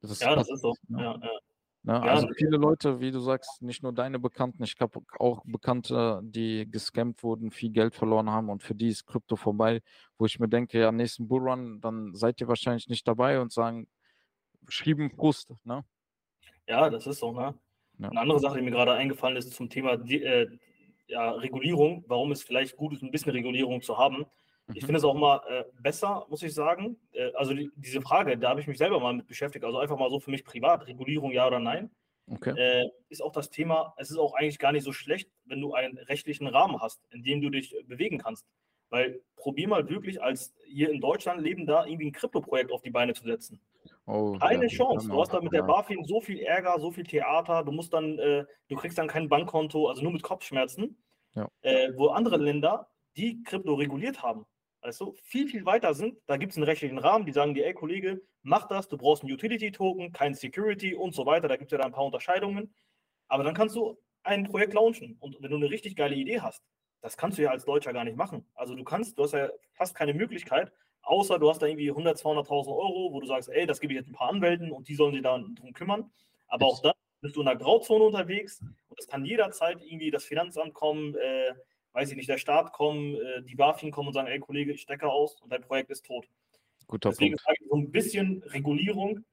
Das ist, ja, das ist so. Ja. Ja, Ne, also viele Leute, wie du sagst, nicht nur deine Bekannten, ich habe auch Bekannte, die gescampt wurden, viel Geld verloren haben und für die ist Krypto vorbei, wo ich mir denke, ja, nächsten Bullrun, dann seid ihr wahrscheinlich nicht dabei und sagen, schrieben Frust, ne? Ja, das ist so, ne? Ja. Eine andere Sache, die mir gerade eingefallen ist zum Thema die, äh, ja, Regulierung, warum es vielleicht gut ist, ein bisschen Regulierung zu haben. Ich mhm. finde es auch mal äh, besser, muss ich sagen. Äh, also die, diese Frage, da habe ich mich selber mal mit beschäftigt, also einfach mal so für mich privat, Regulierung ja oder nein. Okay. Äh, ist auch das Thema, es ist auch eigentlich gar nicht so schlecht, wenn du einen rechtlichen Rahmen hast, in dem du dich bewegen kannst. Weil probier mal wirklich als hier in Deutschland leben da irgendwie ein Krypto-Projekt auf die Beine zu setzen. Oh, Keine ja, Chance. Du hast da mit der BaFin so viel Ärger, so viel Theater. Du musst dann, äh, du kriegst dann kein Bankkonto, also nur mit Kopfschmerzen. Ja. Äh, wo andere Länder, die Krypto reguliert haben, also viel, viel weiter sind, da gibt es einen rechtlichen Rahmen, die sagen dir, ey Kollege, mach das, du brauchst einen Utility-Token, kein Security und so weiter. Da gibt es ja da ein paar Unterscheidungen. Aber dann kannst du ein Projekt launchen. Und wenn du eine richtig geile Idee hast, das kannst du ja als Deutscher gar nicht machen. Also du kannst, du hast ja fast keine Möglichkeit, außer du hast da irgendwie 100, 200.000 Euro, wo du sagst, ey, das gebe ich jetzt ein paar Anwälten und die sollen sich da drum kümmern. Aber auch dann bist du in einer Grauzone unterwegs und es kann jederzeit irgendwie das Finanzamt kommen, äh, weiß ich nicht, der Staat kommen, äh, die BaFin kommen und sagen, ey Kollege, ich stecke aus und dein Projekt ist tot. Guter Deswegen Punkt. so ein bisschen Regulierung,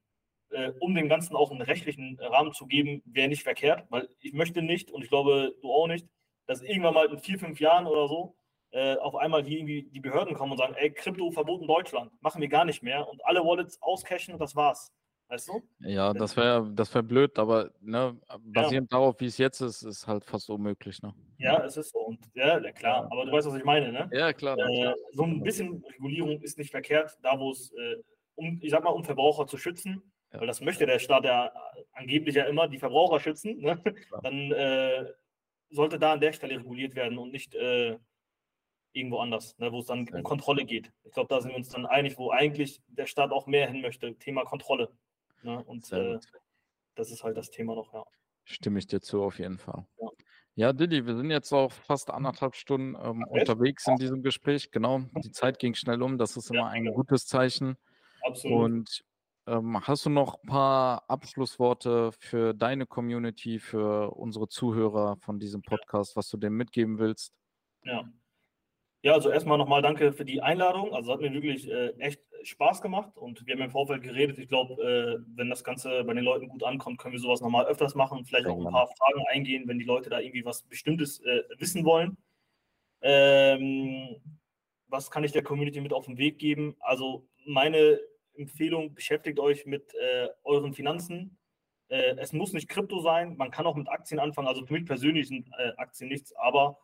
äh, um dem Ganzen auch einen rechtlichen Rahmen zu geben, wäre nicht verkehrt, weil ich möchte nicht und ich glaube, du auch nicht, dass irgendwann mal in vier, fünf Jahren oder so äh, auf einmal hier irgendwie die Behörden kommen und sagen, ey, Krypto verboten Deutschland, machen wir gar nicht mehr und alle Wallets auscashen und das war's. Weißt du? Ja, das wäre das wär blöd, aber ne, basierend ja. darauf, wie es jetzt ist, ist halt fast unmöglich. Ne? Ja, es ist so. Und, ja, klar, aber du weißt, was ich meine, ne? Ja, klar. Äh, so ein bisschen Regulierung ist nicht verkehrt, da wo es, äh, um, ich sag mal, um Verbraucher zu schützen, ja. weil das möchte der Staat ja angeblich ja immer, die Verbraucher schützen, ne? dann äh, sollte da an der Stelle reguliert werden und nicht äh, irgendwo anders, ne, wo es dann um Kontrolle geht. Ich glaube, da sind wir uns dann einig, wo eigentlich der Staat auch mehr hin möchte, Thema Kontrolle. Ne? Und äh, das ist halt das Thema noch, ja. Stimme ich dir zu, auf jeden Fall. Ja. Ja, Didi, wir sind jetzt auch fast anderthalb Stunden ähm, unterwegs in diesem Gespräch. Genau, die Zeit ging schnell um. Das ist immer ja, ein genau. gutes Zeichen. Absolut. Und ähm, hast du noch ein paar Abschlussworte für deine Community, für unsere Zuhörer von diesem Podcast, was du dem mitgeben willst? Ja. Ja, also erstmal nochmal danke für die Einladung. Also hat mir wirklich äh, echt Spaß gemacht und wir haben im Vorfeld geredet. Ich glaube, äh, wenn das Ganze bei den Leuten gut ankommt, können wir sowas nochmal öfters machen und vielleicht auch ein paar Fragen eingehen, wenn die Leute da irgendwie was Bestimmtes äh, wissen wollen. Ähm, was kann ich der Community mit auf den Weg geben? Also meine Empfehlung, beschäftigt euch mit äh, euren Finanzen. Äh, es muss nicht Krypto sein, man kann auch mit Aktien anfangen. Also für mich persönlich sind äh, Aktien nichts, aber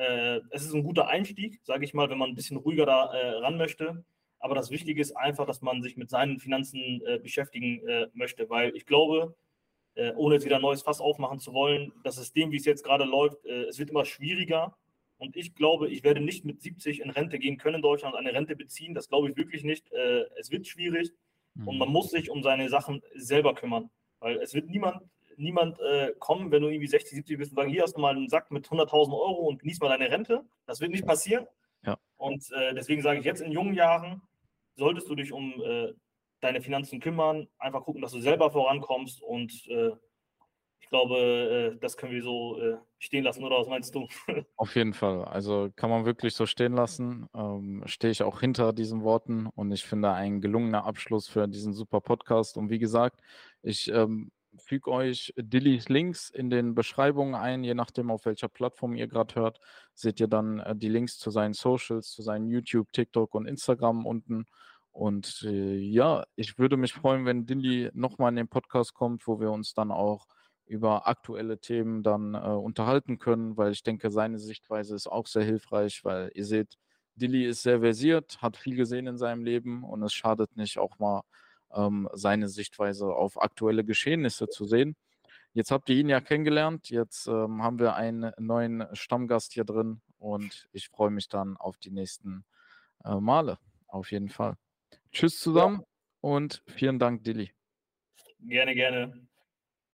äh, es ist ein guter Einstieg, sage ich mal, wenn man ein bisschen ruhiger da äh, ran möchte. Aber das Wichtige ist einfach, dass man sich mit seinen Finanzen äh, beschäftigen äh, möchte, weil ich glaube, äh, ohne jetzt wieder ein neues Fass aufmachen zu wollen, das System, wie es jetzt gerade läuft, äh, es wird immer schwieriger. Und ich glaube, ich werde nicht mit 70 in Rente gehen können in Deutschland, eine Rente beziehen. Das glaube ich wirklich nicht. es wird schwierig mhm. und man muss sich um seine Sachen selber kümmern, weil es wird niemand niemand äh, kommen, wenn du irgendwie 60, 70 bist und sagen, hier hast du mal einen Sack mit 100.000 Euro und genieß mal deine Rente. Das wird nicht passieren. Ja. Und äh, deswegen sage ich jetzt in jungen Jahren, solltest du dich um äh, deine Finanzen kümmern, einfach gucken, dass du selber vorankommst und äh, ich glaube, äh, das können wir so äh, stehen lassen, oder was meinst du? Auf jeden Fall. Also kann man wirklich so stehen lassen. Ähm, Stehe ich auch hinter diesen Worten und ich finde ein gelungener Abschluss für diesen super Podcast. Und wie gesagt, ich ähm, füge euch Dillys Links in den Beschreibungen ein, je nachdem, auf welcher Plattform ihr gerade hört, seht ihr dann äh, die Links zu seinen Socials, zu seinen YouTube, TikTok und Instagram unten. Und äh, ja, ich würde mich freuen, wenn Dilly nochmal in den Podcast kommt, wo wir uns dann auch über aktuelle Themen dann äh, unterhalten können, weil ich denke, seine Sichtweise ist auch sehr hilfreich, weil ihr seht, Dilly ist sehr versiert, hat viel gesehen in seinem Leben und es schadet nicht, auch mal ähm, seine Sichtweise auf aktuelle Geschehnisse zu sehen. Jetzt habt ihr ihn ja kennengelernt. Jetzt ähm, haben wir einen neuen Stammgast hier drin und ich freue mich dann auf die nächsten äh, Male. Auf jeden Fall. Tschüss zusammen ja. und vielen Dank, Dilly. Gerne, gerne.